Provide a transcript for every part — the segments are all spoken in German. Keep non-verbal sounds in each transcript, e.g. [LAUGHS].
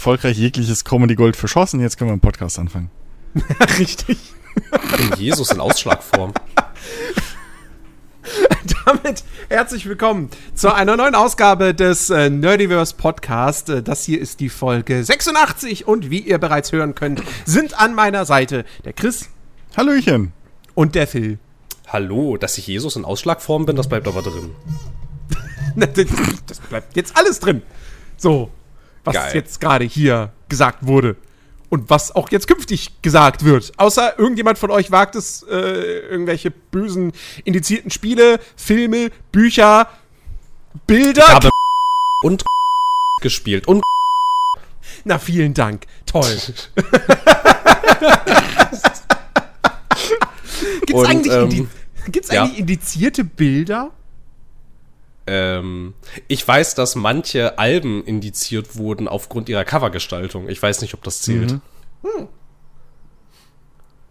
erfolgreich jegliches Comedy Gold verschossen. Jetzt können wir einen Podcast anfangen. [LAUGHS] Richtig. In Jesus in Ausschlagform. [LAUGHS] Damit herzlich willkommen zu einer neuen Ausgabe des äh, Nerdiverse Podcast. Äh, das hier ist die Folge 86 und wie ihr bereits hören könnt, sind an meiner Seite der Chris Hallöchen. und der Phil. Hallo, dass ich Jesus in Ausschlagform bin, das bleibt aber drin. [LAUGHS] Das bleibt jetzt alles drin. So, was Geil. jetzt gerade hier gesagt wurde. Und was auch jetzt künftig gesagt wird. Außer irgendjemand von euch wagt es, äh, irgendwelche bösen, indizierten Spiele, Filme, Bücher, Bilder. Ich habe und gespielt und Na, vielen Dank. Toll. [LAUGHS] Gibt's Und, eigentlich, ähm, indi gibt's ja. eigentlich indizierte Bilder? Ähm, ich weiß, dass manche Alben indiziert wurden aufgrund ihrer Covergestaltung. Ich weiß nicht, ob das zählt.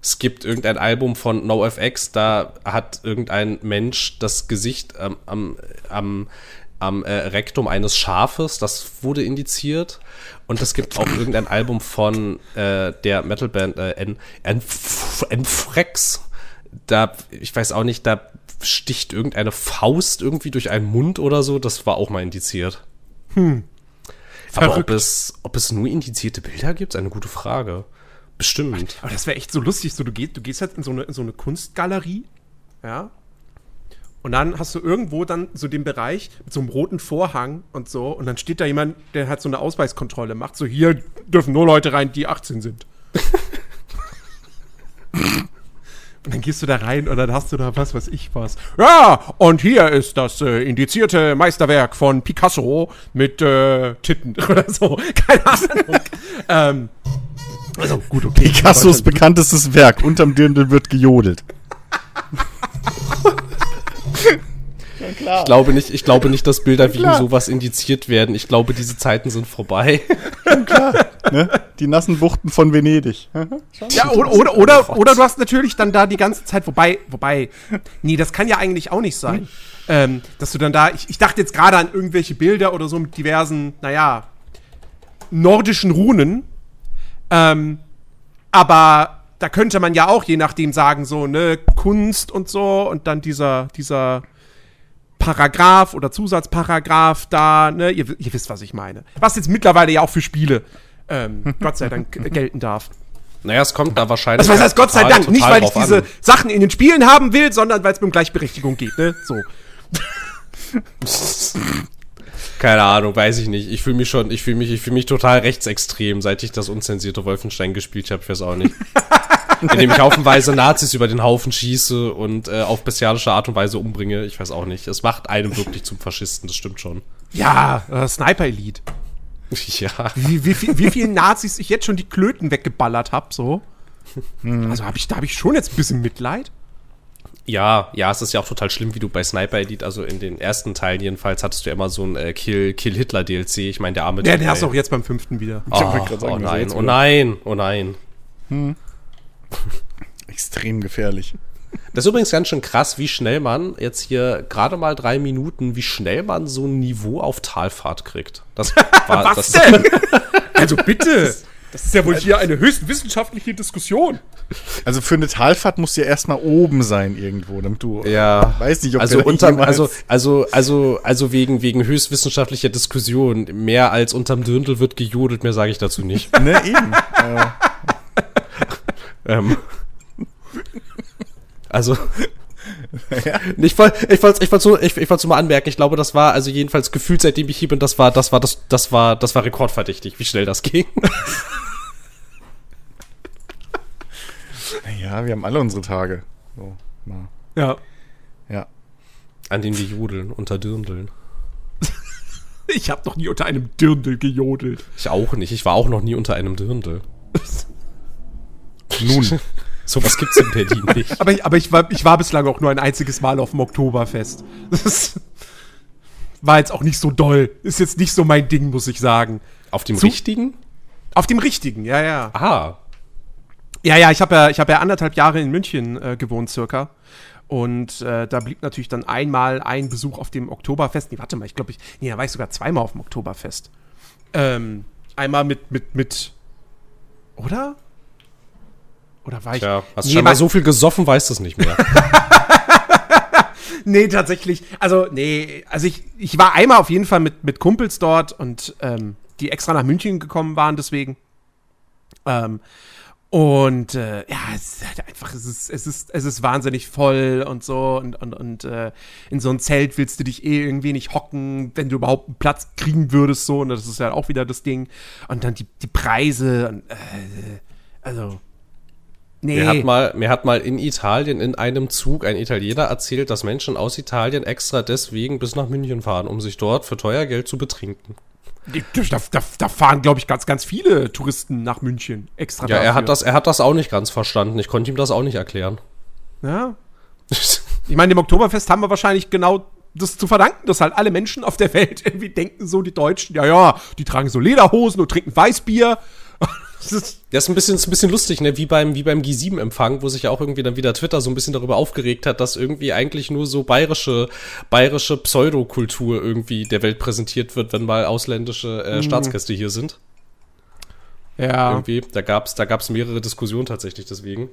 Es gibt irgendein Album von NoFX, da hat irgendein Mensch das Gesicht ähm, am, am, am äh, Rektum eines Schafes, das wurde indiziert. Und es gibt auch irgendein Album von äh, der Metalband äh, N- Enf- Enfrex. Da, ich weiß auch nicht, da sticht irgendeine Faust irgendwie durch einen Mund oder so. Das war auch mal indiziert. Aber ob Verrückt. es, ob es nur indizierte Bilder gibt, ist eine gute Frage. Bestimmt. Aber das wäre echt so lustig. So, du, gehst, du gehst halt in so, eine, in so eine Kunstgalerie, ja. Und dann hast du irgendwo dann so den Bereich mit so einem roten Vorhang und so. Und dann steht da jemand, der halt so eine Ausweiskontrolle macht. So, hier dürfen nur Leute rein, die 18 sind. [LAUGHS] Und dann gehst du da rein und dann hast du da was, was ich was. Ja, und hier ist das äh, indizierte Meisterwerk von Picasso mit äh, Titten [LAUGHS] oder so. Keine Ahnung. [LAUGHS] ähm, also gut, okay. Picassos bekanntestes Werk. Unterm Dirndl wird gejodelt. [LAUGHS] Ich glaube nicht, ich glaube nicht, dass Bilder wegen sowas indiziert werden. Ich glaube, diese Zeiten sind vorbei. Ne? Die nassen Buchten von Venedig. [LAUGHS] Ja, oder, oder, oder, oder du hast natürlich dann da die ganze Zeit, wobei, wobei, nee, das kann ja eigentlich auch nicht sein. Ähm, dass du dann da, ich, ich dachte jetzt gerade an irgendwelche Bilder oder so mit diversen, naja, nordischen Runen. Ähm, aber da könnte man ja auch je nachdem sagen, so, ne, Kunst und so und dann dieser, dieser Paragraph oder Zusatzparagraph da, ne, ihr, ihr wisst, was ich meine. Was jetzt mittlerweile ja auch für Spiele, ähm, [LAUGHS] Gott sei Dank, äh, gelten darf. Naja, es kommt da wahrscheinlich. Das heißt, Gott sei total- Dank. Nicht, weil ich diese an. Sachen in den Spielen haben will, sondern weil es mir um Gleichberechtigung geht, ne? So. [LAUGHS] Keine Ahnung, weiß ich nicht. Ich fühle mich schon, ich fühle mich, ich fühle mich total rechtsextrem, seit ich das unzensierte Wolfenstein gespielt habe. Ich weiß auch nicht. [LAUGHS] Indem ich haufenweise Nazis über den Haufen schieße und äh, auf bestialische Art und Weise umbringe. Ich weiß auch nicht. Es macht einem wirklich zum Faschisten, das stimmt schon. Ja, äh, Sniper Elite. [LAUGHS] Ja. Wie, wie, viel, wie vielen Nazis ich jetzt schon die Klöten weggeballert hab, so. [LAUGHS] Also hab ich, da habe ich schon jetzt ein bisschen Mitleid. Ja, ja, es ist ja auch total schlimm, wie du bei Sniper Elite, also in den ersten Teilen jedenfalls, hattest du ja immer so ein äh, Kill, Kill Hitler DLC. Ich meine, der arme Ja, den hast du auch jetzt beim fünften wieder. Oh, sagen, oh das ist nein, oh nein, oh nein. [LAUGHS] Extrem gefährlich. Das ist übrigens ganz schön krass, wie schnell man jetzt hier gerade mal drei Minuten, wie schnell man so ein Niveau auf Talfahrt kriegt. Das [LAUGHS] war Was das, denn? [LAUGHS] also bitte. Das ist ja wohl hier eine höchst wissenschaftliche Diskussion. Also für eine Talfahrt musst du ja erstmal oben sein irgendwo, damit du. Ja, Weiß nicht, ob also unterm, also also also also wegen wegen höchstwissenschaftlicher Diskussion mehr als unterm Dirndl wird gejodelt, mehr sage ich dazu nicht. [LAUGHS] Ne, eben. äh, ähm, also [LAUGHS] ich wollte ich wollte ich wollte so ich, ich wollte so mal anmerken, ich glaube, das war also jedenfalls gefühlt seitdem ich hier bin, das war das war das das war das war rekordverdächtig, wie schnell das ging. [LAUGHS] ja, wir haben alle unsere Tage. So, mal. Ja. Ja. An denen wir jodeln, unter Dirndeln. [LAUGHS] Ich habe noch nie unter einem Dirndl gejodelt. Ich auch nicht. Ich war auch noch nie unter einem Dirndl. [LAUGHS] Nun. [LAUGHS] Sowas gibt's in Berlin nicht. Aber, ich, aber ich, war, ich war bislang auch nur ein einziges Mal auf dem Oktoberfest. Das war jetzt auch nicht so doll. Ist jetzt nicht so mein Ding, muss ich sagen. Auf dem Zu- richtigen? Auf dem richtigen, ja, ja. Ah. Ja, ja, ich habe ja, ich hab ja anderthalb Jahre in München äh, gewohnt, circa. Und äh, da blieb natürlich dann einmal ein Besuch auf dem Oktoberfest. Nee, warte mal, ich glaube, ich, nee, da war ich sogar zweimal auf dem Oktoberfest. Ähm, einmal mit, mit, mit. Oder? Oder war ich. Ja, hast Nee, schon mal so viel gesoffen, weißt es nicht mehr. [LAUGHS] Nee, tatsächlich. Also, nee, also ich, ich war einmal auf jeden Fall mit, mit Kumpels dort und ähm, die extra nach München gekommen waren, deswegen. Ähm, und äh, ja, es ist halt einfach, es ist, es ist, es ist wahnsinnig voll und so. Und, und, und äh, in so ein Zelt willst du dich eh irgendwie nicht hocken, wenn du überhaupt einen Platz kriegen würdest, so. Und das ist ja auch wieder das Ding. Und dann die, die Preise. Und, äh, also. Nee. Mir hat, mal, mir hat mal in Italien in einem Zug ein Italiener erzählt, dass Menschen aus Italien extra deswegen bis nach München fahren, um sich dort für teuer Geld zu betrinken. Da, da, da fahren, glaube ich, ganz, ganz viele Touristen nach München extra. Ja, er dafür. hat, das, er hat das auch nicht ganz verstanden. Ich konnte ihm das auch nicht erklären. Ja. [LAUGHS] Ich meine, dem Oktoberfest haben wir wahrscheinlich genau das zu verdanken, dass halt alle Menschen auf der Welt [LAUGHS] irgendwie denken, so die Deutschen, ja, ja, die tragen so Lederhosen und trinken Weißbier. Das ist, ein bisschen, ist ein bisschen lustig, ne? Wie beim, wie beim G7-Empfang, wo sich ja auch irgendwie dann wieder Twitter so ein bisschen darüber aufgeregt hat, dass irgendwie eigentlich nur so bayerische, bayerische Pseudokultur irgendwie der Welt präsentiert wird, wenn mal ausländische äh, Staatsgäste hier sind. ja. Irgendwie. Da gab's, da gab's mehrere Diskussionen tatsächlich deswegen.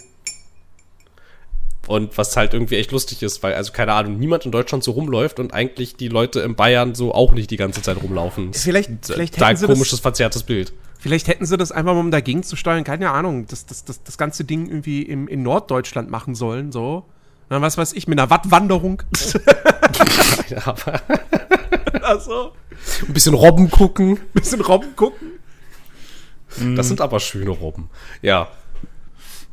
Und was halt irgendwie echt lustig ist, weil, also keine Ahnung, niemand in Deutschland so rumläuft und eigentlich die Leute in Bayern so auch nicht die ganze Zeit rumlaufen. Vielleicht- Da- vielleicht da hätten sie komisches, das- verzerrtes Bild. Vielleicht hätten sie das einfach mal, um dagegen zu steuern, keine Ahnung, das, das, das, das ganze Ding irgendwie im, in Norddeutschland machen sollen, so. Na, was weiß ich, mit einer Wattwanderung. [LAUGHS] Ja, aber [LAUGHS] also, ein bisschen Robben gucken. bisschen Robben gucken. Das sind aber schöne Robben. Ja.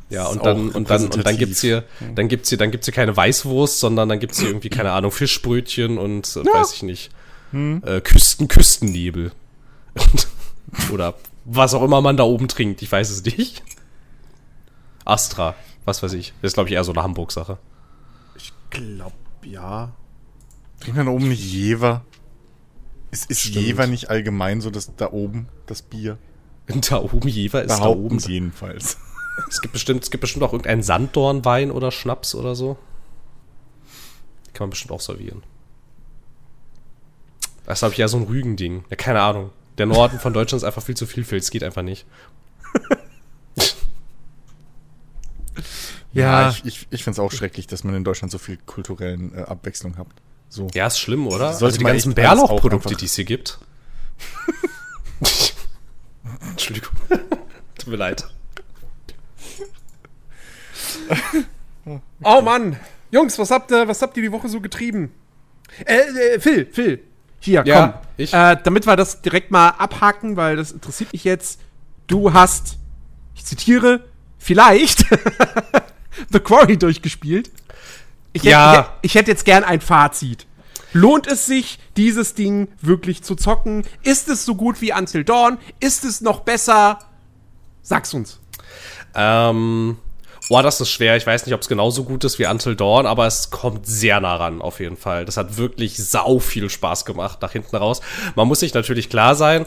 Ja, und dann, und dann, und dann gibt's hier, dann gibt's hier, dann gibt's hier keine Weißwurst, sondern dann gibt's hier irgendwie, keine Ahnung, Fischbrötchen und, äh, weiß ich nicht, äh, Küsten, Küstennebel. [LAUGHS] Oder was auch immer man da oben trinkt, ich weiß es nicht. Astra, was weiß ich. Das ist, glaube ich, eher so eine Hamburg-Sache. Glaub, ja. Trinkt man da oben nicht Jever? Ist, ist Stimmt. Jever nicht allgemein so das da oben, das Bier? [LAUGHS] Da oben Jever ist da oben. jedenfalls. [LAUGHS] Es gibt bestimmt, es gibt bestimmt auch irgendeinen Sanddornwein oder Schnaps oder so. Kann man bestimmt auch servieren. Das ist, glaube ich, ja so ein Rügending. Ja, keine Ahnung. Der Norden von Deutschland ist einfach viel zu vielfältig. Es geht einfach nicht. [LAUGHS] Ja. ich, ich, ich finde es auch schrecklich, dass man in Deutschland so viel kulturellen äh, Abwechslung hat. So. Ja, ist schlimm, oder? Sollte also die man ganzen Bärlauchprodukte, die es hier gibt. [LAUGHS] Entschuldigung. [LAUGHS] Tut mir leid. Oh Mann. Jungs, was habt ihr, was habt ihr die Woche so getrieben? Äh, äh Phil, Phil. Hier, Ja, komm. ich. Äh, damit wir das direkt mal abhaken, weil das interessiert mich jetzt. Du hast, ich zitiere, vielleicht [LAUGHS] The Quarry durchgespielt. Ich Ja. Hätte, ich, ich hätte jetzt gern ein Fazit. Lohnt es sich, dieses Ding wirklich zu zocken? Ist es so gut wie Until Dawn? Ist es noch besser? Sag's uns. Ähm, boah, das ist schwer. Ich weiß nicht, ob es genauso gut ist wie Until Dawn, aber es kommt sehr nah ran, auf jeden Fall. Das hat wirklich sau viel Spaß gemacht nach hinten raus. Man muss sich natürlich klar sein,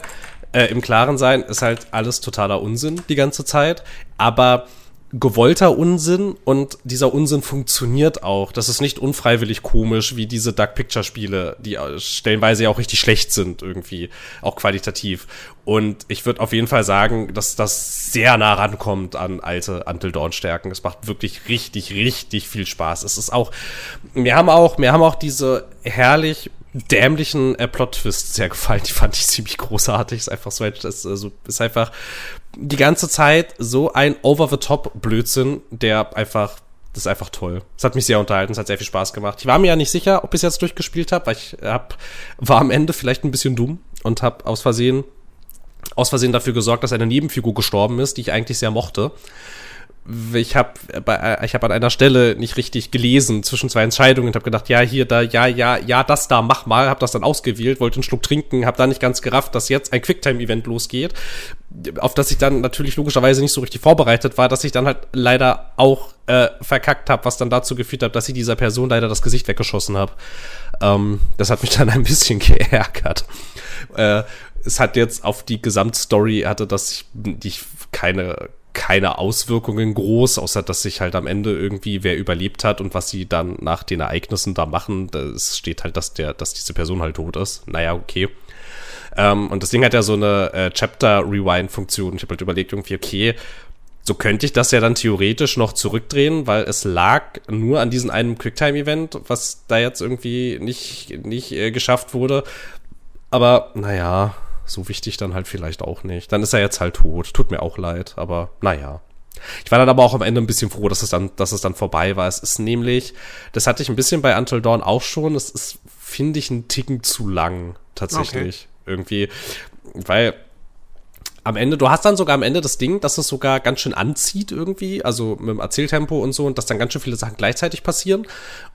äh, im Klaren sein, ist halt alles totaler Unsinn die ganze Zeit, aber gewollter Unsinn und dieser Unsinn funktioniert auch. Das ist nicht unfreiwillig komisch wie diese Dark Picture Spiele, die äh, stellenweise ja auch richtig schlecht sind irgendwie, auch qualitativ. Und ich würde auf jeden Fall sagen, dass das sehr nah rankommt an alte Until Dawn Stärken. Es macht wirklich richtig, richtig viel Spaß. Es ist auch, mir haben auch, mir haben auch diese herrlich dämlichen äh, Plot-Twists sehr gefallen. Die fand ich ziemlich großartig. Ist einfach so, das ist, also, ist einfach die ganze Zeit so ein Over-the-Top-Blödsinn, der einfach, das ist einfach toll. Es hat mich sehr unterhalten, es hat sehr viel Spaß gemacht. Ich war mir ja nicht sicher, ob ich es jetzt durchgespielt habe, weil ich hab, war am Ende vielleicht ein bisschen dumm und habe aus Versehen, aus Versehen dafür gesorgt, dass eine Nebenfigur gestorben ist, die ich eigentlich sehr mochte ich habe bei ich habe an einer Stelle nicht richtig gelesen zwischen zwei Entscheidungen und habe gedacht, ja, hier da ja, ja, ja, das da mach mal, habe das dann ausgewählt, wollte einen Schluck trinken, habe da nicht ganz gerafft, dass jetzt ein Quicktime Event losgeht, auf das ich dann natürlich logischerweise nicht so richtig vorbereitet war, dass ich dann halt leider auch äh, verkackt habe, was dann dazu geführt hat, dass ich dieser Person leider das Gesicht weggeschossen habe. Ähm, das hat mich [LAUGHS] dann ein bisschen geärgert. Äh, es hat jetzt auf die Gesamtstory hatte das ich, ich keine keine Auswirkungen groß, außer dass sich halt am Ende irgendwie wer überlebt hat und was sie dann nach den Ereignissen da machen, es steht halt, dass der, dass diese Person halt tot ist. Naja, okay. Ähm, und das Ding hat ja so eine äh, Chapter-Rewind-Funktion. Ich habe halt überlegt, irgendwie, okay, so könnte ich das ja dann theoretisch noch zurückdrehen, weil es lag nur an diesem einen Quicktime-Event, was da jetzt irgendwie nicht, nicht äh, geschafft wurde. Aber naja, so wichtig dann halt vielleicht auch nicht. Dann ist er jetzt halt tot. Tut mir auch leid, aber naja. Ich war dann aber auch am Ende ein bisschen froh, dass es dann, dass es dann vorbei war. Es ist nämlich, das hatte ich ein bisschen bei Until Dawn auch schon. Es ist, finde ich, ein Ticken zu lang, tatsächlich. Okay. Irgendwie, weil am Ende, du hast dann sogar am Ende das Ding, dass es sogar ganz schön anzieht irgendwie, also mit dem Erzähltempo und so, und dass dann ganz schön viele Sachen gleichzeitig passieren.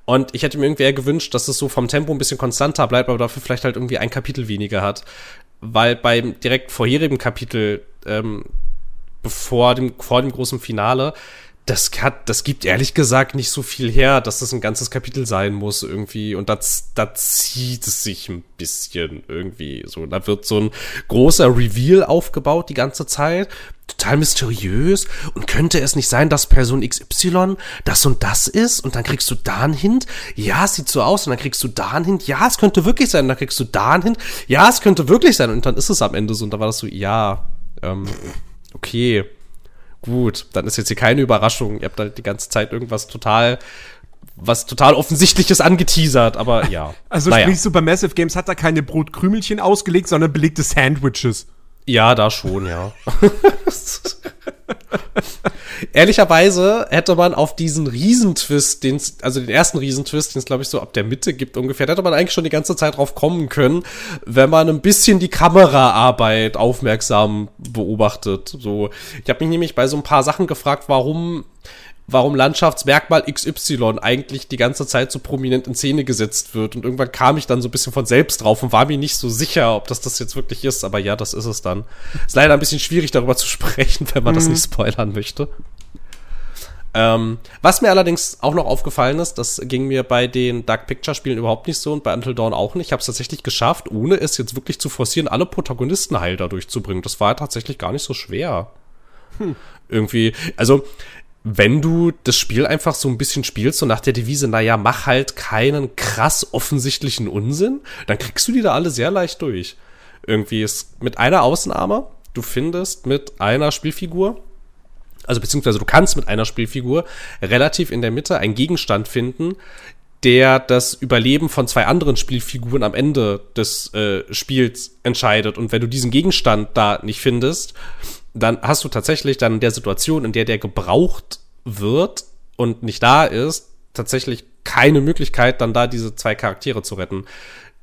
Und ich hätte mir irgendwie eher gewünscht, dass es so vom Tempo ein bisschen konstanter bleibt, aber dafür vielleicht halt irgendwie ein Kapitel weniger hat. Weil beim direkt vorherigen Kapitel, ähm, bevor dem, vor dem großen Finale, das hat, das gibt ehrlich gesagt nicht so viel her, dass das ein ganzes Kapitel sein muss irgendwie. Und da, da zieht es sich ein bisschen irgendwie so. Da wird so ein großer Reveal aufgebaut die ganze Zeit. Total mysteriös. Und könnte es nicht sein, dass Person XY das und das ist? Und dann kriegst du da einen Hint. Ja, es sieht so aus. Und dann kriegst du da einen Hint. Ja, es könnte wirklich sein. Und dann kriegst du da einen Hint. Ja, es könnte wirklich sein. Und dann ist es am Ende so. Und da war das so, ja, ähm, okay gut, dann ist jetzt hier keine Überraschung. Ihr habt halt die ganze Zeit irgendwas total was total offensichtliches angeteasert, aber ja. [LAUGHS] Also naja. sprich Supermassive Games hat da keine Brotkrümelchen ausgelegt, sondern belegte Sandwiches. Ja, da schon, ja. Ehrlicherweise hätte man auf diesen Riesentwist, den, also den ersten Riesentwist, den es glaube ich so ab der Mitte gibt ungefähr, da hätte man eigentlich schon die ganze Zeit drauf kommen können, wenn man ein bisschen die Kameraarbeit aufmerksam beobachtet. So, ich habe mich nämlich bei so ein paar Sachen gefragt, warum warum Landschaftsmerkmal XY eigentlich die ganze Zeit so prominent in Szene gesetzt wird. Und irgendwann kam ich dann so ein bisschen von selbst drauf und war mir nicht so sicher, ob das das jetzt wirklich ist. Aber ja, das ist es dann. Ist leider ein bisschen schwierig darüber zu [LAUGHS] sprechen, wenn man mhm. das nicht spoilern möchte. Ähm, was mir allerdings auch noch aufgefallen ist, das ging mir bei den Dark Picture Spielen überhaupt nicht so und bei Until Dawn auch nicht. Ich habe es tatsächlich geschafft, ohne es jetzt wirklich zu forcieren, alle Protagonisten heil dadurch zu bringen. Das war tatsächlich gar nicht so schwer. Hm. Irgendwie, also wenn du das Spiel einfach so ein bisschen spielst, so nach der Devise, naja, mach halt keinen krass offensichtlichen Unsinn, dann kriegst du die da alle sehr leicht durch. Irgendwie ist mit einer Außenarme, du findest mit einer Spielfigur, also beziehungsweise du kannst mit einer Spielfigur relativ in der Mitte einen Gegenstand finden, der das Überleben von zwei anderen Spielfiguren am Ende des äh, Spiels entscheidet. Und wenn du diesen Gegenstand da nicht findest, dann hast du tatsächlich dann in der Situation, in der der gebraucht wird und nicht da ist, tatsächlich keine Möglichkeit, dann da diese zwei Charaktere zu retten.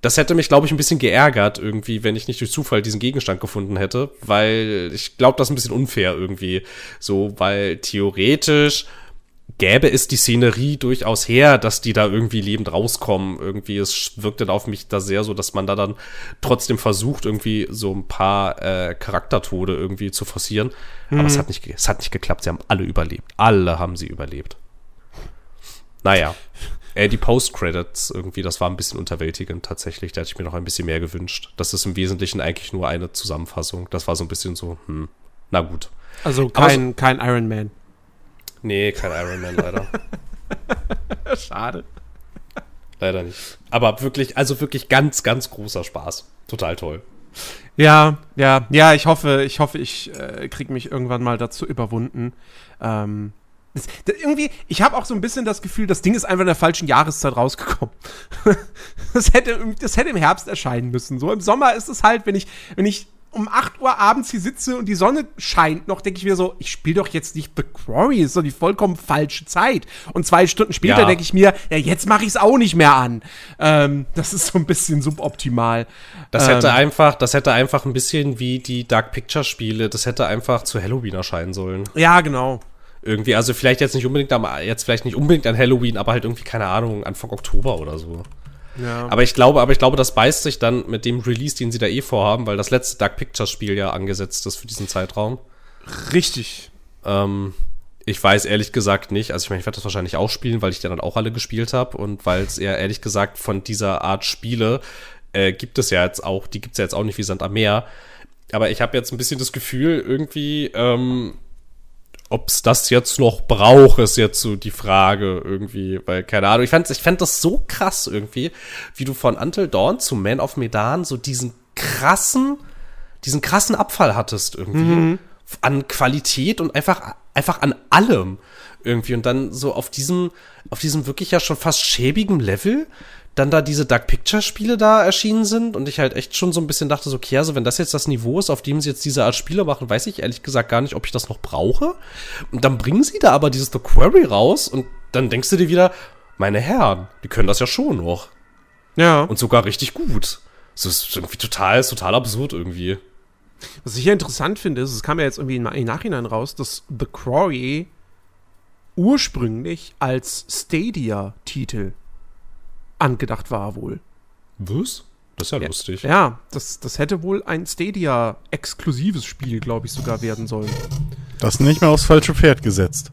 Das hätte mich, glaube ich, ein bisschen geärgert irgendwie, wenn ich nicht durch Zufall diesen Gegenstand gefunden hätte, weil ich glaube, das ist ein bisschen unfair irgendwie. So, weil theoretisch gäbe es die Szenerie durchaus her, dass die da irgendwie lebend rauskommen. Irgendwie, es wirkt dann auf mich da sehr so, dass man da dann trotzdem versucht, irgendwie so ein paar äh, Charaktertode irgendwie zu forcieren. Mhm. Aber es hat, nicht, es hat nicht geklappt. Sie haben alle überlebt. Alle haben sie überlebt. Naja. Äh, die Post-Credits irgendwie, das war ein bisschen unterwältigend tatsächlich. Da hätte ich mir noch ein bisschen mehr gewünscht. Das ist im Wesentlichen eigentlich nur eine Zusammenfassung. Das war so ein bisschen so, hm, na gut. Also kein, so, kein Iron Man. Nee, kein Iron Man leider. [LAUGHS] Schade. Leider nicht. Aber wirklich, also wirklich ganz, ganz großer Spaß. Total toll. Ja, ja, ja, ich hoffe, ich hoffe, ich äh, kriege mich irgendwann mal dazu überwunden. Ähm, das, das, irgendwie, ich habe auch so ein bisschen das Gefühl, das Ding ist einfach in der falschen Jahreszeit rausgekommen. [LAUGHS] das, hätte, das hätte im Herbst erscheinen müssen. So im Sommer ist es halt, wenn ich, wenn ich um 8 Uhr abends hier sitze und die Sonne scheint noch, denke ich mir so, ich spiele doch jetzt nicht The Quarry, ist doch die vollkommen falsche Zeit. Und zwei Stunden später ja. denke ich mir, ja, jetzt mache ich es auch nicht mehr an. Ähm, das ist so ein bisschen suboptimal. Das ähm, hätte einfach, das hätte einfach ein bisschen wie die Dark Picture Spiele, das hätte einfach zu Halloween erscheinen sollen. Ja, genau. Irgendwie, also vielleicht jetzt nicht unbedingt am, jetzt vielleicht nicht unbedingt an Halloween, aber halt irgendwie, keine Ahnung, Anfang Oktober oder so. Ja. Aber ich glaube, aber ich glaube, das beißt sich dann mit dem Release, den sie da eh vorhaben, weil das letzte Dark Pictures Spiel ja angesetzt ist für diesen Zeitraum. Richtig. Ähm, ich weiß ehrlich gesagt nicht. Also ich meine, ich werde das wahrscheinlich auch spielen, weil ich dann auch alle gespielt habe und weil es eher ehrlich gesagt von dieser Art Spiele äh, gibt es ja jetzt auch, die gibt es ja jetzt auch nicht wie Sand am Meer. Aber ich habe jetzt ein bisschen das Gefühl, irgendwie, ähm, ob es das jetzt noch braucht, ist jetzt so die Frage irgendwie, weil keine Ahnung. Ich fand, ich fand das so krass irgendwie, wie du von Until Dawn zu Man of Medan so diesen krassen, diesen krassen Abfall hattest irgendwie. An Qualität und einfach, einfach an allem irgendwie. Und dann so auf diesem, auf diesem wirklich ja schon fast schäbigen Level dann da diese Dark Picture Spiele da erschienen sind und ich halt echt schon so ein bisschen dachte so, okay, also wenn das jetzt das Niveau ist, auf dem sie jetzt diese Art Spiele machen, weiß ich ehrlich gesagt gar nicht, ob ich das noch brauche. Und dann bringen sie da aber dieses The Quarry raus und dann denkst du dir wieder, meine Herren, die können das ja schon noch. Ja. Und sogar richtig gut. Das ist irgendwie total, ist total absurd irgendwie. Was ich ja interessant finde, ist, es kam ja jetzt irgendwie im Nachhinein raus, dass The Quarry ursprünglich als Stadia-Titel angedacht war wohl. Was? Das ist ja, lustig. Ja, das, das hätte wohl ein Stadia-exklusives Spiel, glaube ich, sogar werden sollen. Das nicht mehr aufs falsche Pferd gesetzt.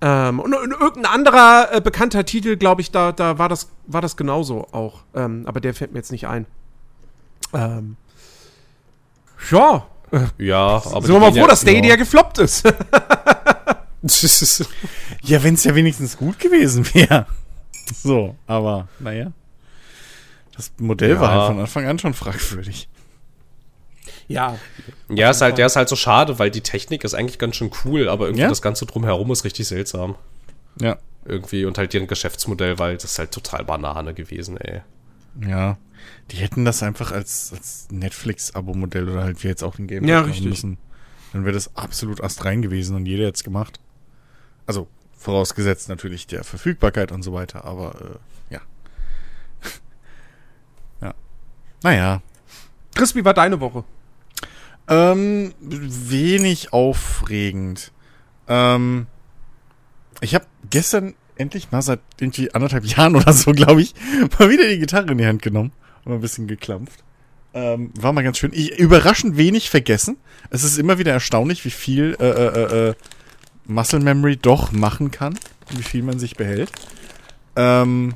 Ähm, und, und irgendein anderer äh, bekannter Titel, glaube ich, da, da war, das, war das genauso auch. Ähm, aber der fällt mir jetzt nicht ein. Ähm, ja, Ja, aber. sind wir mal froh, dass Stadia gefloppt ist. [LAUGHS] [LAUGHS] ja, Ja, wenn es ja wenigstens gut gewesen wäre. [LAUGHS] So, aber naja. Das Modell war Ja. halt von Anfang an schon fragwürdig. ja. ja, ist halt, der ist halt so schade, weil die Technik ist eigentlich ganz schön cool, aber irgendwie Ja? das Ganze drumherum ist richtig seltsam. Ja. Irgendwie und halt deren Geschäftsmodell, weil das ist halt total Banane gewesen, ey. Ja. Die hätten das einfach als, als Netflix-Abo-Modell oder halt wie jetzt auch ein Game Ja, machen richtig. müssen. Dann wäre das absolut astrein gewesen und jeder jetzt gemacht. Also, vorausgesetzt natürlich der Verfügbarkeit und so weiter, aber äh, ja. [LAUGHS] ja. Naja. Chris, wie war deine Woche? Ähm, wenig aufregend. Ähm, ich habe gestern endlich mal seit irgendwie anderthalb [LAUGHS] Jahren oder so, glaube ich, mal wieder die Gitarre in die Hand genommen und ein bisschen geklampft. Ähm, war mal ganz schön. Ich, überraschend wenig vergessen. Es ist immer wieder erstaunlich, wie viel äh, äh, äh, äh, Muscle Memory doch machen kann, wie viel man sich behält. Ähm,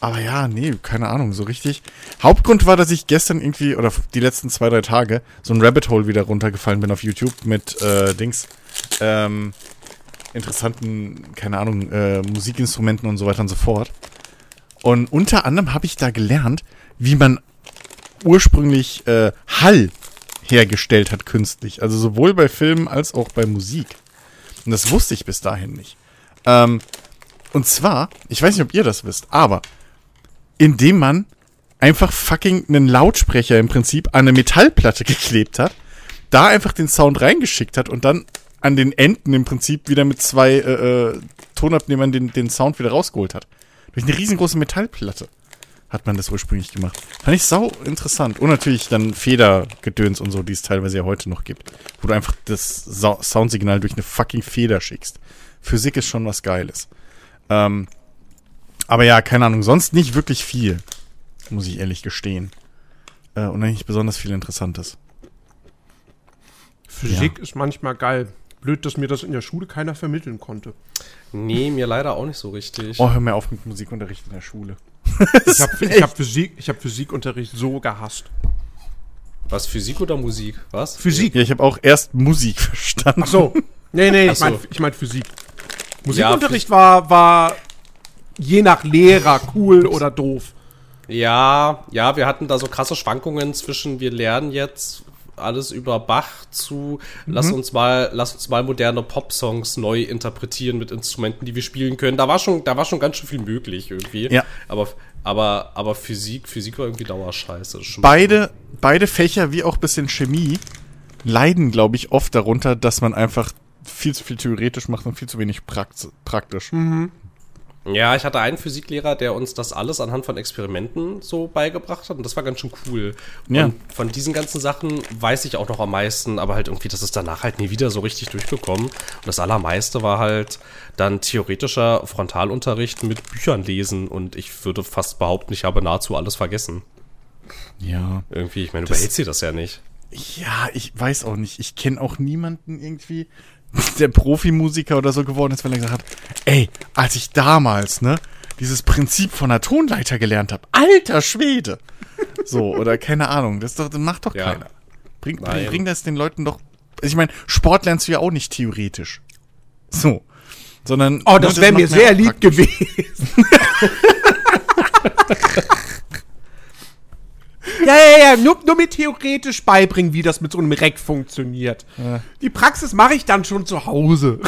aber ja, nee, keine Ahnung, so richtig. Hauptgrund war, dass ich gestern irgendwie, oder die letzten zwei, drei Tage, so ein Rabbit Hole wieder runtergefallen bin auf YouTube mit äh, Dings, ähm, interessanten, keine Ahnung, äh, Musikinstrumenten und so weiter und so fort. Und unter anderem habe ich da gelernt, wie man ursprünglich äh, Hall hergestellt hat künstlich. Also sowohl bei Filmen als auch bei Musik. Und das wusste ich bis dahin nicht. Ähm, und zwar, ich weiß nicht, ob ihr das wisst, aber indem man einfach fucking einen Lautsprecher im Prinzip an eine Metallplatte [LAUGHS] geklebt hat, da einfach den Sound reingeschickt hat und dann an den Enden im Prinzip wieder mit zwei äh, äh, Tonabnehmern den, den Sound wieder rausgeholt hat. Durch eine riesengroße Metallplatte hat man das ursprünglich gemacht. Fand ich sau interessant. Und natürlich dann Federgedöns und so, die es teilweise ja heute noch gibt. Wo du einfach das Sa Soundsignal durch eine fucking Feder schickst. Physik ist schon was Geiles. Ähm, aber ja, keine Ahnung, sonst nicht wirklich viel. Muss ich ehrlich gestehen. Äh, und nicht besonders viel Interessantes. Physik ist manchmal geil. Blöd, dass mir das in der Schule keiner vermitteln konnte. Nee, mir leider auch nicht so richtig. Oh, hör mir auf mit Musikunterricht in der Schule. [LAUGHS] Ich habe hab Physik, ich hab Physikunterricht so gehasst. Was, Physik oder Musik? Was? Physik. Ja, ich habe auch erst Musik verstanden. Ach so. Nee, nee, Ach ich so. meine ich mein Physik. Musikunterricht war, war je nach Lehrer cool oder doof. Ja, ja, wir hatten da so krasse Schwankungen zwischen, wir lernen jetzt alles über Bach zu, lass uns mal, lass uns mal moderne Popsongs neu interpretieren mit Instrumenten, die wir spielen können. Da war schon, da war schon ganz schön viel möglich irgendwie. Ja. Aber, aber, aber Physik, Physik war irgendwie Dauerscheiße. Beide, beide Fächer wie auch ein bisschen Chemie leiden, glaube ich, oft darunter, dass man einfach viel zu viel theoretisch macht und viel zu wenig prakt praktisch. Ja, ich hatte einen Physiklehrer, der uns das alles anhand von Experimenten so beigebracht hat und das war ganz schön cool. Ja. Und von diesen ganzen Sachen weiß ich auch noch am meisten, aber halt irgendwie, das ist danach halt nie wieder so richtig durchgekommen. Und das Allermeiste war halt dann theoretischer Frontalunterricht mit Büchern lesen und ich würde fast behaupten, ich habe nahezu alles vergessen. Ja. Irgendwie, ich meine, du behältst dir das ja nicht. Ja, ich weiß auch nicht. Ich kenne auch niemanden irgendwie, [LAUGHS] der Profimusiker oder so geworden ist, weil er gesagt hat, ey, als ich damals, ne, dieses Prinzip von der Tonleiter gelernt habe, alter Schwede. So, oder keine Ahnung, das, doch, das macht doch Ja. keiner. Bring, bring, bring das den Leuten doch. Also ich meine, Sport lernst du ja auch nicht theoretisch. So. Sondern. Oh, das nur wäre mir sehr auch lieb praktisch. gewesen. [LAUGHS] Ja, ja, ja, nur, nur mir theoretisch beibringen, wie das mit so einem Rack funktioniert. Die Praxis mache ich dann schon zu Hause.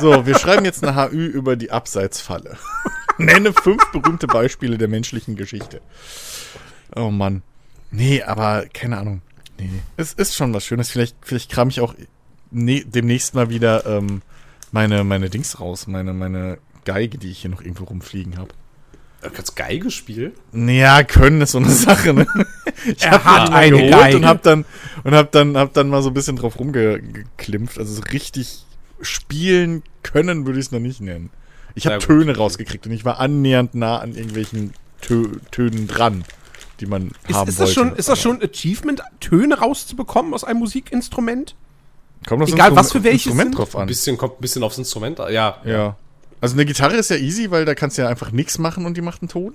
So, wir schreiben jetzt eine HÜ über die Abseitsfalle. [LAUGHS] Nenne fünf berühmte Beispiele der menschlichen Geschichte. Oh Mann. Nee, aber keine Ahnung. Nee, es ist schon was Schönes. Vielleicht, vielleicht kram ich auch ne demnächst mal wieder ähm, meine, meine Dings raus. Meine, meine Geige, die ich hier noch irgendwo rumfliegen habe. Kannst Geige spielen? Ja, können ist so eine Sache, ne? [LAUGHS] Ich Er hab hat eine geholt Geige. und hab dann und hab dann hab dann mal so ein bisschen drauf rumgeklimpft. Also so richtig spielen können würde ich es noch nicht nennen. Ich habe Töne rausgekriegt und ich war annähernd nah an irgendwelchen Tö Tönen dran, die man Ist, haben ist, das wollte. schon, ist das schon ein Achievement, Töne rauszubekommen aus einem Musikinstrument? Kommt aufs egal, Instrum- was für welches Instrument drauf Ein an. bisschen, kommt ein bisschen aufs Instrument. an. Ja, Ja. Also eine Gitarre ist ja easy, weil da kannst du ja einfach nichts machen und die macht einen Ton.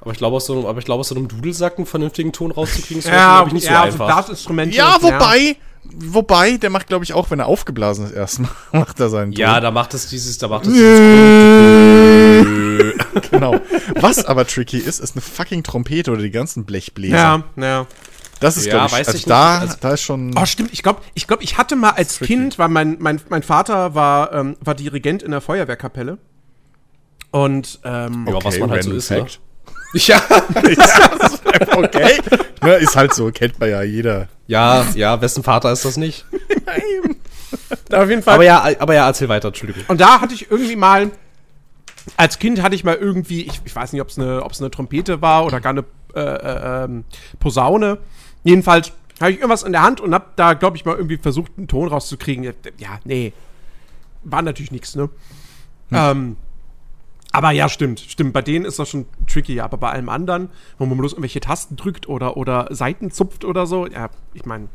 aber ich glaube, aus, so einem- aber ich glaube, aus so einem Dudelsack einen vernünftigen Ton rauszukriegen, ist Ja, ich, nicht ja, so also einfach. Blasinstrumente. Ja, wobei, wobei, der macht, glaube ich, auch, wenn er aufgeblasen ist, erstmal [LAUGHS] macht er seinen Ton. ja, da macht es dieses, da macht es dieses [LAUGHS] genau. Was aber tricky ist, ist eine fucking Trompete oder die ganzen Blechbläser. Ja, ja. Das ist, Ja, glaube ich, weiß also ich da, nicht. Also- da ist schon. Oh, stimmt. Ich glaube, ich, glaub, ich hatte mal als Tricky. Kind, weil mein, mein, mein Vater war, ähm, war Dirigent in der Feuerwehrkapelle. Und, ähm, Ja, was man halt so ist, ne? fact. [LAUGHS] Ja, [LAUGHS] Okay. ne, ist halt so, kennt man ja jeder. ja, ja, wessen Vater ist das nicht? auf jeden Fall. Aber ja, aber ja, erzähl weiter, Entschuldigung. Und da hatte ich irgendwie mal, als Kind hatte ich mal irgendwie, ich, ich weiß nicht, ob es eine, ob's eine Trompete war oder gar eine äh, äh, ähm, Posaune. Jedenfalls habe ich irgendwas in der Hand und habe da, glaube ich, mal irgendwie versucht, einen Ton rauszukriegen. Ja, nee. War natürlich nichts, ne? Ähm, aber ja, stimmt, stimmt. Bei denen ist das schon tricky. Aber bei allem anderen, wo man bloß irgendwelche Tasten drückt oder, oder Seiten zupft oder so, ja, ich meine.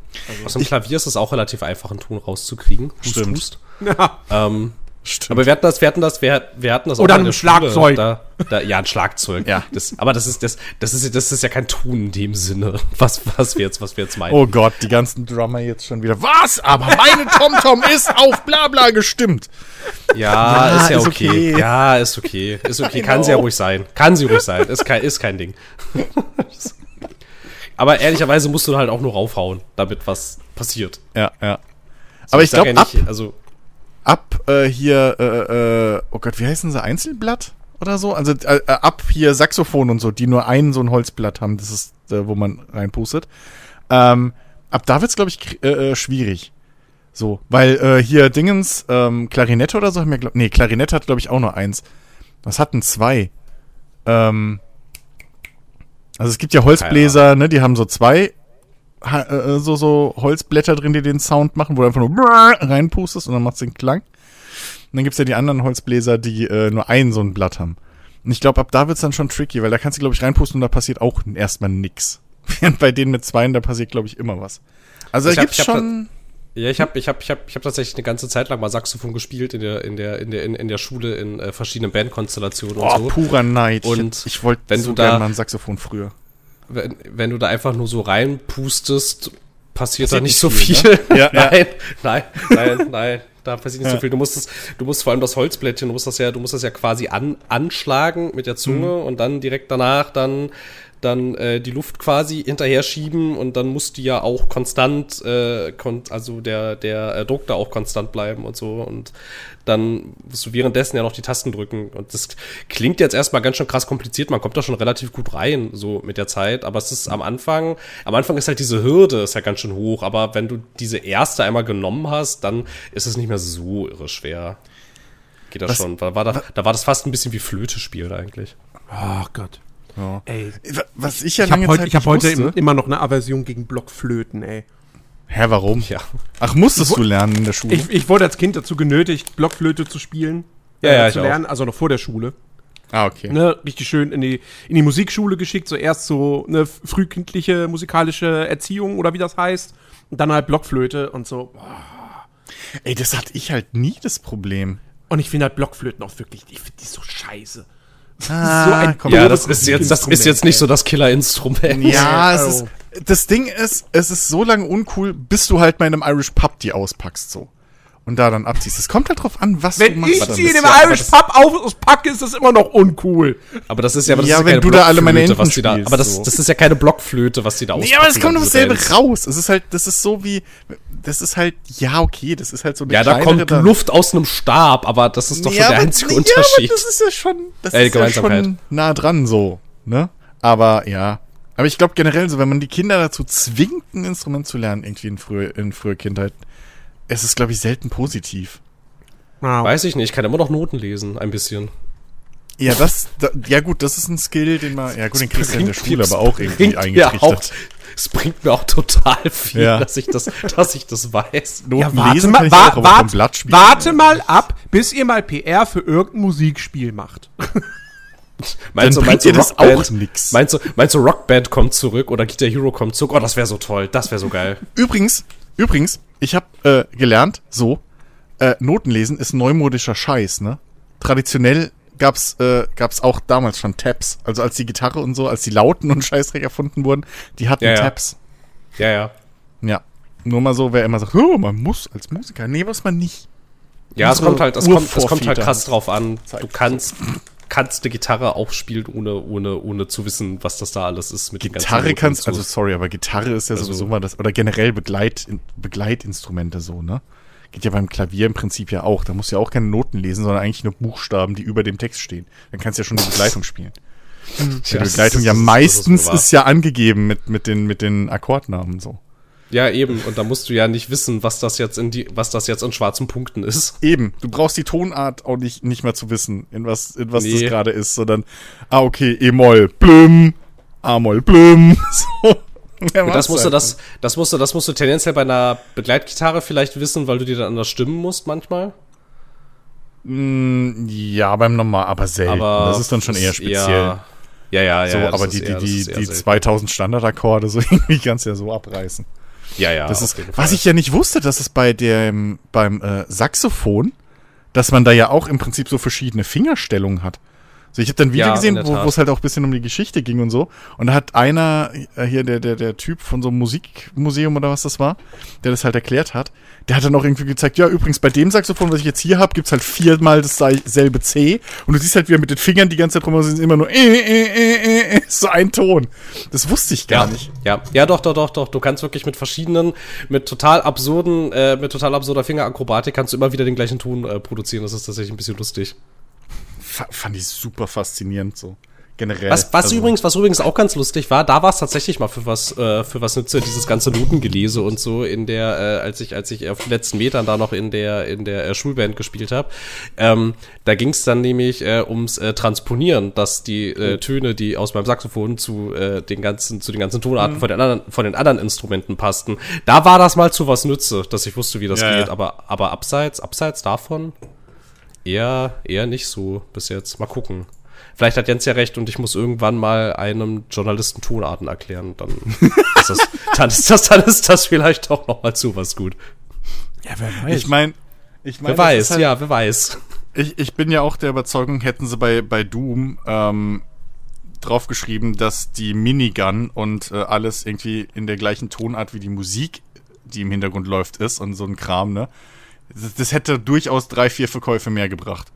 Aus dem Klavier ist es auch relativ einfach, einen Ton rauszukriegen. Stimmt. Ja, [LAUGHS] Ähm, Stimmt. aber wir hatten das, wir hatten das, wir, wir hatten das Oder in ein. Schlagzeug. Da, da, ja, ein Schlagzeug. Ja. Das, aber das ist, das, das ist, das ist ja kein Ton in dem Sinne, was, was wir jetzt, was wir jetzt meinen. Oh Gott, die ganzen Drummer jetzt schon wieder. Was? Aber meine TomTom ist auf Blabla gestimmt. Ja, Ja, ist ja ist okay. okay. Ja, ist okay. Ist okay. Kann Genau. sie ja ruhig sein. Kann sie ruhig sein. Ist kein, ist kein Ding. Aber ehrlicherweise musst du halt auch nur raufhauen, damit was passiert. Ja, ja. Aber ich sag glaube, ja ab, also ab äh, hier, äh, äh, oh Gott, wie heißen sie? Einzelblatt oder so? Also äh, äh, ab hier Saxophon und so, die nur ein so ein Holzblatt haben, das ist, wo man reinpustet. Ähm, ab da wird's, glaube ich, schwierig. So, weil hier Dingens, ähm, Klarinette oder so haben wir, glaub, nee, Klarinette hat, glaube ich, auch nur eins. Was hatten zwei? Ähm, also es gibt ja Holzbläser, ne, die haben so zwei so, so Holzblätter drin, die den Sound machen, wo du einfach nur reinpustest und dann macht's den Klang. Und dann gibt's ja die anderen Holzbläser, die äh, nur ein so ein Blatt haben. Und ich glaube, ab da wird's dann schon tricky, weil da kannst du, glaube ich, reinpusten und da passiert auch erstmal nix. [LAUGHS] Während bei denen mit zweien, da passiert, glaube ich, immer was. Also Ich da hab- gibt's schon. Ja, ich habe ich hab, ich hab, ich hab tatsächlich eine ganze Zeit lang mal Saxophon gespielt in der, in der, in der, in, in der Schule in äh, verschiedenen Bandkonstellationen Oh, und so. purer Neid. Und ich, ich wollte wenn so du da- gerne mal ein Saxophon früher. Wenn, wenn du da einfach nur so reinpustest, passiert, da Passiert nicht nicht so viel, viel. ne? Ja, [LAUGHS] ja. nein, nein, nein, [LAUGHS] nein. Da passiert nicht Ja. so viel. Du musst es, du musst vor allem das Holzblättchen, du musst das ja, du musst das ja quasi an, anschlagen mit der Zunge Mhm. und dann direkt danach dann dann äh, die Luft quasi hinterher schieben und dann muss die ja auch konstant, äh, kon also der, der äh, Druck da auch konstant bleiben und so und dann musst du währenddessen ja noch die Tasten drücken und das klingt jetzt erstmal ganz schön krass kompliziert, man kommt da schon relativ gut rein, so mit der Zeit, aber es ist am Anfang, am Anfang ist halt diese Hürde, ist ja ganz schön hoch, aber wenn du diese erste einmal genommen hast, dann ist es nicht mehr so irre schwer. Geht das Was- schon, da war, da, da war das fast ein bisschen wie Flöte spielen eigentlich. Oh Gott. Ja. Ey. Was ich ja Ich habe lange heute, Zeit ich hab nicht heute wusste. im, immer noch eine Aversion gegen Blockflöten, ey. Hä, warum? Ja. Ach, musstest du lernen in der Schule? Ich, ich wurde als Kind dazu genötigt, Blockflöte zu spielen. Ja, äh, ja, zu ich auch. lernen, also noch vor der Schule. ah, okay. Ne, richtig schön in die, in die Musikschule geschickt, so erst so eine frühkindliche musikalische Erziehung oder wie das heißt. Und dann halt Blockflöte und so. Boah. Ey, das hatte ich halt nie das Problem. Und ich finde halt Blockflöten auch wirklich, ich finde die so scheiße. [LAUGHS] Ah, so ein komm. Ja, das ist jetzt, das ist jetzt nicht so das Killerinstrument. Ja, es Oh. ist. Das Ding ist, es ist so lange uncool, bis du halt mal in einem Irish Pub die auspackst so. und da dann abziehst. Es kommt halt drauf an, was Wenn ich das sie in ist dem ja- aber Irish Pub aufpacke, ist das immer noch uncool. Aber das ist ja, aber das Ja, ist ja wenn keine du da alle meine Blockflöte, Enten was die da, spielst, aber das, so. das ist ja keine Blockflöte, was die da Nee, aber es kommt auspacken, doch dasselbe raus. Es ist halt, das ist so wie, das ist halt, ja, okay, das ist halt so eine Ja, da kommt dann- Luft aus einem Stab, aber das ist doch Nee, schon der aber- einzige nee, Unterschied. Aber das ist ja schon, das Äh, ist ja schon nah dran so, ne? Aber ja. Aber ich glaube generell so, wenn man die Kinder dazu zwingt, ein Instrument zu lernen, irgendwie in früher, in früher Kindheit, es ist, glaube ich, selten positiv. Weiß ich nicht, ich kann immer noch Noten lesen, ein bisschen. Ja, das, da, ja gut, das ist ein Skill, den man, ja gut, den kriegst du in der Schule aber auch irgendwie bringt mir auch, eingetrichtert. Es bringt mir auch total viel, Ja. dass ich das, dass ich das weiß. Noten Ja, warte lesen mal, wa wart, Blatt spielen. warte mal ab, bis ihr mal PR für irgendein Musikspiel macht. [LAUGHS] Meinst Dann bringt dir das auch nix. Meinst du, meinst du, Rockband kommt zurück oder Guitar Hero kommt zurück? Oh, das wäre so toll, das wäre so geil. Übrigens, übrigens, ich habe äh, gelernt, so, äh, Notenlesen ist neumodischer Scheiß, ne? Traditionell gab's, äh, gab's auch damals schon Tabs. Also als die Gitarre und so, als die Lauten und Scheißdreck erfunden wurden, die hatten Ja, ja. Tabs. Ja, ja. Ja. Nur mal so, wer immer sagt, oh, man muss als Musiker. Nee, muss man nicht. Ja, es kommt halt, es kommt, es kommt halt krass drauf an. Du kannst, kannst eine Gitarre auch spielen, ohne, ohne, ohne zu wissen, was das da alles ist mit Gitarre kannst, also so. sorry, aber Gitarre ist ja Also- sowieso mal das, oder generell Begleit, Begleitinstrumente so, ne? Geht ja beim Klavier im Prinzip ja auch. Da musst du ja auch keine Noten lesen, sondern eigentlich nur Buchstaben, die über dem Text stehen. Dann kannst du ja schon die Begleitung spielen. Die Ja, das Begleitung ist- ja meistens ist ja angegeben mit, mit, den, mit den Akkordnamen so. Ja, eben. Und da musst du ja nicht wissen, was das jetzt in die, was das jetzt in schwarzen Punkten ist. Eben, du brauchst die Tonart auch nicht, nicht mehr zu wissen, in was, in was Nee. das gerade ist, sondern, ah, okay, E-Moll, blüm, A-Moll, blüm, [LAUGHS] so. Ja, das musst du, das, das musst du, das musst du tendenziell bei einer Begleitgitarre vielleicht wissen, weil du dir dann anders stimmen musst manchmal. Mm, Ja, beim Normal, aber selten. Aber das ist dann schon eher speziell. ja, ja, ja. so, ja, aber die, eher- die, die selten. 2000 Standardakkorde, [LAUGHS] so irgendwie kannst du ja so abreißen. Ja, ja. Das ist, was ich ja nicht wusste, dass es bei dem, beim äh, Saxophon, dass man da ja auch im Prinzip so verschiedene Fingerstellungen hat. So, ich habe dann ein Video Ja, gesehen, wo es halt auch ein bisschen um die Geschichte ging und so. Und da hat einer, äh, hier der, der, der Typ von so einem Musikmuseum oder was das war, der das halt erklärt hat, der hat dann auch irgendwie gezeigt, ja, übrigens bei dem Saxophon, was ich jetzt hier habe, gibt's halt viermal dasselbe C. Und du siehst halt, wie er mit den Fingern die ganze Zeit rum sind immer nur äh, äh, äh, äh, so ein Ton. Das wusste ich gar ja, nicht. Ja, ja, doch, doch, doch, doch. Du kannst wirklich mit verschiedenen, mit total absurden, äh, mit total absurder Fingerakrobatik kannst du immer wieder den gleichen Ton äh, produzieren. Das ist tatsächlich ein bisschen lustig. Fand ich super faszinierend so. Generell. Was, was Also- übrigens, was übrigens auch ganz lustig war, da war es tatsächlich mal für was, äh, für was nütze, dieses ganze Notengelese und so in der, äh, als ich, als ich auf den letzten Metern da noch in der, in der äh, Schulband gespielt habe. Ähm, da ging es dann nämlich äh, ums äh, Transponieren, dass die äh, Töne, die aus meinem Saxophon zu äh, den ganzen, zu den ganzen Tonarten von den anderen, von den anderen Instrumenten passten. Da war das mal zu was nütze, dass ich wusste, wie das Ja, geht. ja. Aber, aber abseits, abseits davon eher, eher nicht so bis jetzt. Mal gucken. Vielleicht hat Jens ja recht und ich muss irgendwann mal einem Journalisten Tonarten erklären. Dann [LAUGHS] ist das, dann ist das, dann ist das vielleicht auch noch mal zu was gut. Ja, wer weiß. Ich meine, ich mein, Wer weiß, halt- ja, wer weiß. Ich, ich bin ja auch der Überzeugung, hätten sie bei, bei Doom ähm, draufgeschrieben, dass die Minigun und äh, alles irgendwie in der gleichen Tonart wie die Musik, die im Hintergrund läuft, ist und so ein Kram, ne? Das, hätte durchaus drei, vier Verkäufe mehr gebracht.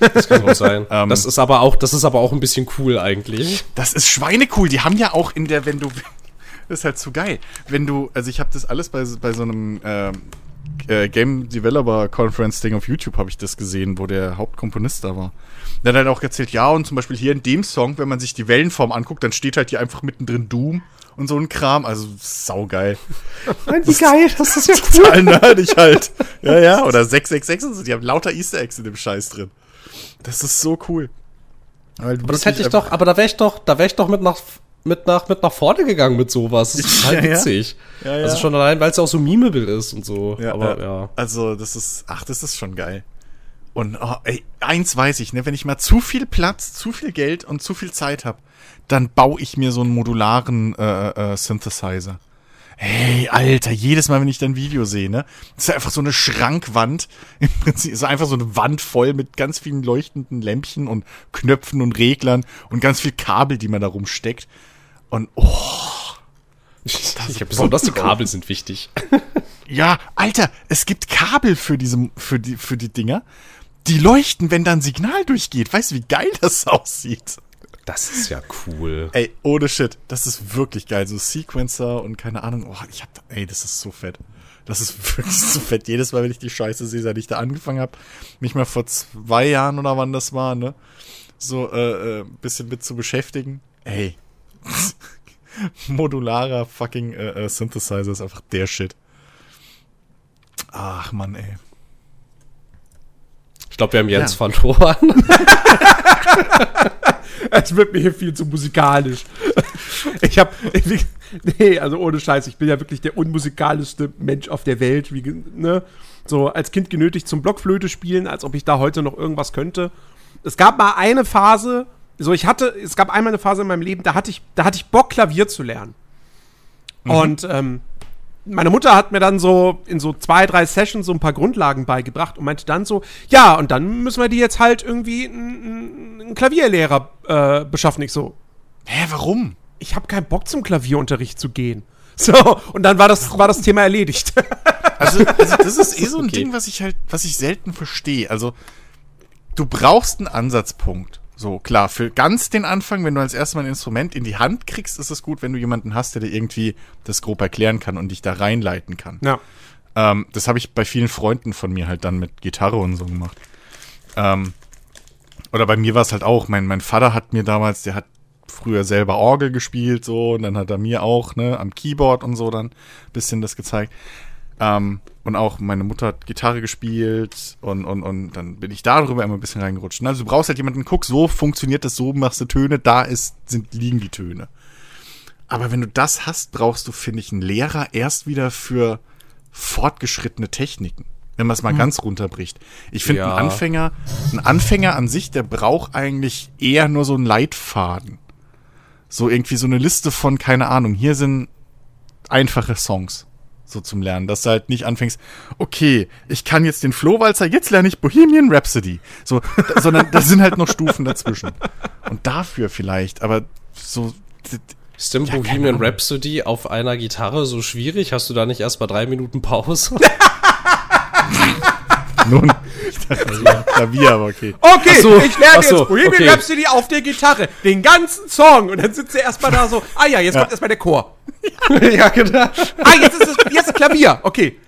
Das kann auch sein. [LAUGHS] Ähm. das ist aber auch, das ist aber auch ein bisschen cool eigentlich. Das ist schweinecool. Die haben ja auch in der, wenn du. [LAUGHS] Das ist halt zu geil. Wenn du, also ich habe das alles bei, bei so einem ähm, äh, Game Developer Conference Ding auf YouTube habe ich das gesehen, wo der Hauptkomponist da war. Der hat halt auch erzählt, ja, und zum Beispiel hier in dem Song, wenn man sich die Wellenform anguckt, dann steht halt hier einfach mittendrin Doom und so ein Kram. Also saugeil. [LAUGHS] Wie geil, das ist ja [LAUGHS] Total nerdig halt. Ja, ja. [LAUGHS] Oder 666 und so. Die haben lauter Easter Eggs in dem Scheiß drin. Das ist so cool. Aber das hätte ich doch, aber da wäre ich doch, da wäre ich doch mit nach, mit nach, mit nach vorne gegangen mit sowas. Das ist total Ja, ja. witzig. Ja, ja. Also schon allein, weil es ja auch so memeable ist und so. Ja, aber ja. Also, das ist, ach, das ist schon geil. Und oh, ey, eins weiß ich, ne, wenn ich mal zu viel Platz, zu viel Geld und zu viel Zeit habe, dann baue ich mir so einen modularen äh, äh, Synthesizer. Hey, Alter, jedes Mal, wenn ich dein Video sehe, ne, ist ja einfach so eine Schrankwand. [LAUGHS] Im Prinzip ist einfach so eine Wand voll mit ganz vielen leuchtenden Lämpchen und Knöpfen und Reglern und ganz viel Kabel, die man da rumsteckt. Und oh, [LAUGHS] Ich habe besonders die Kabel sind wichtig. Ja, Alter, es gibt Kabel für diese, für die, für die Dinger. Die leuchten, wenn da ein Signal durchgeht. Weißt du, wie geil das aussieht? Das ist ja cool. Ey, ohne Shit. Das ist wirklich geil. So Sequencer und keine Ahnung. Oh, ich hab da, ey, das ist so fett. Das ist [LAUGHS] wirklich so fett. Jedes Mal, wenn ich die Scheiße sehe, seit ich da angefangen habe, mich mal vor zwei Jahren oder wann das war, ne? So, äh, äh bisschen mit zu beschäftigen. Ey. [LAUGHS] Modularer fucking äh, äh, Synthesizer ist einfach der Shit. Ach, Mann, ey. Ich glaube, wir haben Jens ja. verloren. [LAUGHS] Es wird mir hier viel zu musikalisch. Ich habe, [LAUGHS] nee, also ohne Scheiß, ich bin ja wirklich der unmusikalischste Mensch auf der Welt. Wie, ne? So als Kind genötigt zum Blockflöte spielen, als ob ich da heute noch irgendwas könnte. Es gab mal eine Phase, so ich hatte, es gab einmal eine Phase in meinem Leben, da hatte ich, da hatte ich Bock, Klavier zu lernen. Mhm. Und ähm, meine Mutter hat mir dann so in so zwei, drei Sessions so ein paar Grundlagen beigebracht und meinte dann so, ja, und dann müssen wir die jetzt halt irgendwie einen, Klavierlehrer äh, beschaffen. Ich so, hä, warum? Ich habe keinen Bock zum Klavierunterricht zu gehen. [LAUGHS] So, und dann war das, war das Thema erledigt. [LAUGHS] Also, also das ist eh so ein okay. Ding, was ich halt, was ich selten verstehe. Also, du brauchst einen Ansatzpunkt. So, klar, für ganz den Anfang, wenn du als erstes mal ein Instrument in die Hand kriegst, ist es gut, wenn du jemanden hast, der dir irgendwie das grob erklären kann und dich da reinleiten kann. Ja. Ähm, das habe ich bei vielen Freunden von mir halt dann mit Gitarre und so gemacht. Ähm, oder bei mir war es halt auch, mein, mein Vater hat mir damals, der hat früher selber Orgel gespielt, so, und dann hat er mir auch, ne, am Keyboard und so dann bisschen das gezeigt. Ähm, und auch meine Mutter hat Gitarre gespielt und, und, und dann bin ich darüber immer ein bisschen reingerutscht. Also du brauchst halt jemanden, guck, so funktioniert das, so machst du Töne, da ist, sind, liegen die Töne. Aber wenn du das hast, brauchst du, finde ich, einen Lehrer erst wieder für fortgeschrittene Techniken. Wenn man es mal hm. ganz runterbricht. Ich finde, ja. ein Anfänger, ein Anfänger an sich, der braucht eigentlich eher nur so einen Leitfaden. So irgendwie so eine Liste von, keine Ahnung, hier sind einfache Songs so zum Lernen, dass du halt nicht anfängst, okay, ich kann jetzt den Flohwalzer, jetzt lerne ich Bohemian Rhapsody. So, sondern da sind halt noch Stufen dazwischen. Und dafür vielleicht, aber so. Ist denn ja, Bohemian Rhapsody auf einer Gitarre so schwierig? Hast du da nicht erst mal drei Minuten Pause? [LAUGHS] [LAUGHS] Nun, ich dachte, Klavier, aber okay. Okay, so, ich lerne so, jetzt Bohemian okay. Rhapsody auf der Gitarre. Den ganzen Song. Und dann sitzt er erstmal da so, ah ja, jetzt ja. kommt erstmal der Chor. [LAUGHS] ja, genau. Ah, jetzt ist es jetzt Klavier. Okay.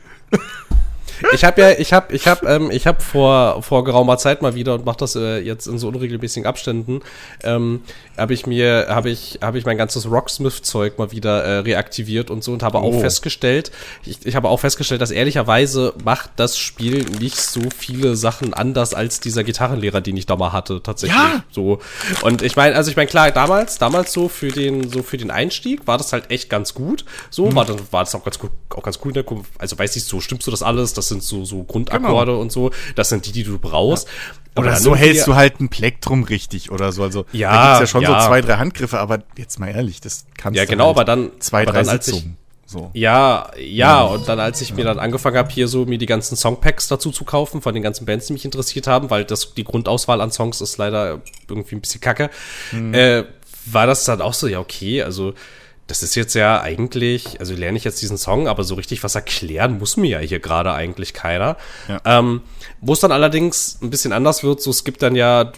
Ich habe ja, ich habe, ich habe, ähm, ich habe vor vor geraumer Zeit mal wieder und mache das äh, jetzt in so unregelmäßigen Abständen, ähm, habe ich mir, habe ich, habe ich mein ganzes Rocksmith-Zeug mal wieder äh, reaktiviert und so und habe oh. auch festgestellt, ich, ich habe auch festgestellt, dass ehrlicherweise macht das Spiel nicht so viele Sachen anders als dieser Gitarrenlehrer, den ich da mal hatte, tatsächlich. Ja. So. Und ich meine, also ich meine, klar, damals, damals so für den, so für den Einstieg war das halt echt ganz gut. So, hm. war, dann, war das auch ganz gut, auch ganz cool. Also weiß ich, so stimmst du das alles, das sind so, so Grundakkorde genau. und so, das sind die, die du brauchst. Ja. Oder so hältst du halt ein Plektrum richtig oder so. Also ja, da gibt's ja schon ja. so zwei, drei Handgriffe, aber jetzt mal ehrlich, das kannst ja, du genau, halt aber dann zwei, aber drei dann, Sitzungen. So. Ja, ja, und dann, als ich mir dann angefangen habe, hier so mir die ganzen Songpacks dazu zu kaufen, von den ganzen Bands, die mich interessiert haben, weil das die Grundauswahl an Songs ist leider irgendwie ein bisschen kacke, mhm. äh, war das dann auch so, ja, okay, also das ist jetzt ja eigentlich, also lerne ich jetzt diesen Song, aber so richtig was erklären muss mir ja hier gerade eigentlich keiner. Ja. Ähm, wo es dann allerdings ein bisschen anders wird, so es gibt dann ja,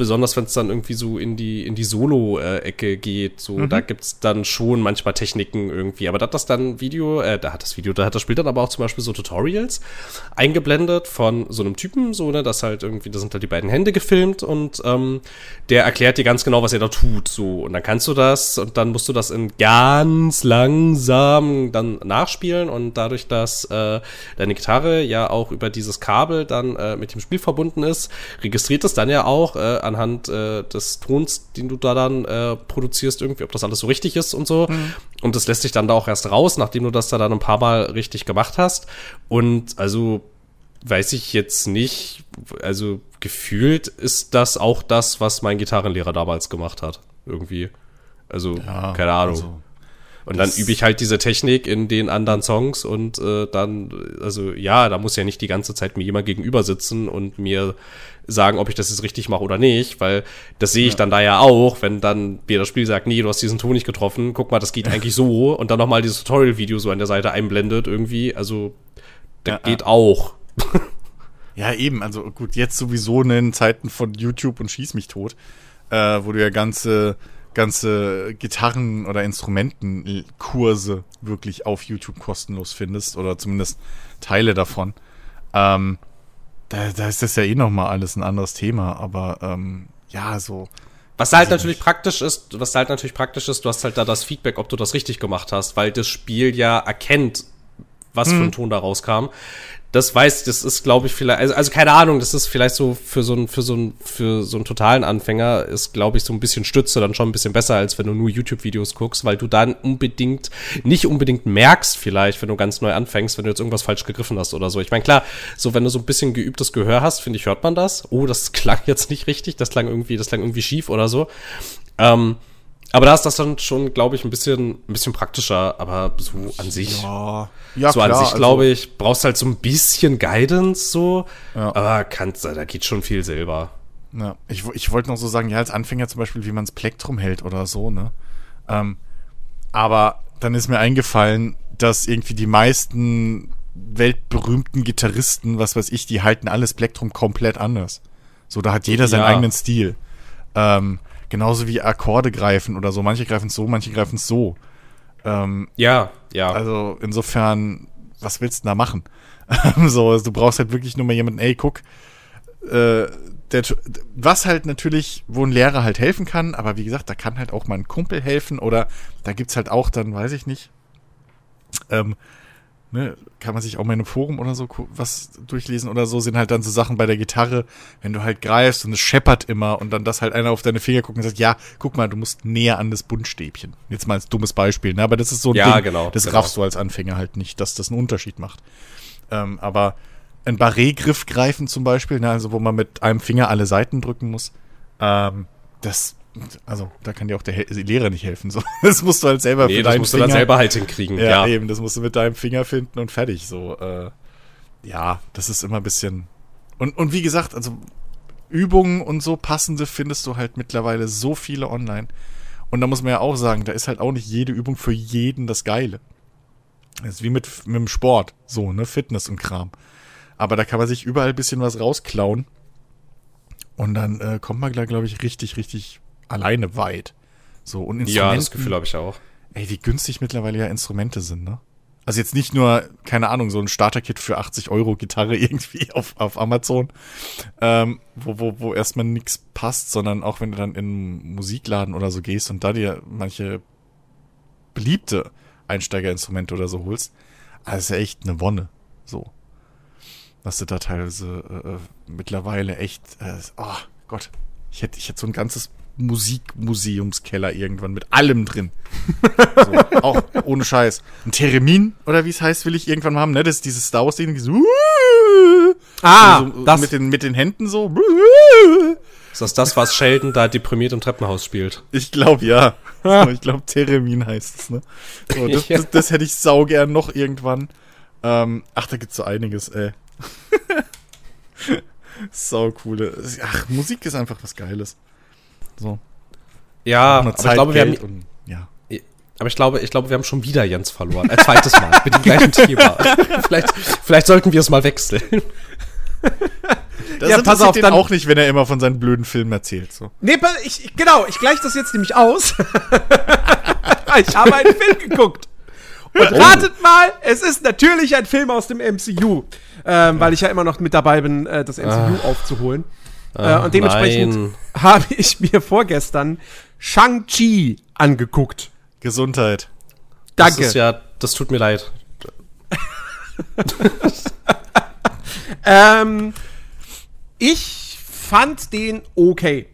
besonders wenn es dann irgendwie so in die, in die Solo-Ecke geht, so, mhm. da gibt's dann schon manchmal Techniken irgendwie. Aber da hat das dann Video, äh, da hat das Video, da hat das Spiel dann aber auch zum Beispiel so Tutorials eingeblendet von so einem Typen, so, ne, das halt irgendwie, da sind halt die beiden Hände gefilmt und ähm, der erklärt dir ganz genau, was er da tut, so. Und dann kannst du das und dann musst du das in ganz langsam dann nachspielen und dadurch, dass äh, deine Gitarre ja auch über dieses Kabel dann äh, mit dem Spiel verbunden ist, registriert es dann ja auch äh, anhand äh, des Tons, den du da dann äh, produzierst, irgendwie, ob das alles so richtig ist und so. Mhm. Und das lässt sich dann da auch erst raus, nachdem du das da dann ein paar Mal richtig gemacht hast. Und also weiß ich jetzt nicht, also gefühlt ist das auch das, was mein Gitarrenlehrer damals gemacht hat. Irgendwie. Also, ja, keine Ahnung. Also Und dann übe ich halt diese Technik in den anderen Songs und äh, dann, also ja, da muss ja nicht die ganze Zeit mir jemand gegenüber sitzen und mir sagen, ob ich das jetzt richtig mache oder nicht, weil das sehe ich ja. dann da ja auch, wenn dann mir das Spiel sagt, nee, du hast diesen Ton nicht getroffen, guck mal, das geht eigentlich so und dann nochmal dieses Tutorial-Video so an der Seite einblendet irgendwie, also das ja, geht auch. [LAUGHS] Ja, eben, also gut, jetzt sowieso in den Zeiten von YouTube und Schieß mich tot, äh, wo du ja ganze ganze Gitarren- oder Instrumentenkurse wirklich auf YouTube kostenlos findest oder zumindest Teile davon. Ähm, da, da ist das ja eh nochmal alles ein anderes Thema, aber ähm, ja, so. Was halt natürlich nicht. praktisch ist, was halt natürlich praktisch ist, du hast halt da das Feedback, ob du das richtig gemacht hast, weil das Spiel ja erkennt, was hm. für ein hm. Ton da rauskam das weiß, das ist, glaube ich, vielleicht, also, also keine Ahnung, das ist vielleicht so für so ein, für so ein, für so einen totalen Anfänger ist, glaube ich, so ein bisschen Stütze dann schon ein bisschen besser, als wenn du nur YouTube-Videos guckst, weil du dann unbedingt, nicht unbedingt merkst, vielleicht, wenn du ganz neu anfängst, wenn du jetzt irgendwas falsch gegriffen hast oder so. Ich meine, klar, so wenn du so ein bisschen geübtes Gehör hast, finde ich, hört man das. Oh, das klang jetzt nicht richtig, das klang irgendwie, das klang irgendwie schief oder so. Ähm, aber da ist das dann schon, glaube ich, ein bisschen, ein bisschen praktischer, aber so an sich. Ja, ja so klar, an sich, glaube also, ich, brauchst halt so ein bisschen Guidance so, ja. aber kannst, da geht schon viel selber. Ja, ich, ich wollte noch so sagen, ja, als Anfänger zum Beispiel, wie man das Plektrum hält oder so, ne? Ähm, aber dann ist mir eingefallen, dass irgendwie die meisten weltberühmten Gitarristen, was weiß ich, die halten alles Plektrum komplett anders. So, da hat jeder seinen ja. eigenen Stil. Ähm, Genauso wie Akkorde greifen oder so. Manche greifen es so, manche greifen es so. Ähm, ja, ja. Also insofern, was willst du da machen? [LAUGHS] so, also du brauchst halt wirklich nur mal jemanden, ey, guck, äh, der, was halt natürlich, wo ein Lehrer halt helfen kann, aber wie gesagt, da kann halt auch mal ein Kumpel helfen oder da gibt's halt auch dann, weiß ich nicht, ähm, ne, kann man sich auch mal in einem Forum oder so was durchlesen oder so, sind halt dann so Sachen bei der Gitarre, wenn du halt greifst und es scheppert immer und dann das halt einer auf deine Finger guckt und sagt, ja, guck mal, du musst näher an das Buntstäbchen. Jetzt mal als dummes Beispiel, ne, aber das ist so ein ja, Ding, genau, das genau. raffst du als Anfänger halt nicht, dass das einen Unterschied macht. Ähm, aber ein Barré-Griff greifen zum Beispiel, ne, also wo man mit einem Finger alle Seiten drücken muss, ähm, das also da kann dir auch der He Lehrer nicht helfen. So. [LAUGHS] Das musst du halt selber nee, das musst Finger, du dann selber halt hinkriegen. Ja, ja, eben, das musst du mit deinem Finger finden und fertig. So, äh, ja, das ist immer ein bisschen. Und, und wie gesagt, also Übungen und so passende findest du halt mittlerweile so viele online. Und da muss man ja auch sagen, da ist halt auch nicht jede Übung für jeden das Geile. Das ist wie mit, mit dem Sport, so, ne, Fitness und Kram. Aber da kann man sich überall ein bisschen was rausklauen. Und dann äh, kommt man, glaube ich, richtig, richtig alleine weit. So, und Ja, das Gefühl habe ich auch. Ey, wie günstig mittlerweile ja Instrumente sind, ne? Also jetzt nicht nur, keine Ahnung, so ein Starterkit für 80 Euro Gitarre [LAUGHS] irgendwie auf, auf Amazon, ähm, wo, wo, wo erstmal nichts passt, sondern auch wenn du dann in einen Musikladen oder so gehst und da dir manche beliebte Einsteigerinstrumente oder so holst, also ist ja echt eine Wonne. So. Was du da teilweise äh, äh mittlerweile echt, äh, oh Gott, ich hätte, ich hätte so ein ganzes Musikmuseumskeller irgendwann mit allem drin. so, auch ohne Scheiß. Ein Theremin, oder wie es heißt, will ich irgendwann mal haben, ne? Das ist dieses Star Wars-Ding, so, ah, so, das mit den, mit den Händen so. Ist das das, was Sheldon da deprimiert im Treppenhaus spielt? Ich glaube, ja. ich glaube, Theremin heißt es, ne? So, das, ja. das, das, hätte ich saugern noch irgendwann. Ähm, ach, da gibt's so einiges, ey. [LAUGHS] Sau coole. Ach, Musik ist einfach was Geiles. So. Ja, aber Zeit, ich glaube, Geld wir haben. Und, ja. Aber ich glaube, ich glaube, wir haben schon wieder Jens verloren. Ein zweites Mal mit dem gleichen Thema. [LAUGHS] vielleicht, vielleicht sollten wir es mal wechseln. Das ja, pass auf, dann auch nicht, wenn er immer von seinen blöden Filmen erzählt. So. Nee, ich, genau, ich gleiche das jetzt nämlich aus. [LAUGHS] ich habe einen Film geguckt. Und oh. ratet mal, es ist natürlich ein Film aus dem MCU. Ähm, weil ich ja immer noch mit dabei bin, äh, das MCU ah. aufzuholen. Äh, und dementsprechend [LAUGHS] habe ich mir vorgestern Shang-Chi angeguckt. Gesundheit. Danke. Das ist ja, das tut mir leid. [LAUGHS] ähm, ich fand den okay.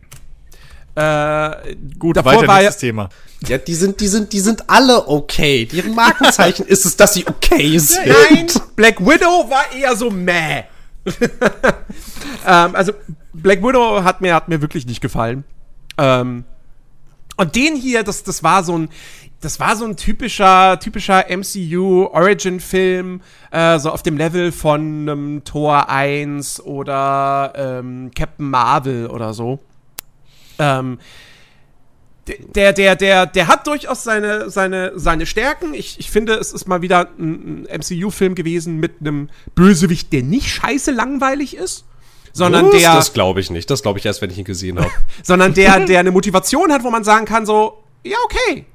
Äh, Gut, weiter war nächstes Thema. Ja, die sind, die sind, die sind alle okay. Deren Markenzeichen [LAUGHS] ist es, dass sie okay sind. Nein, Black Widow war eher so meh. [LAUGHS] ähm, also Black Widow hat mir, hat mir wirklich nicht gefallen. Ähm, und den hier, das, das war so ein das war so ein typischer, typischer MCU-Origin-Film, äh, so auf dem Level von einem Tor 1 oder ähm, Captain Marvel oder so. Ähm, der, der, der, der hat durchaus seine, seine, seine Stärken. Ich, ich finde, es ist mal wieder ein, MCU-Film gewesen mit einem Bösewicht, der nicht scheiße langweilig ist, sondern Was? der. Das glaube ich nicht. Das glaube ich erst, wenn ich ihn gesehen habe. [LAUGHS] sondern der, [LAUGHS] der eine Motivation hat, wo man sagen kann, so, ja, okay.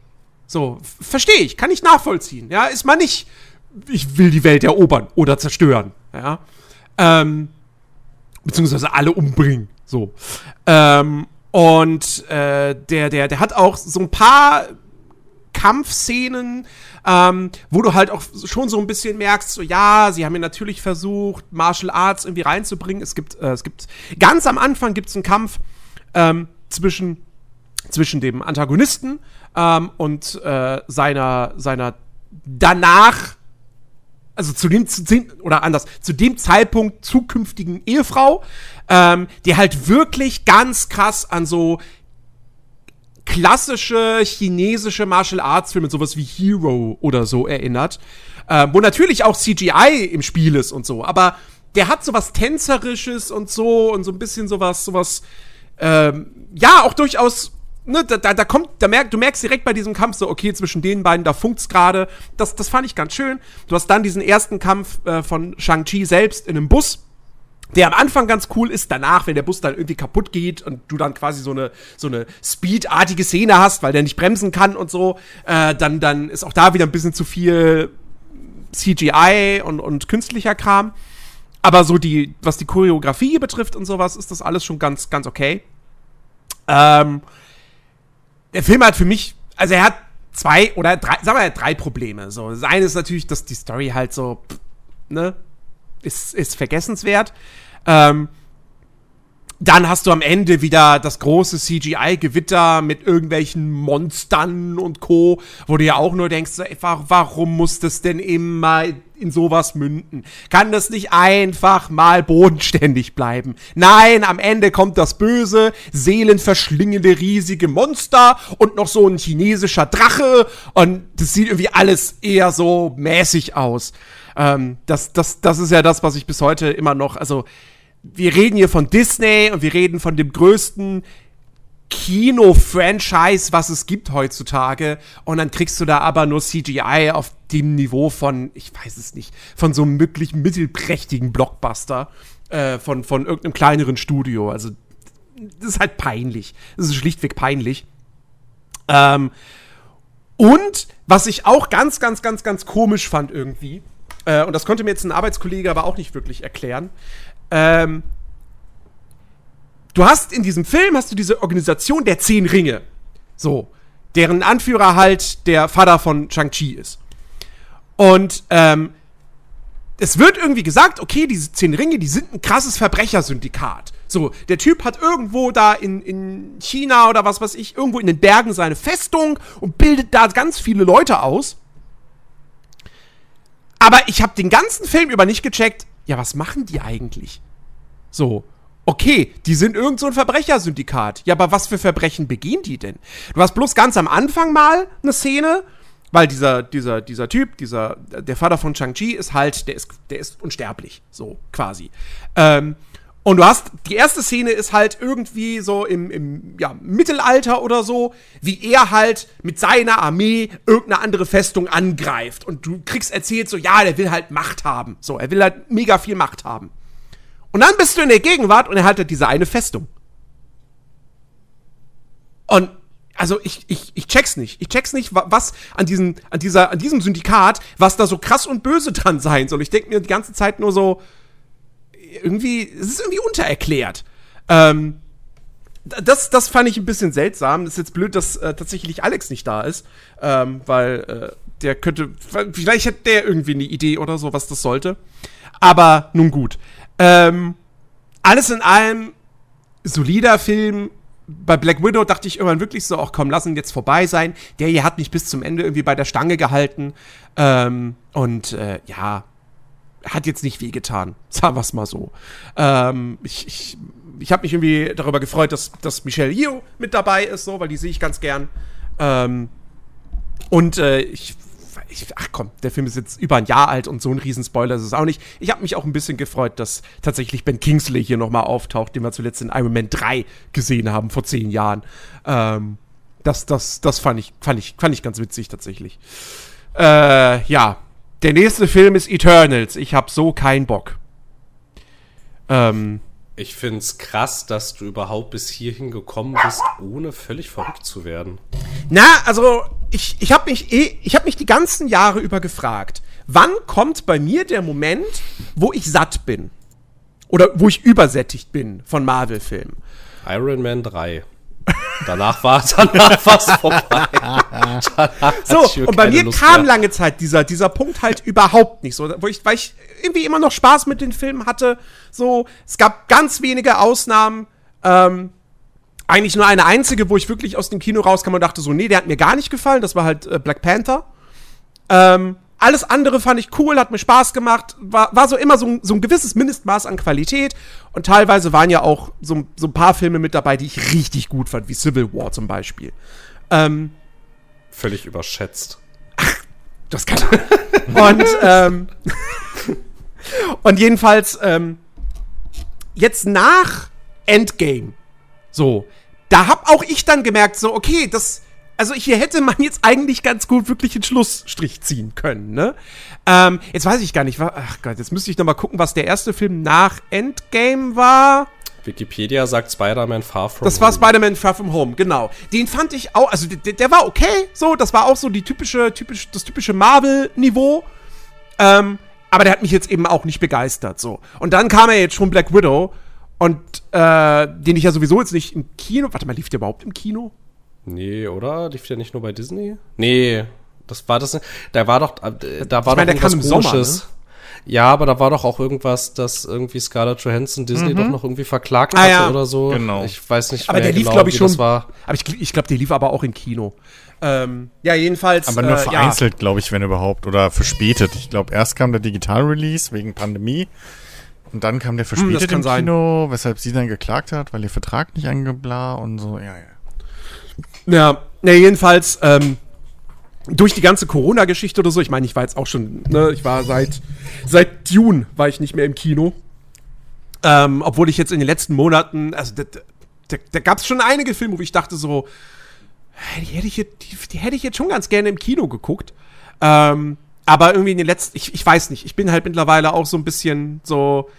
So, verstehe ich, kann ich nachvollziehen. Ja, ist mal nicht, ich will die Welt erobern oder zerstören. Ja. Ähm, beziehungsweise alle umbringen. So. Ähm, und äh, der, der, der hat auch so ein paar Kampfszenen, ähm, wo du halt auch schon so ein bisschen merkst, so ja, sie haben ja natürlich versucht, Martial Arts irgendwie reinzubringen. Es gibt, äh, es gibt ganz am Anfang gibt es einen Kampf ähm, zwischen zwischen dem Antagonisten ähm, und äh, seiner seiner danach also zu dem, zu dem, oder anders, zu dem Zeitpunkt zukünftigen Ehefrau, ähm, die halt wirklich ganz krass an so klassische chinesische Martial Arts Filme, sowas wie Hero oder so erinnert, äh, wo natürlich auch CGI im Spiel ist und so, aber der hat sowas tänzerisches und so und so ein bisschen sowas, sowas, ähm, ja, auch durchaus Ne, da, da, da kommt, da merkt, du merkst direkt bei diesem Kampf so, okay, zwischen den beiden, da funkt's gerade. Das, das fand ich ganz schön. Du hast dann diesen ersten Kampf äh, von Shang-Chi selbst in einem Bus, der am Anfang ganz cool ist, danach, wenn der Bus dann irgendwie kaputt geht und du dann quasi so eine, so eine Speed-artige Szene hast, weil der nicht bremsen kann und so, äh, dann, dann ist auch da wieder ein bisschen zu viel CGI und, und künstlicher Kram. Aber so die, was die Choreografie betrifft und sowas, ist das alles schon ganz, ganz okay. Ähm, der Film hat für mich, also er hat zwei oder drei, sagen wir drei Probleme. So, das eine ist natürlich, dass die Story halt so, pff, ne, ist, ist vergessenswert. Ähm, dann hast du am Ende wieder das große CGI-Gewitter mit irgendwelchen Monstern und Co., wo du ja auch nur denkst, ey, warum muss das denn immer in sowas münden? Kann das nicht einfach mal bodenständig bleiben? Nein, am Ende kommt das böse, seelenverschlingende riesige Monster und noch so ein chinesischer Drache und das sieht irgendwie alles eher so mäßig aus. Ähm, das, das, das ist ja das, was ich bis heute immer noch, also wir reden hier von Disney und wir reden von dem größten Kino-Franchise, was es gibt heutzutage. Und dann kriegst du da aber nur CGI auf dem Niveau von, ich weiß es nicht, von so einem wirklich mittelprächtigen Blockbuster äh, von, von irgendeinem kleineren Studio. Also, das ist halt peinlich. Das ist schlichtweg peinlich. Ähm, und was ich auch ganz, ganz, ganz, ganz komisch fand irgendwie, äh, und das konnte mir jetzt ein Arbeitskollege aber auch nicht wirklich erklären, ähm, du hast in diesem Film hast du diese Organisation der Zehn Ringe. So. Deren Anführer halt der Vater von Shang-Chi ist. Und ähm, es wird irgendwie gesagt, okay, diese zehn Ringe, die sind ein krasses Verbrechersyndikat. So, der Typ hat irgendwo da in, in China oder was weiß ich, irgendwo in den Bergen seine Festung und bildet da ganz viele Leute aus. Aber ich habe den ganzen Film über nicht gecheckt, ja, was machen die eigentlich? So, okay, die sind irgend so ein Verbrechersyndikat. Ja, aber was für Verbrechen begehen die denn? Du hast bloß ganz am Anfang mal eine Szene, weil dieser, dieser, dieser Typ, dieser, der Vater von Shang-Chi ist halt, der ist, der ist unsterblich, so quasi. Ähm, und du hast, die erste Szene ist halt irgendwie so im, im ja, Mittelalter oder so, wie er halt mit seiner Armee irgendeine andere Festung angreift. Und du kriegst erzählt so, ja, der will halt Macht haben. So, er will halt mega viel Macht haben. Und dann bist du in der Gegenwart und er hat diese eine Festung. Und also ich, ich, ich check's nicht. Ich check's nicht, was an, diesen, an, dieser, an diesem Syndikat, was da so krass und böse [LAUGHS] dran sein soll. Ich denke mir die ganze Zeit nur so, irgendwie, es ist irgendwie untererklärt. Ähm, das, das fand ich ein bisschen seltsam. Ist jetzt blöd, dass äh, tatsächlich Alex nicht da ist, ähm, weil äh, der könnte, vielleicht hat der irgendwie eine Idee oder so, was das sollte. Aber nun gut. Ähm, alles in allem solider Film. Bei Black Widow dachte ich irgendwann wirklich so, ach komm, lass ihn jetzt vorbei sein. Der hier hat mich bis zum Ende irgendwie bei der Stange gehalten. Ähm, und äh, ja, hat jetzt nicht wehgetan, [LAUGHS] sagen wir es mal so. Ähm, ich ich, ich habe mich irgendwie darüber gefreut, dass, dass Michelle Yeoh mit dabei ist, so, weil die sehe ich ganz gern. Ähm, Und äh, ich, ich, ach komm, der Film ist jetzt über ein Jahr alt und so ein Riesenspoiler ist es auch nicht. Ich habe mich auch ein bisschen gefreut, dass tatsächlich Ben Kingsley hier nochmal auftaucht, den wir zuletzt in Iron Man 3 gesehen haben, vor zehn Jahren. Ähm, das, das, das fand ich, fand ich, fand ich ganz witzig tatsächlich. Äh, ja. Der nächste Film ist Eternals. Ich hab so keinen Bock. Ähm, ich find's krass, dass du überhaupt bis hierhin gekommen bist, ohne völlig verrückt zu werden. Na, also ich, ich habe mich eh, ich habe mich die ganzen Jahre über gefragt, wann kommt bei mir der Moment, wo ich satt bin oder wo ich übersättigt bin von Marvel-Filmen? Iron Man 3. Danach war [LAUGHS] danach vorbei. Danach so, und bei mir Lust kam mehr. lange Zeit dieser, dieser Punkt halt überhaupt nicht so, wo ich, weil ich irgendwie immer noch Spaß mit den Filmen hatte. So, es gab ganz wenige Ausnahmen. Ähm, eigentlich nur eine einzige, wo ich wirklich aus dem Kino rauskam und dachte so, nee, der hat mir gar nicht gefallen. Das war halt äh, Black Panther. Ähm, alles andere fand ich cool, hat mir Spaß gemacht, war, war so immer so, so ein gewisses Mindestmaß an Qualität. Und teilweise waren ja auch so, so ein paar Filme mit dabei, die ich richtig gut fand, wie Civil War zum Beispiel. Ähm, Völlig überschätzt. Ach, das kann. und, ähm, [LAUGHS] und jedenfalls, ähm, jetzt nach Endgame, so, da hab auch ich dann gemerkt, so, okay, das also hier hätte man jetzt eigentlich ganz gut wirklich einen Schlussstrich ziehen können, ne? Ähm, jetzt weiß ich gar nicht, ach Gott, jetzt müsste ich noch mal gucken, was der erste Film nach Endgame war. Wikipedia sagt Spider-Man Far From das Home. Das war Spider-Man Far From Home, genau. Den fand ich auch, also der, der, war okay, so, das war auch so die typische, typisch, das typische Marvel-Niveau. Ähm, aber der hat mich jetzt eben auch nicht begeistert, so. Und dann kam er jetzt schon Black Widow und äh, den ich ja sowieso jetzt nicht im Kino, warte mal, lief der überhaupt im Kino? Nee, oder? Lief der nicht nur bei Disney? Nee, das war das. Da war doch, äh, da war ich meine, doch irgendwas Komisches. Sommer, ne? Ja, aber da war doch auch irgendwas, dass irgendwie Scarlett Johansson Disney mhm. doch noch irgendwie verklagt ah, hatte ja. oder so. Genau. Ich weiß nicht, aber der lief, genau, glaube ich, schon. War. Aber ich, ich glaube, der lief aber auch im Kino. Ähm, ja, jedenfalls. Aber nur äh, vereinzelt, ja. glaube ich, wenn überhaupt. Oder verspätet. Ich glaube, erst kam der Digital-Release wegen Pandemie. Und dann kam der hm, verspätet hm, im Kino, sein. weshalb sie dann geklagt hat, weil ihr Vertrag nicht angebla und so. Ja, ja. Ja, ne, jedenfalls, ähm, durch die ganze Corona-Geschichte oder so, ich meine, ich war jetzt auch schon, ne, ich war seit, seit Dune war ich nicht mehr im Kino. Ähm, obwohl ich jetzt in den letzten Monaten, also da, da, da gab es schon einige Filme, wo ich dachte so, die hätte ich jetzt, die, die, hätte ich jetzt schon ganz gerne im Kino geguckt. Ähm, aber irgendwie in den letzten, ich, ich weiß nicht, ich bin halt mittlerweile auch so ein bisschen so,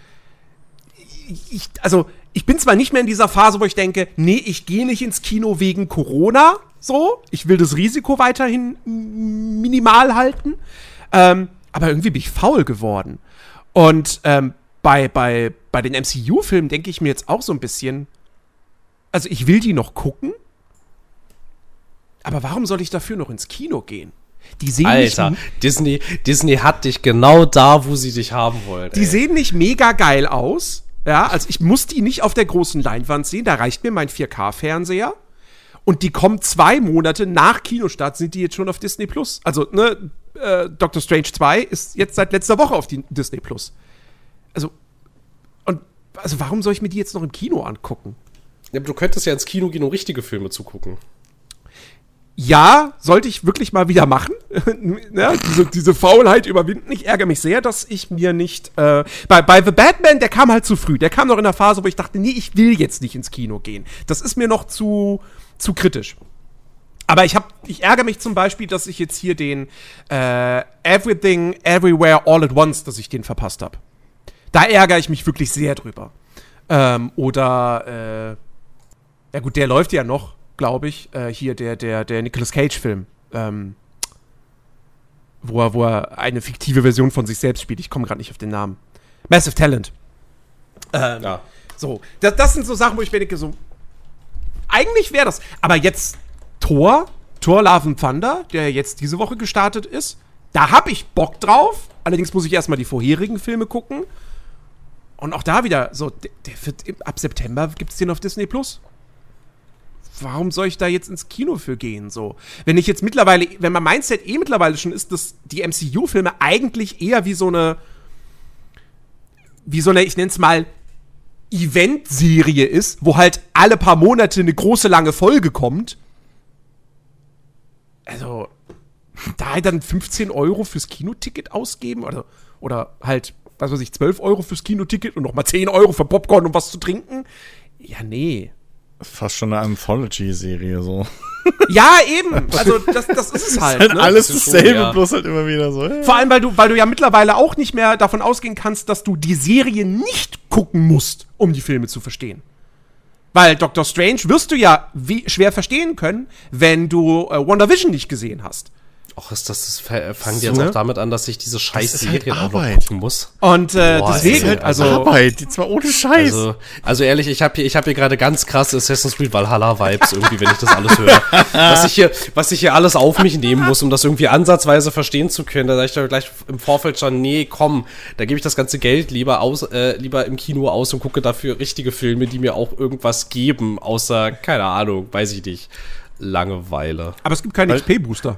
ich, also ich bin zwar nicht mehr in dieser Phase, wo ich denke, nee, ich gehe nicht ins Kino wegen Corona, so, ich will das Risiko weiterhin minimal halten, ähm, aber irgendwie bin ich faul geworden. Und ähm, bei, bei, bei den MCU-Filmen denke ich mir jetzt auch so ein bisschen, also ich will die noch gucken, aber warum soll ich dafür noch ins Kino gehen? Die sehen Alter, nicht, Disney, Disney hat dich genau da, wo sie dich haben wollen. Die ey. sehen nicht mega geil aus. Ja, also ich muss die nicht auf der großen Leinwand sehen, da reicht mir mein 4K-Fernseher. Und die kommen zwei Monate nach Kinostart, sind die jetzt schon auf Disney Plus. Also, ne, äh, Doctor Strange 2 ist jetzt seit letzter Woche auf die Disney Plus. Also, und also warum soll ich mir die jetzt noch im Kino angucken? Ja, aber du könntest ja ins Kino gehen, um richtige Filme zu gucken ja, sollte ich wirklich mal wieder machen. Ja, [LAUGHS] diese, diese Faulheit überwinden. Ich ärgere mich sehr, dass ich mir nicht. Äh, bei, bei The Batman, der kam halt zu früh. Der kam noch in der Phase, wo ich dachte, nee, ich will jetzt nicht ins Kino gehen. Das ist mir noch zu, zu kritisch. Aber ich, hab, ich ärgere mich zum Beispiel, dass ich jetzt hier den äh, Everything, Everywhere, All at Once, dass ich den verpasst habe. Da ärgere ich mich wirklich sehr drüber. Ähm, oder, äh, ja gut, der läuft ja noch glaube ich, äh, hier der, der, der Nicolas Cage-Film, ähm, wo, er, wo er eine fiktive Version von sich selbst spielt. Ich komme gerade nicht auf den Namen. Massive Talent. Ähm, ja. So, das, das sind so Sachen, wo ich mir denke, so, eigentlich wäre das. Aber jetzt Thor, Thor Love and Thunder, der jetzt diese Woche gestartet ist, da habe ich Bock drauf. Allerdings muss ich erstmal die vorherigen Filme gucken. Und auch da wieder, so, der, der wird, ab September gibt es den auf Disney Plus warum soll ich da jetzt ins Kino für gehen? So, wenn ich jetzt mittlerweile, wenn mein Mindset eh mittlerweile schon ist, dass die MCU-Filme eigentlich eher wie so eine, wie so eine, ich nenne es mal, Event-Serie ist, wo halt alle paar Monate eine große lange Folge kommt. Also, da halt dann 15 Euro fürs Kinoticket ausgeben oder, oder halt, was weiß ich, 12 Euro fürs Kinoticket und nochmal 10 Euro für Popcorn und was zu trinken. Ja, nee. Fast schon eine Anthology-Serie so. Ja, eben. Also das, das ist es [LAUGHS] halt. Halt ne? alles Das ist schon, dasselbe, ja. bloß halt immer wieder so. Vor allem, weil du, weil du ja mittlerweile auch nicht mehr davon ausgehen kannst, dass du die Serie nicht gucken musst, um die Filme zu verstehen. Weil Doctor Strange wirst du ja wie, schwer verstehen können, wenn du äh, WandaVision nicht gesehen hast. Och, ist das, das fa- fangen die So, jetzt ne? auch damit an, dass ich diese scheiß ist halt Serien auch noch gucken muss. Und äh, Boah, deswegen, halt also, Arbeit, die zwar ohne Scheiß. Also, also ehrlich, ich habe hier, ich habe hier gerade ganz krasse Assassin's Creed Valhalla Vibes irgendwie, wenn ich das alles höre. was ich hier, was ich hier alles auf mich nehmen muss, um das irgendwie ansatzweise verstehen zu können. Da sag ich doch gleich im Vorfeld schon, nee, komm, da gebe ich das ganze Geld lieber aus, äh, lieber im Kino aus und gucke dafür richtige Filme, die mir auch irgendwas geben, außer keine Ahnung, weiß ich nicht, Langeweile. aber es gibt keinen XP-Booster.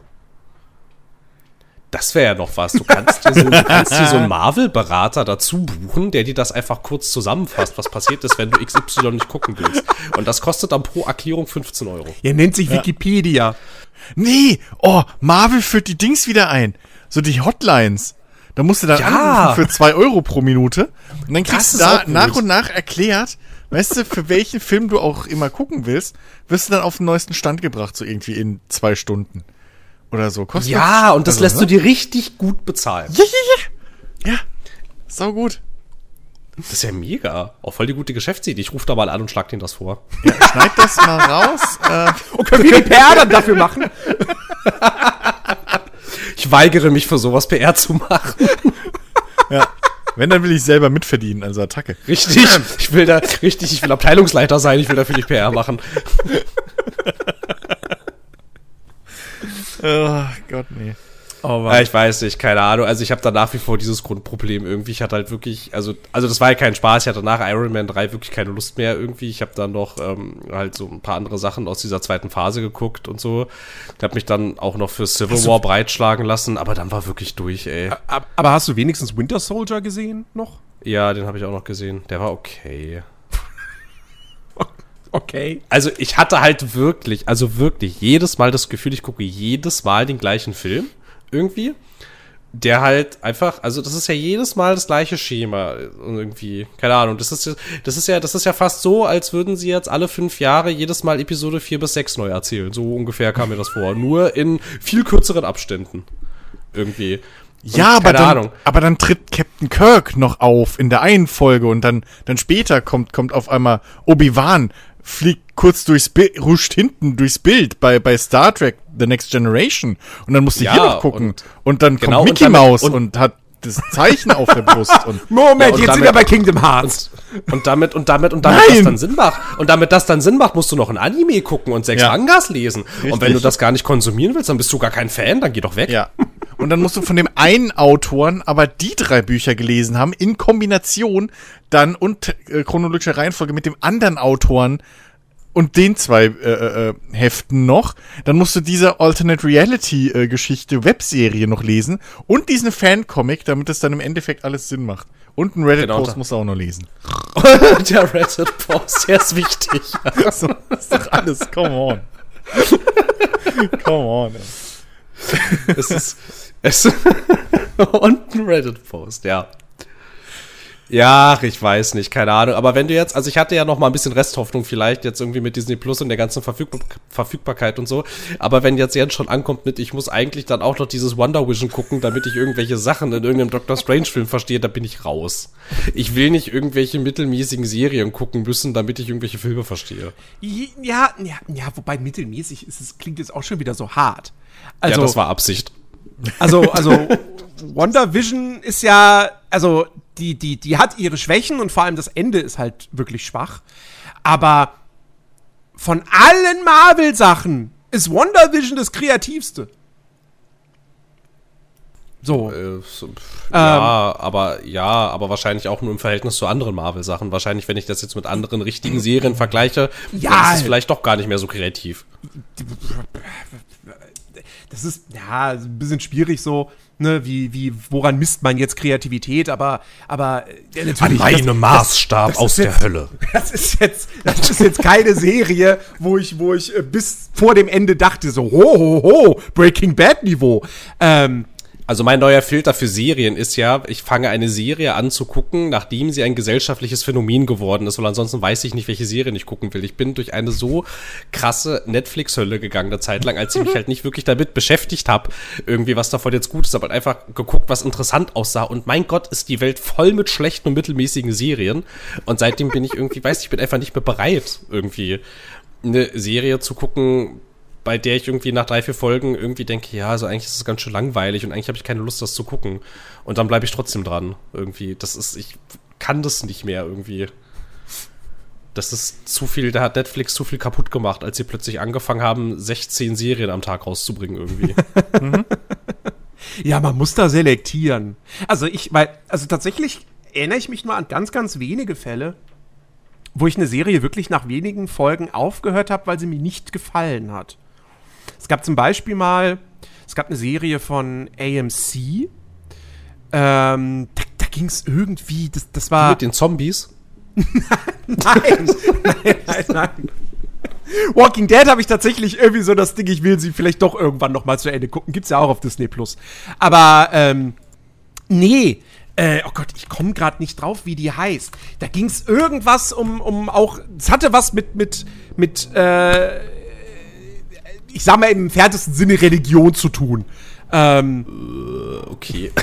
Das wäre ja noch was. Du kannst dir so, du kannst dir so einen Marvel-Berater dazu buchen, der dir das einfach kurz zusammenfasst, was passiert ist, wenn du XY nicht gucken willst. Und das kostet dann pro Erklärung 15 Euro. Er nennt sich Wikipedia. Nee, oh, Marvel führt die Dings wieder ein. So die Hotlines. Da musst du dann Ja. anrufen für zwei Euro pro Minute. Und dann kriegst du da gut. nach und nach erklärt, weißt du, für welchen Film du auch immer gucken willst, wirst du dann auf den neuesten Stand gebracht, so irgendwie in zwei Stunden. Oder so. Kostet Ja, und das also, lässt ne? du dir richtig gut bezahlen. Ja, ja, ja. Ja, sau gut. Das ist ja mega. Auch voll die gute Geschäftsidee. Ich rufe da mal an und schlag denen das vor. Ja, schneid das mal raus. [LAUGHS] Äh, Und können wir die PR dann [LAUGHS] dafür machen? Ich weigere mich für sowas PR zu machen. ja. Wenn, dann will ich selber mitverdienen, also Attacke. Richtig. [LAUGHS] Ich will da, richtig, ich will Abteilungsleiter sein, ich will dafür nicht PR machen. Oh Gott, nee. Oh, Ja, ich weiß nicht, keine Ahnung. Also ich habe da nach wie vor dieses Grundproblem irgendwie. Ich hatte halt wirklich, also, also das war ja kein Spaß. Ich hatte nach Iron Man 3 wirklich keine Lust mehr irgendwie. Ich habe dann noch ähm, halt so ein paar andere Sachen aus dieser zweiten Phase geguckt und so. Ich habe mich dann auch noch für Civil War breitschlagen lassen, aber dann war wirklich durch, ey. Ab- Aber hast du wenigstens Winter Soldier gesehen noch? Ja, den habe ich auch noch gesehen. Der war okay. Okay. Also ich hatte halt wirklich, also wirklich jedes Mal das Gefühl, ich gucke jedes Mal den gleichen Film irgendwie. Der halt einfach, also das ist ja jedes Mal das gleiche Schema und irgendwie, keine Ahnung, das ist, das ist ja, das ist ja fast so, als würden sie jetzt alle fünf Jahre jedes Mal Episode 4 bis 6 neu erzählen. So ungefähr kam mir das vor. Nur in viel kürzeren Abständen. Irgendwie. Und Ja, aber dann, Ahnung. aber dann tritt Captain Kirk noch auf in der einen Folge und dann, dann später kommt, kommt auf einmal Obi-Wan, fliegt kurz durchs Bild, ruscht hinten durchs Bild bei, bei Star Trek The Next Generation. Und dann musst du Ja, hier noch gucken. und, und- dann genau, kommt Mickey Mouse und, und- hat das Zeichen auf der Brust und [LAUGHS] Moment, Ja, und jetzt sind damit- wir bei Kingdom Hearts. Und damit, und damit, und damit Nein! das dann Sinn macht. Und damit das dann Sinn macht, musst du noch ein Anime gucken und sechs Ja. Mangas lesen. Und wenn Richtig. du das gar nicht konsumieren willst, dann bist du gar kein Fan, dann geh doch weg. ja. Und dann musst du von dem einen Autoren aber die drei Bücher gelesen haben, in Kombination dann und äh, chronologischer Reihenfolge mit dem anderen Autoren und den zwei äh, äh, Heften noch. Dann musst du diese Alternate Reality äh, Geschichte Webserie noch lesen und diesen Fancomic, damit es dann im Endeffekt alles Sinn macht. Und einen Reddit Genau, Post da- musst du auch noch lesen. [LAUGHS] Der Reddit-Post, der ist wichtig. [LAUGHS] So, das ist doch alles. Come on. Come on. Ey. es ist, es [LAUGHS] und ein Reddit-Post, ja. Ja, ich weiß nicht, keine Ahnung. Aber wenn du jetzt, also ich hatte ja noch mal ein bisschen Resthoffnung vielleicht jetzt irgendwie mit Disney Plus und der ganzen Verfügbar Verfügbarkeit und so. Aber wenn jetzt Jens schon ankommt mit, ich muss eigentlich dann auch noch dieses Wonder Vision gucken, damit ich irgendwelche Sachen in irgendeinem Doctor Strange Film verstehe, da bin ich raus. Ich will nicht irgendwelche mittelmäßigen Serien gucken müssen, damit ich irgendwelche Filme verstehe. Ja, ja, ja, wobei mittelmäßig ist es, klingt jetzt auch schon wieder so hart. Also, ja, das war Absicht. also, also, [LAUGHS] Wonder Vision ist ja, also, die, die, die hat ihre Schwächen und vor allem das Ende ist halt wirklich schwach. Aber von allen Marvel-Sachen ist Wonder Vision das kreativste. So. Äh, ja, aber ja, aber wahrscheinlich auch nur im Verhältnis zu anderen Marvel-Sachen. Wahrscheinlich, wenn ich das jetzt mit anderen richtigen Serien vergleiche, Ja. ist es vielleicht doch gar nicht mehr so kreativ. Das ist ja ein bisschen schwierig so, ne, wie, wie, woran misst man jetzt Kreativität, aber, aber ja, natürlich. An meinem Maßstab das, das aus jetzt, der Hölle. [LAUGHS] Das ist jetzt, das ist jetzt keine Serie, wo ich, wo ich äh, bis vor dem Ende dachte, so, ho, ho, ho, Breaking Bad Niveau. Ähm, also mein neuer Filter für Serien ist ja, ich fange eine Serie an zu gucken, nachdem sie ein gesellschaftliches Phänomen geworden ist, weil ansonsten weiß ich nicht, welche Serie ich gucken will. Ich bin durch eine so krasse Netflix-Hölle gegangen eine Zeit lang, als ich mich halt nicht wirklich damit beschäftigt habe, irgendwie was davon jetzt gut ist, aber halt einfach geguckt, was interessant aussah. Und mein Gott, ist die Welt voll mit schlechten und mittelmäßigen Serien. Und seitdem bin ich irgendwie, weiß ich, bin einfach nicht mehr bereit, irgendwie eine Serie zu gucken, bei der ich irgendwie nach drei, vier Folgen irgendwie denke, ja, also eigentlich ist es ganz schön langweilig und eigentlich habe ich keine Lust, das zu gucken. Und dann bleibe ich trotzdem dran. Irgendwie. Das ist, ich kann das nicht mehr irgendwie. Das ist zu viel, da hat Netflix zu viel kaputt gemacht, als sie plötzlich angefangen haben, 16 Serien am Tag rauszubringen irgendwie. [LAUGHS] Ja, man muss da selektieren. Also ich, weil, also tatsächlich erinnere ich mich nur an ganz, ganz wenige Fälle, wo ich eine Serie wirklich nach wenigen Folgen aufgehört habe, weil sie mir nicht gefallen hat. Es gab zum Beispiel mal, es gab eine Serie von AMC. Ähm, da, da ging es irgendwie, das, das war. Mit den Zombies? [LAUGHS] nein, nein, nein, nein. Walking Dead habe ich tatsächlich irgendwie so das Ding, ich will sie vielleicht doch irgendwann noch mal zu Ende gucken. Gibt's ja auch auf Disney Plus. Aber ähm, nee, äh, oh Gott, ich komme gerade nicht drauf, wie die heißt. Da ging es irgendwas um, um auch, es hatte was mit mit mit äh, ich sag mal im entferntesten Sinne Religion zu tun. Ähm, äh, okay. [LAUGHS]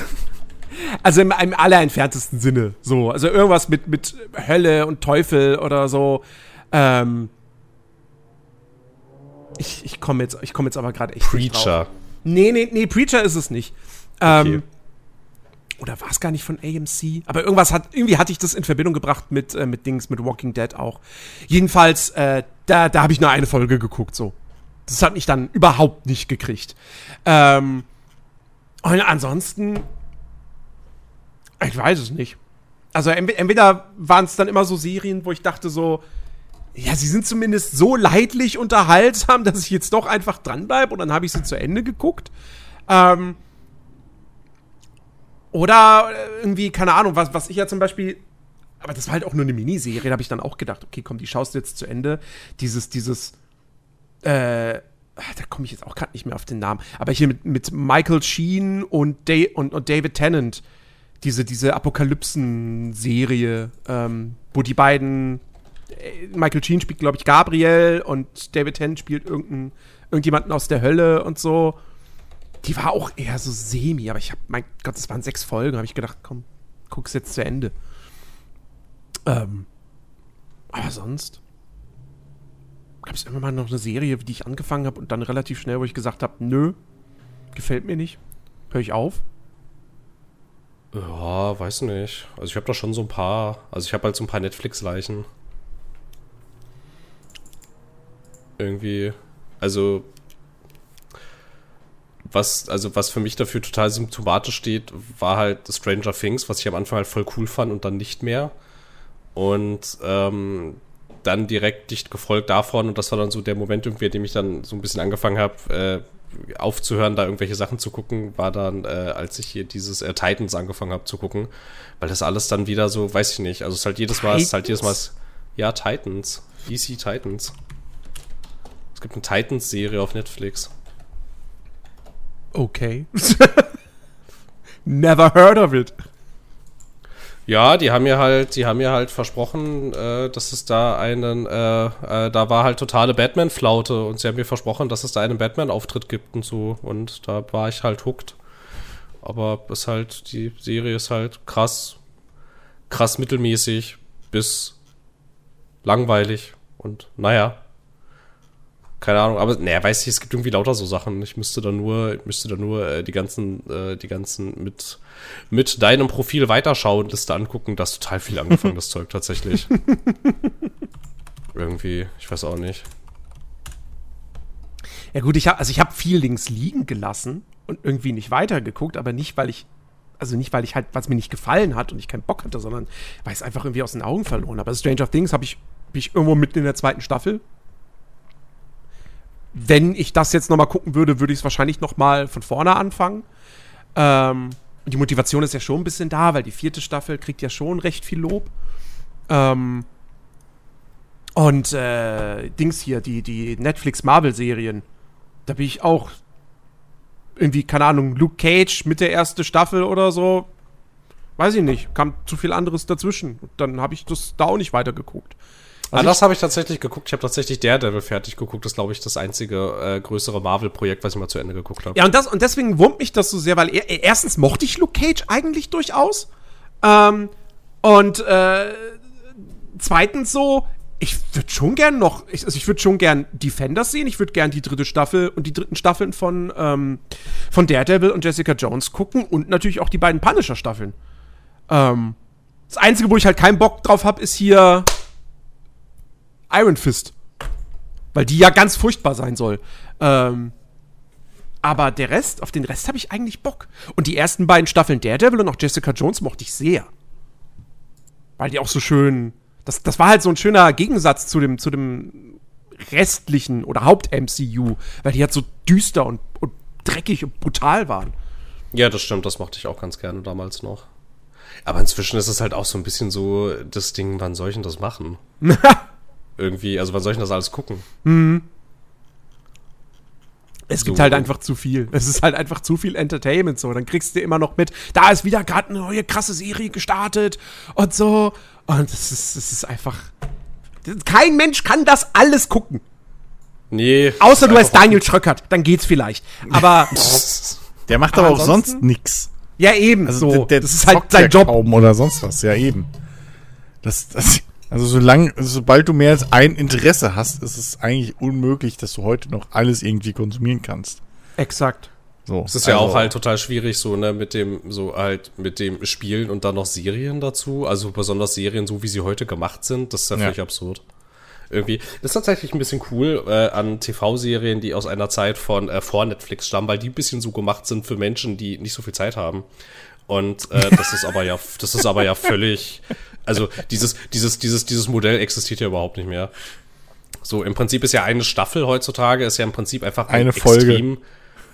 Also im, im allerentferntesten Sinne. So. Also irgendwas mit, mit Hölle und Teufel oder so. Ähm, ich ich komme jetzt, komm jetzt aber gerade echt Preacher. Nee, nee, nee, Preacher ist es nicht. Ähm, okay. Oder war es gar nicht von AMC? Aber irgendwas hat, irgendwie hatte ich das in Verbindung gebracht mit, äh, mit Dings, mit Walking Dead auch. Jedenfalls, äh, da, da habe ich nur eine Folge geguckt, so. Das hat mich dann überhaupt nicht gekriegt. Ähm, und ansonsten, ich weiß es nicht. Also entweder waren es dann immer so Serien, wo ich dachte so, ja, sie sind zumindest so leidlich unterhaltsam, [LAUGHS] dass ich jetzt doch einfach dranbleibe und dann habe ich sie zu Ende geguckt. Ähm, oder irgendwie, keine Ahnung, was, was ich ja zum Beispiel, aber das war halt auch nur eine Miniserie, da habe ich dann auch gedacht, okay, komm, die schaust du jetzt zu Ende. Dieses, dieses äh, da komme ich jetzt auch gerade nicht mehr auf den Namen, aber hier mit, mit Michael Sheen und, da und, und David Tennant, diese, diese Apokalypsen-Serie, ähm, wo die beiden, äh, Michael Sheen spielt, glaube ich, Gabriel und David Tennant spielt irgendein, irgendjemanden aus der Hölle und so. Die war auch eher so semi, aber ich habe, mein Gott, das waren sechs Folgen, habe ich gedacht, komm, guck's jetzt zu Ende. Ähm, aber sonst gab es irgendwann mal noch eine Serie, die ich angefangen habe und dann relativ schnell, wo ich gesagt habe, nö, gefällt mir nicht, höre ich auf. Ja, weiß nicht. Also ich habe da schon so ein paar, also ich habe halt so ein paar Netflix-Leichen. Irgendwie, also was, also was für mich dafür total symptomatisch steht, war halt Stranger Things, was ich am Anfang halt voll cool fand und dann nicht mehr. Und ähm, dann direkt dicht gefolgt davon und das war dann so der Moment irgendwie, in dem ich dann so ein bisschen angefangen habe, äh, aufzuhören, da irgendwelche Sachen zu gucken, war dann, äh, als ich hier dieses äh, Titans angefangen habe zu gucken, weil das alles dann wieder so, weiß ich nicht, also es ist halt jedes Mal, es ist halt jedes Mal, ja, Titans, DC Titans. Es gibt eine Titans-Serie auf Netflix. Okay. [LAUGHS] Never heard of it. Ja, die haben mir halt, die haben mir halt versprochen, äh, dass es da einen, äh, äh, da war halt totale Batman-Flaute und sie haben mir versprochen, dass es da einen Batman-Auftritt gibt und so und da war ich halt hooked. Aber ist halt, die Serie ist halt krass, krass mittelmäßig bis langweilig und naja, keine Ahnung, aber naja, weiß ich, es gibt irgendwie lauter so Sachen. Ich müsste da nur, ich müsste da nur äh, die ganzen, äh, die ganzen mit, mit deinem Profil weiterschauen, Liste angucken. Das ist total viel angefangen, das Zeug tatsächlich. [LAUGHS] irgendwie, ich weiß auch nicht. Ja gut, ich habe also ich habe viel links liegen gelassen und irgendwie nicht weitergeguckt, aber nicht weil ich also nicht weil ich halt was mir nicht gefallen hat und ich keinen Bock hatte, sondern weil ich es einfach irgendwie aus den Augen verloren habe. Also Stranger Things habe ich, hab ich irgendwo mitten in der zweiten Staffel wenn ich das jetzt nochmal gucken würde, würde ich es wahrscheinlich nochmal von vorne anfangen. Ähm, die Motivation ist ja schon ein bisschen da, weil die vierte Staffel kriegt ja schon recht viel Lob. Ähm, und äh, Dings hier, die, die Netflix-Marvel-Serien, da bin ich auch irgendwie, keine Ahnung, Luke Cage mit der ersten Staffel oder so. Weiß ich nicht, kam zu viel anderes dazwischen. Und dann habe ich das da auch nicht weitergeguckt. Also das habe ich tatsächlich geguckt. Ich habe tatsächlich Daredevil fertig geguckt. Das ist, glaube ich, das einzige äh, größere Marvel-Projekt, was ich mal zu Ende geguckt habe. Ja, und, das, und deswegen wurmt mich das so sehr, weil er, erstens mochte ich Luke Cage eigentlich durchaus. Ähm, und äh, zweitens so, ich würde schon gern noch, ich, also ich würde schon gern Defenders sehen. Ich würde gern die dritte Staffel und die dritten Staffeln von, ähm, von Daredevil und Jessica Jones gucken und natürlich auch die beiden Punisher-Staffeln. Ähm, das Einzige, wo ich halt keinen Bock drauf habe, ist hier Iron Fist. Weil die ja ganz furchtbar sein soll. Ähm, aber der Rest, auf den Rest habe ich eigentlich Bock. Und die ersten beiden Staffeln Daredevil und auch Jessica Jones mochte ich sehr. Weil die auch so schön. Das, das war halt so ein schöner Gegensatz zu dem, zu dem restlichen oder Haupt-MCU, weil die halt so düster und, und dreckig und brutal waren. Ja, das stimmt, das mochte ich auch ganz gerne damals noch. Aber inzwischen ist es halt auch so ein bisschen so das Ding, wann soll ich denn das machen? [LAUGHS] irgendwie, also wann soll ich das alles gucken? Mhm. Es so. gibt halt einfach zu viel. Es ist halt einfach zu viel Entertainment so. Dann kriegst du immer noch mit, da ist wieder gerade eine neue krasse Serie gestartet und so. Und es ist, es ist einfach. Kein Mensch kann das alles gucken. Nee. Außer du heißt Daniel Schröckert, dann geht's vielleicht. Aber. [LAUGHS] der macht aber auch sonst nix. Ja, eben. Also so. der, der das ist halt sein Job. oder sonst was, ja eben. Das, das, also solange, sobald du mehr als ein Interesse hast, ist es eigentlich unmöglich, dass du heute noch alles irgendwie konsumieren kannst. Exakt. So, es ist also, ja auch halt total schwierig, so, ne, mit dem, so halt mit dem Spielen und dann noch Serien dazu. Also besonders Serien, so wie sie heute gemacht sind, das ist ja völlig absurd. Irgendwie. Das ist tatsächlich ein bisschen cool äh, an TV-Serien, die aus einer Zeit von äh, vor Netflix stammen, weil die ein bisschen so gemacht sind für Menschen, die nicht so viel Zeit haben. Und äh, das ist aber ja, das ist aber ja völlig, also dieses, dieses, dieses, dieses Modell existiert ja überhaupt nicht mehr. So, im Prinzip ist ja eine Staffel heutzutage, ist ja im Prinzip einfach ein eine Folge.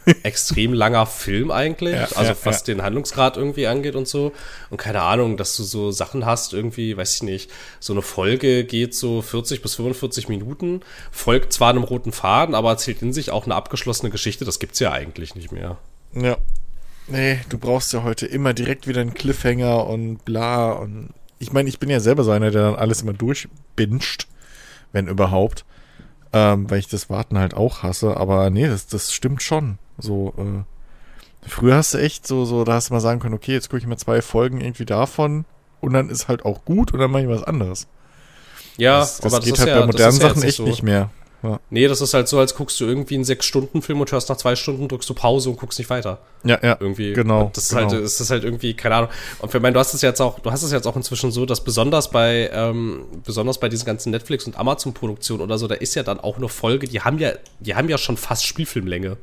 [LAUGHS] extrem langer Film eigentlich, ja, also ja, was ja. den Handlungsgrad irgendwie angeht und so. Und keine Ahnung, dass du so Sachen hast, irgendwie, weiß ich nicht, so eine Folge geht so 40 bis 45 Minuten, folgt zwar einem roten Faden, aber erzählt in sich auch eine abgeschlossene Geschichte, das gibt's ja eigentlich nicht mehr. Ja. Nee, du brauchst ja heute immer direkt wieder einen Cliffhanger und bla und ich meine, ich bin ja selber so einer, der dann alles immer durchbinscht, wenn überhaupt. Ähm, weil ich das Warten halt auch hasse, aber nee, das, das stimmt schon. So, äh, früher hast du echt so, so, da hast du mal sagen können, okay, jetzt gucke ich mir zwei Folgen irgendwie davon und dann ist halt auch gut und dann mache ich was anderes. Ja, das, das aber geht das halt ja, bei modernen Sachen echt so. nicht mehr. Ja. Nee, das ist halt so, als guckst du irgendwie einen Sechs-Stunden-Film und hörst nach zwei Stunden, drückst du Pause und guckst nicht weiter. Ja, ja. Irgendwie. Genau. Das ist genau. halt, das ist halt irgendwie, keine Ahnung. Und für mein, du hast es jetzt auch, du hast es jetzt auch inzwischen so, dass besonders bei, ähm, besonders bei diesen ganzen Netflix- und Amazon-Produktionen oder so, da ist ja dann auch eine Folge, die haben ja, die haben ja schon fast Spielfilmlänge.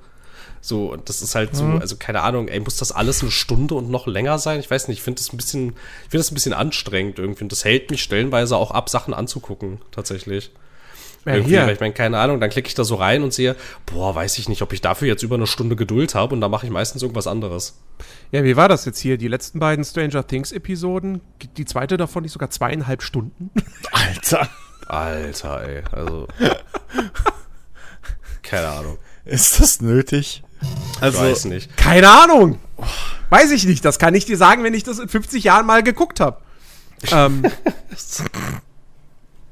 So, und das ist halt so, mhm. also keine Ahnung, ey, muss das alles eine Stunde und noch länger sein? Ich weiß nicht, ich finde das ein bisschen, ich finde das ein bisschen anstrengend irgendwie. Und das hält mich stellenweise auch ab, Sachen anzugucken, tatsächlich. Ja, irgendwie, weil ich meine, keine Ahnung, dann klicke ich da so rein und sehe, boah, weiß ich nicht, ob ich dafür jetzt über eine Stunde Geduld habe und dann mache ich meistens irgendwas anderes. Ja, wie war das jetzt hier? Die letzten beiden Stranger Things Episoden, die zweite davon nicht sogar zweieinhalb Stunden? [LAUGHS] Alter. Alter, ey, also. keine Ahnung. Ist das nötig? Also, ich weiß nicht. Keine Ahnung. Weiß ich nicht. Das kann ich dir sagen, wenn ich das in 50 Jahren mal geguckt habe. ähm, [LAUGHS]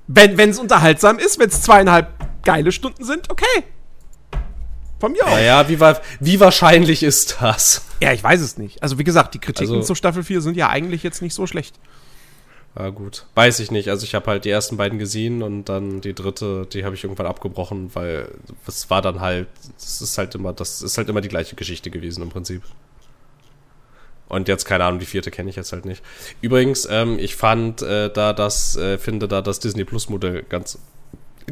wenn es unterhaltsam ist, wenn es zweieinhalb geile Stunden sind, okay. Von mir aus. Naja, wie, wie wahrscheinlich ist das? Ja, ich weiß es nicht. Also, wie gesagt, die Kritiken also, zu Staffel 4 sind ja eigentlich jetzt nicht so schlecht. Ja, gut. Weiß ich nicht. Also, ich habe halt die ersten beiden gesehen und dann die dritte, die habe ich irgendwann abgebrochen, weil es war dann halt, das ist halt immer, das ist halt immer die gleiche Geschichte gewesen im Prinzip. Und jetzt, keine Ahnung, die vierte kenne ich jetzt halt nicht. Übrigens, ähm, ich fand äh, da das, äh, finde da das Disney Plus Modell ganz,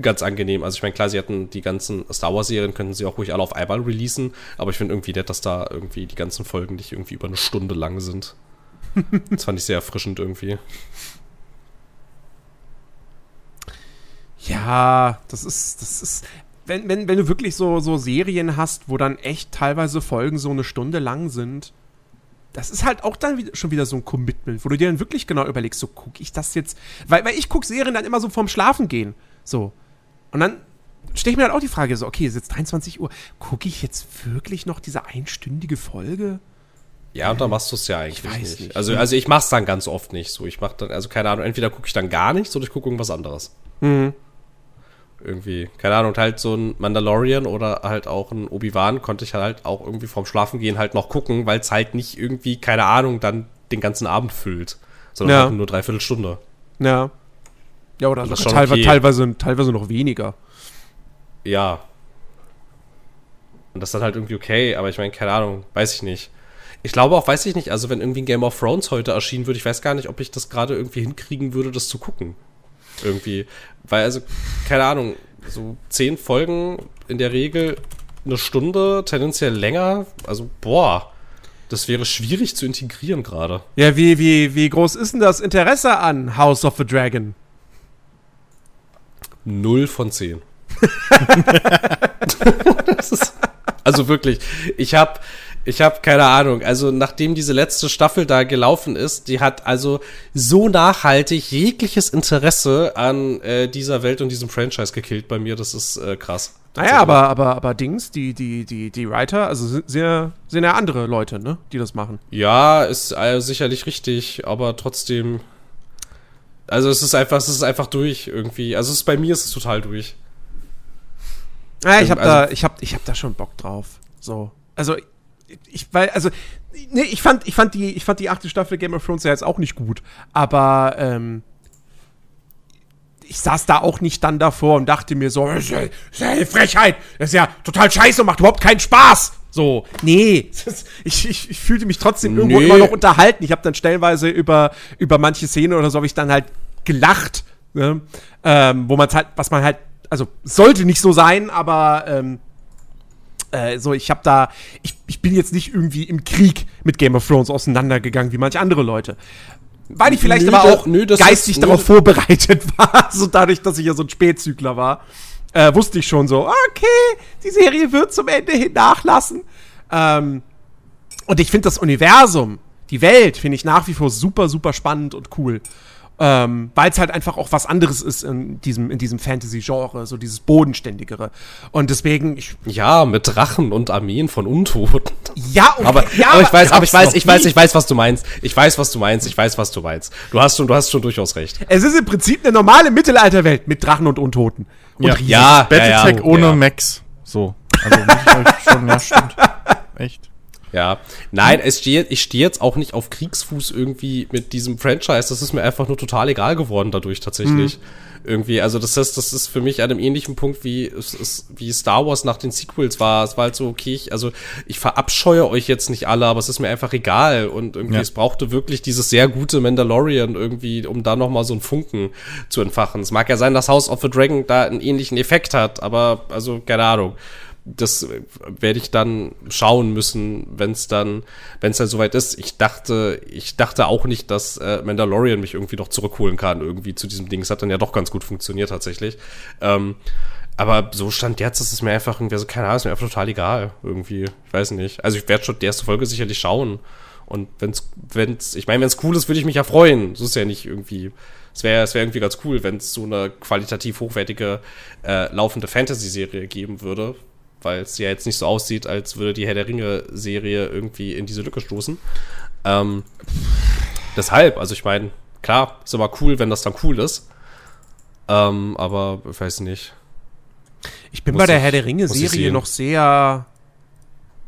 ganz angenehm. Also ich meine, klar, sie hatten die ganzen Star Wars Serien, könnten sie auch ruhig alle auf einmal releasen, aber ich finde irgendwie nett, dass da irgendwie die ganzen Folgen nicht irgendwie über eine Stunde lang sind. [LAUGHS] das fand ich sehr erfrischend irgendwie. Ja, das ist, das ist, wenn, wenn, wenn du wirklich so, so Serien hast, wo dann echt teilweise Folgen so eine Stunde lang sind, das ist halt auch dann schon wieder so ein Commitment, wo du dir dann wirklich genau überlegst, so gucke ich das jetzt, weil, weil ich gucke Serien dann immer so vorm Schlafen gehen, so. Und dann stelle ich mir halt auch die Frage so, okay, es ist jetzt 23 Uhr, gucke ich jetzt wirklich noch diese einstündige Folge? Ja, und dann machst du es ja eigentlich weiß nicht. nicht. Also, also ich mach's dann ganz oft nicht so. Ich mach dann, also keine Ahnung, entweder gucke ich dann gar nichts oder ich gucke irgendwas anderes. Mhm. Irgendwie, keine Ahnung, halt so ein Mandalorian oder halt auch ein Obi-Wan konnte ich halt auch irgendwie vorm Schlafengehen halt noch gucken, weil es halt nicht irgendwie, keine Ahnung, dann den ganzen Abend füllt, sondern Ja. halt nur dreiviertel Stunde. Ja. Ja, oder schon teilweise, okay. teilweise, teilweise noch weniger. Ja. Und das ist dann halt irgendwie okay, aber ich meine, keine Ahnung, weiß ich nicht. Ich glaube auch, weiß ich nicht, also wenn irgendwie ein Game of Thrones heute erschienen würde, ich weiß gar nicht, ob ich das gerade irgendwie hinkriegen würde, das zu gucken. Irgendwie. Weil, also, keine Ahnung, so zehn Folgen in der Regel eine Stunde, tendenziell länger. Also, boah, das wäre schwierig zu integrieren gerade. Ja, wie, wie, wie groß ist denn das Interesse an House of the Dragon? Null von zehn. [LAUGHS] [LAUGHS] also wirklich, ich habe ich habe keine Ahnung, also nachdem diese letzte Staffel da gelaufen ist, die hat also so nachhaltig jegliches Interesse an äh, dieser Welt und diesem Franchise gekillt bei mir, das ist äh, krass. Naja, aber, aber, aber Dings, die, die, die, die Writer, also sind, sehr, sind ja andere Leute, ne, die das machen. Ja, ist äh, sicherlich richtig, aber trotzdem. Also es ist einfach, es ist einfach durch irgendwie. Also es ist bei mir ist es total durch. Ja, ich habe Also- da, ich hab, ich hab da schon Bock drauf. So, also ich, weil, also, nee, ich fand, ich fand die, ich fand die achte Staffel Game of Thrones ja jetzt auch nicht gut, aber ähm, ich saß da auch nicht dann davor und dachte mir so, das ist ja, das ist ja eine Frechheit, das ist ja total scheiße und macht überhaupt keinen Spaß. So, nee, [LAUGHS] ich, ich, ich fühlte mich trotzdem irgendwo Nee. immer noch unterhalten. Ich habe dann stellenweise über, über manche Szenen oder so habe ich dann halt gelacht, ne? ähm, wo man halt, was man halt, also sollte nicht so sein, aber ähm, äh, so, ich habe da, ich, ich bin jetzt nicht irgendwie im Krieg mit Game of Thrones auseinandergegangen wie manche andere Leute. Weil ich vielleicht Nö, aber auch nö, geistig ist- darauf vorbereitet [LAUGHS] war, so dadurch, dass ich ja so ein Spätzügler war, äh, wusste ich schon so, okay, die Serie wird zum Ende hin nachlassen. Ähm, und ich finde das Universum, die Welt, finde ich nach wie vor super, super spannend und cool. Ähm, Weil es halt einfach auch was anderes ist in diesem, in diesem Fantasy-Genre, so dieses Bodenständigere. Und deswegen, ich, Ja, mit Drachen und Armeen von Untoten. ja, okay, Aber, ja, aber ich weiß, aber ich weiß, ich weiß, ich weiß, was du meinst. Ich weiß, was du meinst. Ich weiß, was du meinst. Du hast schon, du hast schon durchaus recht. Es ist im Prinzip eine normale Mittelalterwelt mit Drachen und Untoten. Und Ja. Riesen. Ja, Battletech ja, ohne ja. Max. So. Also muss ich euch schon, ja, stimmt. [LAUGHS] Echt. Ja. Nein, es steht, ich stehe jetzt auch nicht auf Kriegsfuß irgendwie mit diesem Franchise. Das ist mir einfach nur total egal geworden dadurch tatsächlich. Irgendwie, also das heißt, das ist für mich an einem ähnlichen Punkt wie es ist, wie Star Wars nach den Sequels war. Es war halt so, okay, ich, also ich verabscheue euch jetzt nicht alle, aber es ist mir einfach egal. Und irgendwie, Ja. es brauchte wirklich dieses sehr gute Mandalorian irgendwie, um da nochmal so einen Funken zu entfachen. Es mag ja sein, dass House of the Dragon da einen ähnlichen Effekt hat, aber also, keine Ahnung das werde ich dann schauen müssen, wenn es dann, wenn es dann soweit ist. Ich dachte, ich dachte auch nicht, dass äh, Mandalorian mich irgendwie noch zurückholen kann, irgendwie zu diesem Ding. Es hat dann ja doch ganz gut funktioniert tatsächlich. Ähm, aber so stand jetzt, ist es mir einfach irgendwie so, keine Ahnung, ist mir einfach total egal, irgendwie. Ich weiß nicht. Also ich werde schon die erste Folge sicherlich schauen. Und wenn's, wenn's, ich meine, wenn's cool ist, würde ich mich ja freuen. So ist ja nicht irgendwie. Es wäre es wäre irgendwie ganz cool, wenn es so eine qualitativ hochwertige äh, laufende Fantasy-Serie geben würde, weil es ja jetzt nicht so aussieht, als würde die Herr der Ringe-Serie irgendwie in diese Lücke stoßen. Ähm, deshalb, also ich meine, klar, ist immer cool, wenn das dann cool ist. Ähm, aber ich weiß nicht. Ich bin Muss bei der ich- Herr der Ringe-Serie noch sehr.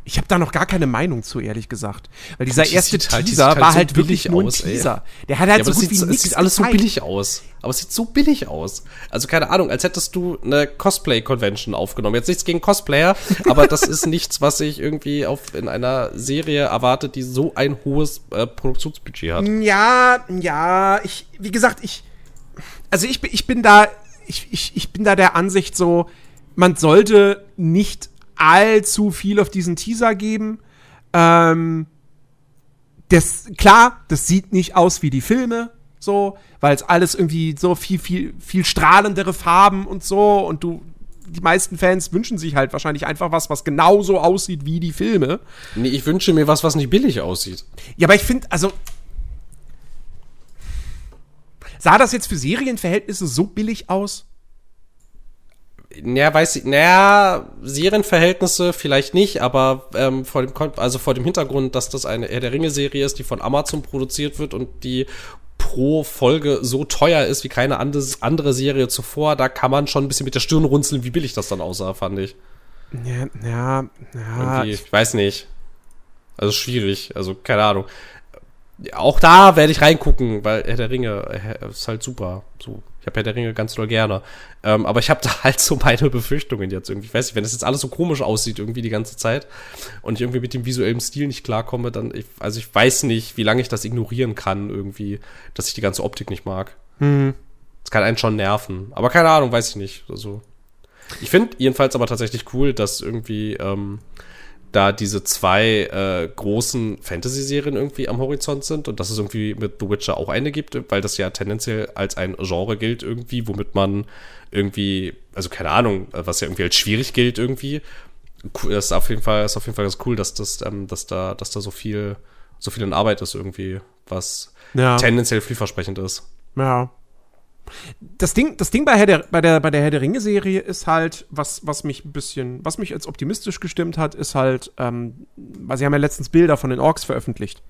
Ich habe da noch gar keine Meinung zu, ehrlich gesagt. Weil dieser Die erste halt- die Teaser sieht halt war so halt wirklich billig nur ein aus, ey. Teaser. Der hat halt ja, so gut es wie sieht, es nichts sieht alles so billig aus. Aber es sieht so billig aus. Also keine Ahnung, als hättest du eine Cosplay-Convention aufgenommen. Jetzt nichts gegen Cosplayer, [LAUGHS] aber das ist nichts, was ich irgendwie auf, in einer Serie erwarte, die so ein hohes äh, Produktionsbudget hat. Ja, ja, ich, wie gesagt, ich, also ich, bin- ich bin da, ich, ich, ich bin da der Ansicht so, man sollte nicht allzu viel auf diesen Teaser geben. Ähm, das, klar, das sieht nicht aus wie die Filme, so, weil es alles irgendwie so viel, viel, viel strahlendere Farben und so und du die meisten Fans wünschen sich halt wahrscheinlich einfach was, was genauso aussieht wie die Filme. Nee, ich wünsche mir was, was nicht billig aussieht. Ja, aber ich finde, also. Sah das jetzt für Serienverhältnisse so billig aus? Naja, weiß ich, naja, Serienverhältnisse vielleicht nicht, aber ähm, vor dem, also vor dem Hintergrund, dass das eine Herr der Ringe-Serie ist, die von Amazon produziert wird und die pro Folge so teuer ist wie keine ande- andere Serie zuvor, da kann man schon ein bisschen mit der Stirn runzeln, wie billig das dann aussah, fand ich. Ja, ja, ja. Ich weiß nicht. Also schwierig, also keine Ahnung. Auch da werde ich reingucken, weil Herr der Ringe äh, ist halt super. So, ich habe Herr der Ringe ganz doll gerne. Ähm, aber ich habe da halt so meine Befürchtungen jetzt irgendwie. Ich weiß nicht, wenn das jetzt alles so komisch aussieht irgendwie die ganze Zeit und ich irgendwie mit dem visuellen Stil nicht klarkomme, dann, ich, also ich weiß nicht, wie lange ich das ignorieren kann irgendwie, dass ich die ganze Optik nicht mag. Das kann einen schon nerven. Aber keine Ahnung, weiß ich nicht. Also, ich finde jedenfalls aber tatsächlich cool, dass irgendwie ähm, da diese zwei äh, großen Fantasy-Serien irgendwie am Horizont sind und dass es irgendwie mit The Witcher auch eine gibt, weil das ja tendenziell als ein Genre gilt irgendwie, womit man irgendwie, also keine Ahnung, äh, was ja irgendwie als schwierig gilt irgendwie. Das ist auf jeden Fall, ist auf jeden Fall ganz cool, dass das, ähm, dass da, dass da so viel, so viel in Arbeit ist irgendwie, was Ja. tendenziell vielversprechend ist. Ja. Das Ding, das Ding bei, Herr der, bei, der, bei der Herr der Ringe-Serie ist halt, was, was mich ein bisschen, was mich als optimistisch gestimmt hat, ist halt, ähm, weil sie haben ja letztens Bilder von den Orks veröffentlicht.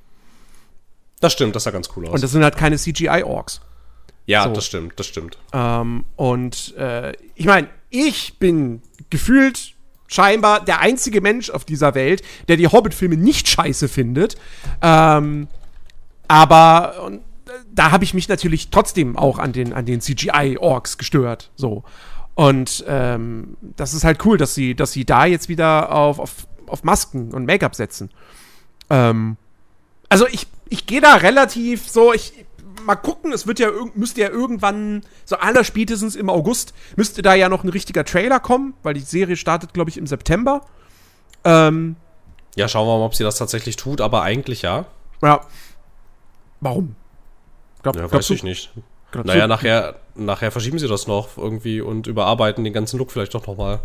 Das stimmt, das sah ganz cool aus. Und das sind halt keine CGI-Orks. ja, so. das stimmt, das stimmt. Ähm, und äh, ich meine, ich bin gefühlt scheinbar der einzige Mensch auf dieser Welt, der die Hobbit-Filme nicht scheiße findet. Ähm, aber und, da habe ich mich natürlich trotzdem auch an den, an den CGI-Orks gestört. So. Und ähm, das ist halt cool, dass sie, dass sie da jetzt wieder auf, auf, auf Masken und Make-up setzen. Ähm, also ich, ich gehe da relativ so, ich mal gucken, es wird ja müsste ja irgendwann so aller spätestens im August müsste da ja noch ein richtiger Trailer kommen, weil die Serie startet glaube ich im September. Ähm, Ja, schauen wir mal, ob sie das tatsächlich tut, aber eigentlich ja. ja. Warum? Glaub, Ja, weiß du- ich nicht. glaubst Naja, du- nachher, nachher verschieben sie das noch irgendwie und überarbeiten den ganzen Look vielleicht doch nochmal.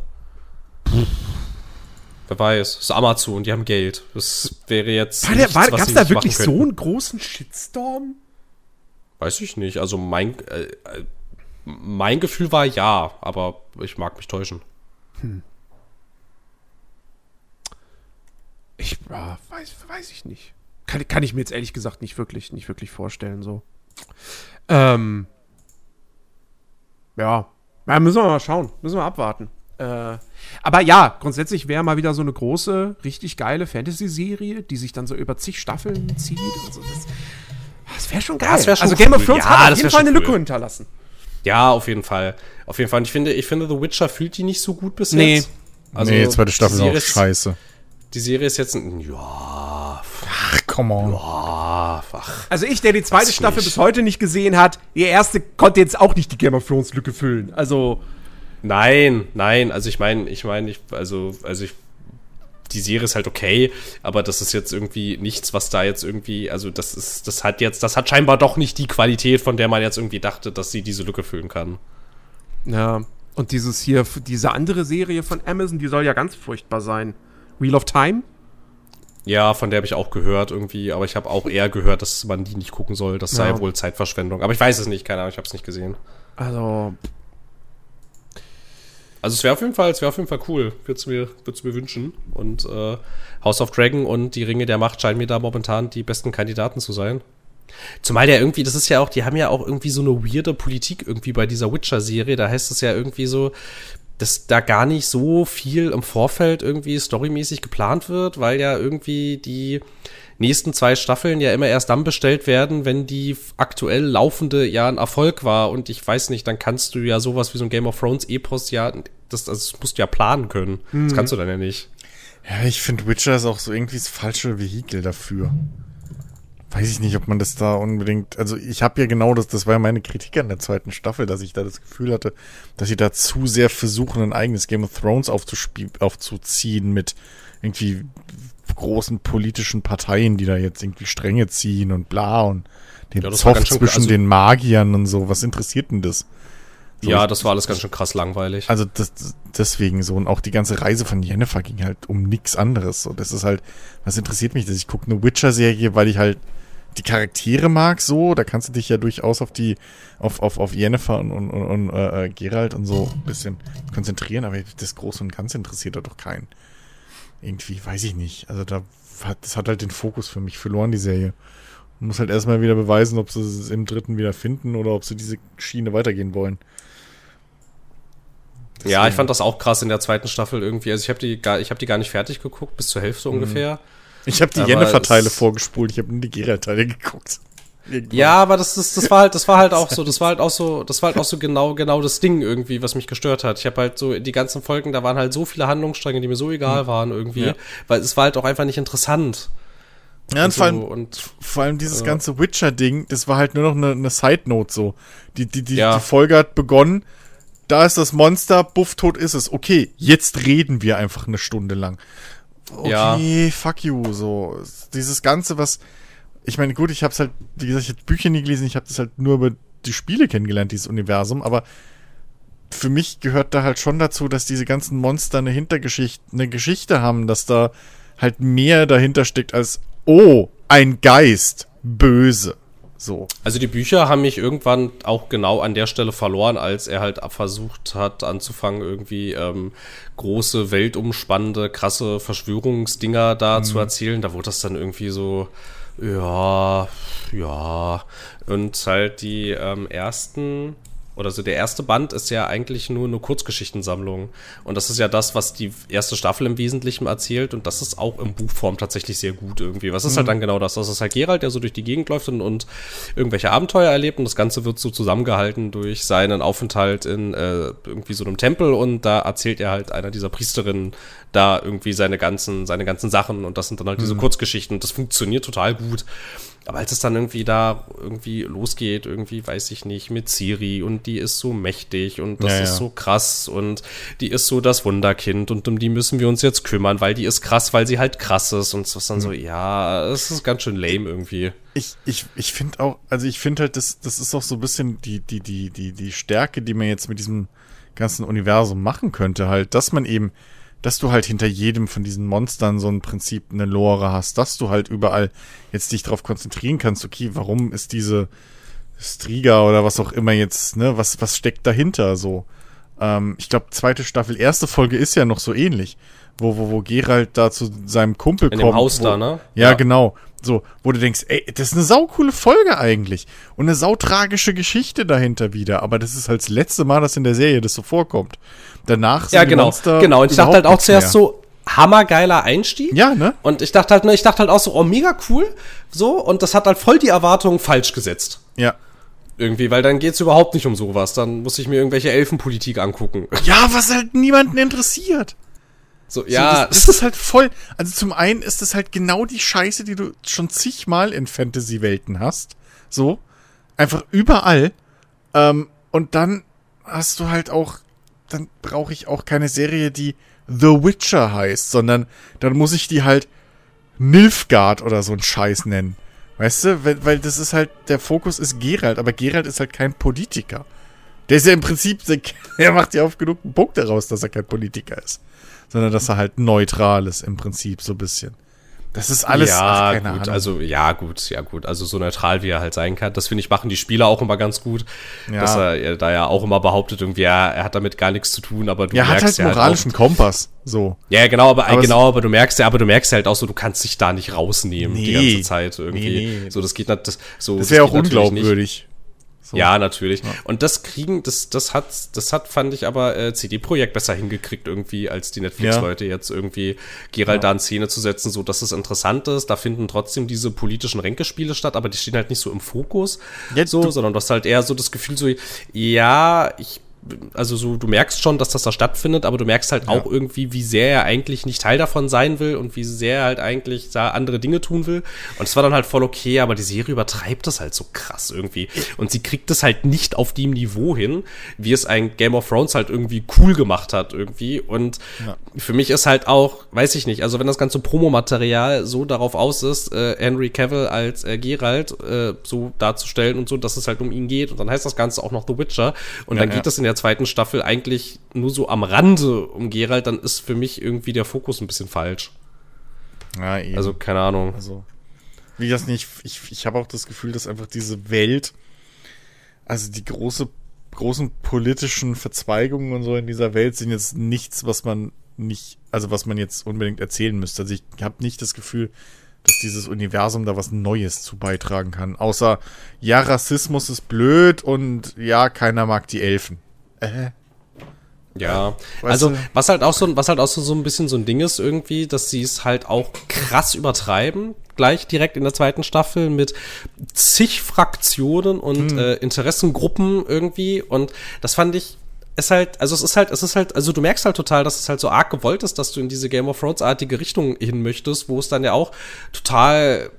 Wer weiß, es ist Amazon, die haben Geld. Das wäre jetzt. War der, nichts, war, was gab's da wirklich so einen großen Shitstorm? Weiß ich nicht. Also mein, äh, äh, mein Gefühl war ja, aber ich mag mich täuschen. Ich ja, weiß, weiß ich nicht. Kann, kann ich mir jetzt ehrlich gesagt nicht wirklich, nicht wirklich vorstellen, so. Ähm. Ja. ja. Müssen wir mal schauen. Müssen wir abwarten. Äh, aber ja, grundsätzlich wäre mal wieder so eine große, richtig geile Fantasy-Serie, die sich dann so über zig Staffeln zieht. Und so. Das, das wäre schon geil. das wär schon also Game of cool. Thrones Ja, hat auf jeden Fall eine Lücke cool. hinterlassen. Ja, auf jeden Fall. Auf jeden Fall. Und ich finde, ich finde, The Witcher fühlt die nicht so gut bis Nee. jetzt. Also, nee, zweite Staffel ist auch scheiße. Die Serie ist jetzt ein, ja, Ach, come on. ah, ach, Also ich, der die zweite Staffel bis heute nicht gesehen hat, die erste konnte jetzt auch nicht die Game of Thrones Lücke füllen. Also, Nein, nein, also ich meine, ich meine, ich, also, also ich, die Serie ist halt okay, aber das ist jetzt irgendwie nichts, was da jetzt irgendwie, also das ist, das hat jetzt, das hat scheinbar doch nicht die Qualität, von der man jetzt irgendwie dachte, dass sie diese Lücke füllen kann. Ja, und dieses hier, diese andere Serie von Amazon, die soll ja ganz furchtbar sein. Wheel of Time? Ja, von der habe ich auch gehört irgendwie, aber ich habe auch eher gehört, dass man die nicht gucken soll. Das sei Ja. wohl Zeitverschwendung. Aber ich weiß es nicht, keine Ahnung, ich habe es nicht gesehen. Also, Also es wäre auf jeden Fall, es wäre auf jeden Fall cool, würde mir, würd's mir wünschen. Und äh, House of Dragon und die Ringe der Macht scheinen mir da momentan die besten Kandidaten zu sein. Zumal der irgendwie, das ist ja auch, die haben ja auch irgendwie so eine weirde Politik irgendwie bei dieser Witcher-Serie. Da heißt es ja irgendwie so, dass da gar nicht so viel im Vorfeld irgendwie storymäßig geplant wird, weil ja irgendwie die nächsten zwei Staffeln ja immer erst dann bestellt werden, wenn die aktuell laufende ja ein Erfolg war. Und ich weiß nicht, dann kannst du ja sowas wie so ein Game of Thrones Epos ja, das, das musst du ja planen können. Das kannst du dann ja nicht. Ja, ich finde Witcher ist auch so irgendwie das falsche Vehikel dafür. Weiß ich nicht, ob man das da unbedingt. Also ich habe ja genau das, das war ja meine Kritik an der zweiten Staffel, dass ich da das Gefühl hatte, dass sie da zu sehr versuchen, ein eigenes Game of Thrones aufzuziehen mit irgendwie großen politischen Parteien, die da jetzt irgendwie Stränge ziehen und bla und den Ja, Zoff zwischen also- den Magiern und so. Was interessiert denn das? So, ja, das war alles ganz schön krass langweilig. Also das, deswegen so und auch die ganze Reise von Jennifer ging halt um nichts anderes. So, das ist halt, was interessiert mich das? Ich gucke eine Witcher-Serie, weil ich halt die Charaktere mag. So, da kannst du dich ja durchaus auf die, auf auf auf Jennifer und und, und, und äh, äh, Geralt und so ein bisschen konzentrieren. Aber das Große und Ganze interessiert da doch keinen. Irgendwie weiß ich nicht. Also da hat das hat halt den Fokus für mich verloren die Serie. Man muss halt erstmal wieder beweisen, ob sie es im dritten wieder finden oder ob sie diese Schiene weitergehen wollen. Ja, ich fand das auch krass in der zweiten Staffel irgendwie. Also ich habe die, gar- ich hab die gar nicht fertig geguckt, bis zur Hälfte ungefähr. Ich habe die Jennifer-Teile es- vorgespult, ich habe nur die Geralt-Teile geguckt. Irgendwann. Ja, aber das ist, das war halt, das war halt auch so, das war halt auch so, das war halt auch so genau, genau das Ding irgendwie, was mich gestört hat. Ich habe halt so die ganzen Folgen, da waren halt so viele Handlungsstränge, die mir so egal waren irgendwie, Ja. weil es war halt auch einfach nicht interessant. ja und so, vor, allem, und vor allem dieses Ja. ganze Witcher-Ding, das war halt nur noch eine, eine Side-Note so. Die, die, die, Ja. die Folge hat begonnen, da ist das Monster, buff, tot ist es. Okay, jetzt reden wir einfach eine Stunde lang. Okay, Ja. fuck you, so. Dieses Ganze, was, ich meine, gut, ich hab's halt, wie gesagt, ich habe Bücher nie gelesen, ich habe das halt nur über die Spiele kennengelernt, dieses Universum, aber für mich gehört da halt schon dazu, dass diese ganzen Monster eine Hintergeschichte, eine Geschichte haben, dass da halt mehr dahinter steckt als, oh, ein Geist, böse. So. Also die Bücher haben mich irgendwann auch genau an der Stelle verloren, als er halt versucht hat anzufangen, irgendwie ähm, große, weltumspannende, krasse Verschwörungsdinger da zu erzählen. Da wurde das dann irgendwie so, ja, ja. Und halt die ähm, ersten, oder so der erste Band ist ja eigentlich nur eine Kurzgeschichtensammlung. Und das ist ja das, was die erste Staffel im Wesentlichen erzählt. Und das ist auch in Buchform tatsächlich sehr gut irgendwie. Was ist halt dann genau das? Das ist halt Geralt, der so durch die Gegend läuft und, und irgendwelche Abenteuer erlebt. Und das Ganze wird so zusammengehalten durch seinen Aufenthalt in äh, irgendwie so einem Tempel. Und da erzählt er halt einer dieser Priesterinnen da irgendwie seine ganzen, seine ganzen Sachen. Und das sind dann halt diese Kurzgeschichten. Und das funktioniert total gut. Aber als es dann irgendwie da irgendwie losgeht, irgendwie weiß ich nicht, mit Siri und die ist so mächtig und das Ja, ist ja. so krass und die ist so das Wunderkind und um die müssen wir uns jetzt kümmern, weil die ist krass, weil sie halt krass ist und so ist dann so, ja, es ist ganz schön lame irgendwie. Ich, ich, ich finde auch, also ich finde halt, das, das ist auch so ein bisschen die, die, die, die, die Stärke, die man jetzt mit diesem ganzen Universum machen könnte, halt, dass man eben, dass du halt hinter jedem von diesen Monstern so ein Prinzip eine Lore hast, dass du halt überall jetzt dich darauf konzentrieren kannst, okay, warum ist diese Striga oder was auch immer jetzt, ne, was, was steckt dahinter so? Ähm, ich glaube, zweite Staffel, erste Folge ist ja noch so ähnlich, wo, wo, wo Geralt da zu seinem Kumpel In kommt. dem Haus wo, da, ne? Ja, Ja. genau. So, wo du denkst, ey, das ist eine saukoole Folge eigentlich. Und eine sautragische Geschichte dahinter wieder. Aber das ist halt das letzte Mal, dass in der Serie das so vorkommt. Danach sind Ja, die genau, Monster genau. Und ich dachte halt auch zuerst so, hammergeiler Einstieg. Ja, ne? Und ich dachte halt, ne, ich dachte halt auch so, oh, mega cool. So, und das hat halt voll die Erwartungen falsch gesetzt. Ja. Irgendwie, weil dann geht's überhaupt nicht um sowas. Dann muss ich mir irgendwelche Elfenpolitik angucken. Ja, was halt niemanden interessiert. So, So, ja, das, das ist halt voll. Also zum einen ist das halt genau die Scheiße, die du schon zigmal in Fantasy-Welten hast. So. Einfach überall. Ähm, und dann hast du halt auch, dann brauche ich auch keine Serie, die The Witcher heißt, sondern dann muss ich die halt Nilfgaard oder so ein Scheiß nennen. Weißt du, weil, weil das ist halt, der Fokus ist Geralt, aber Geralt ist halt kein Politiker. Der ist ja im Prinzip, der, [LAUGHS] er macht ja oft genug einen Punkt daraus, dass er kein Politiker ist. Sondern dass er halt neutral ist im Prinzip so ein bisschen. Das ist alles, ja, ach, gut, Ahnung. also ja, gut, ja, gut. Also so neutral wie er halt sein kann. Das finde ich, machen die Spieler auch immer ganz gut. Ja. Dass er ja da ja auch immer behauptet, irgendwie, ja, er hat damit gar nichts zu tun, aber du er hat merkst halt ja moralischen halt Kompass. So. Ja, genau, aber, Aber genau, aber du merkst ja, aber du merkst ja halt auch so, du kannst dich da nicht rausnehmen die Nee. ganze Zeit irgendwie. Nee, nee. So, das geht nicht, das, so. Das wäre auch unglaubwürdig. So. Ja, natürlich. Und das kriegen, das, das hat, das hat, fand ich aber äh, CD-Projekt besser hingekriegt irgendwie, als die Netflix-Leute jetzt irgendwie Geralt da in Szene zu setzen, so dass es interessant ist. Da finden trotzdem diese politischen Ränkespiele statt, aber die stehen halt nicht so im Fokus, Ja, so, sondern du hast halt eher so das Gefühl so, ja, ich also so, du merkst schon, dass das da stattfindet, aber du merkst halt auch irgendwie, wie sehr er eigentlich nicht Teil davon sein will und wie sehr er halt eigentlich da andere Dinge tun will. Und es war dann halt voll okay, aber die Serie übertreibt das halt so krass irgendwie. Und sie kriegt es halt nicht auf dem Niveau hin, wie es ein Game of Thrones halt irgendwie cool gemacht hat irgendwie. Und für mich ist halt auch, weiß ich nicht, also wenn das ganze Promomaterial so darauf aus ist, äh, Henry Cavill als äh, Geralt äh, so darzustellen und so, dass es halt um ihn geht und dann heißt das Ganze auch noch The Witcher und dann ja. geht das in der zweiten Staffel eigentlich nur so am Rande um Geralt, dann ist für mich irgendwie der Fokus ein bisschen falsch. Ja, eben. Also, keine Ahnung. Also, wie das nicht, ich, ich habe auch das Gefühl, dass einfach diese Welt, also die große, großen politischen Verzweigungen und so in dieser Welt sind jetzt nichts, was man nicht, also was man jetzt unbedingt erzählen müsste. Also ich habe nicht das Gefühl, dass dieses Universum da was Neues zu beitragen kann. Außer, ja, Rassismus ist blöd und ja, keiner mag die Elfen. Äh. Ja, Weißt also du? was halt auch so, was halt auch so, so ein bisschen so ein Ding ist irgendwie, dass sie es halt auch krass übertreiben, gleich direkt in der zweiten Staffel mit zig Fraktionen und Hm. äh, Interessengruppen irgendwie und das fand ich ist halt, also es ist halt, es ist halt, also du merkst halt total, dass es halt so arg gewollt ist, dass du in diese Game of Thrones-artige Richtung hin möchtest, wo es dann ja auch total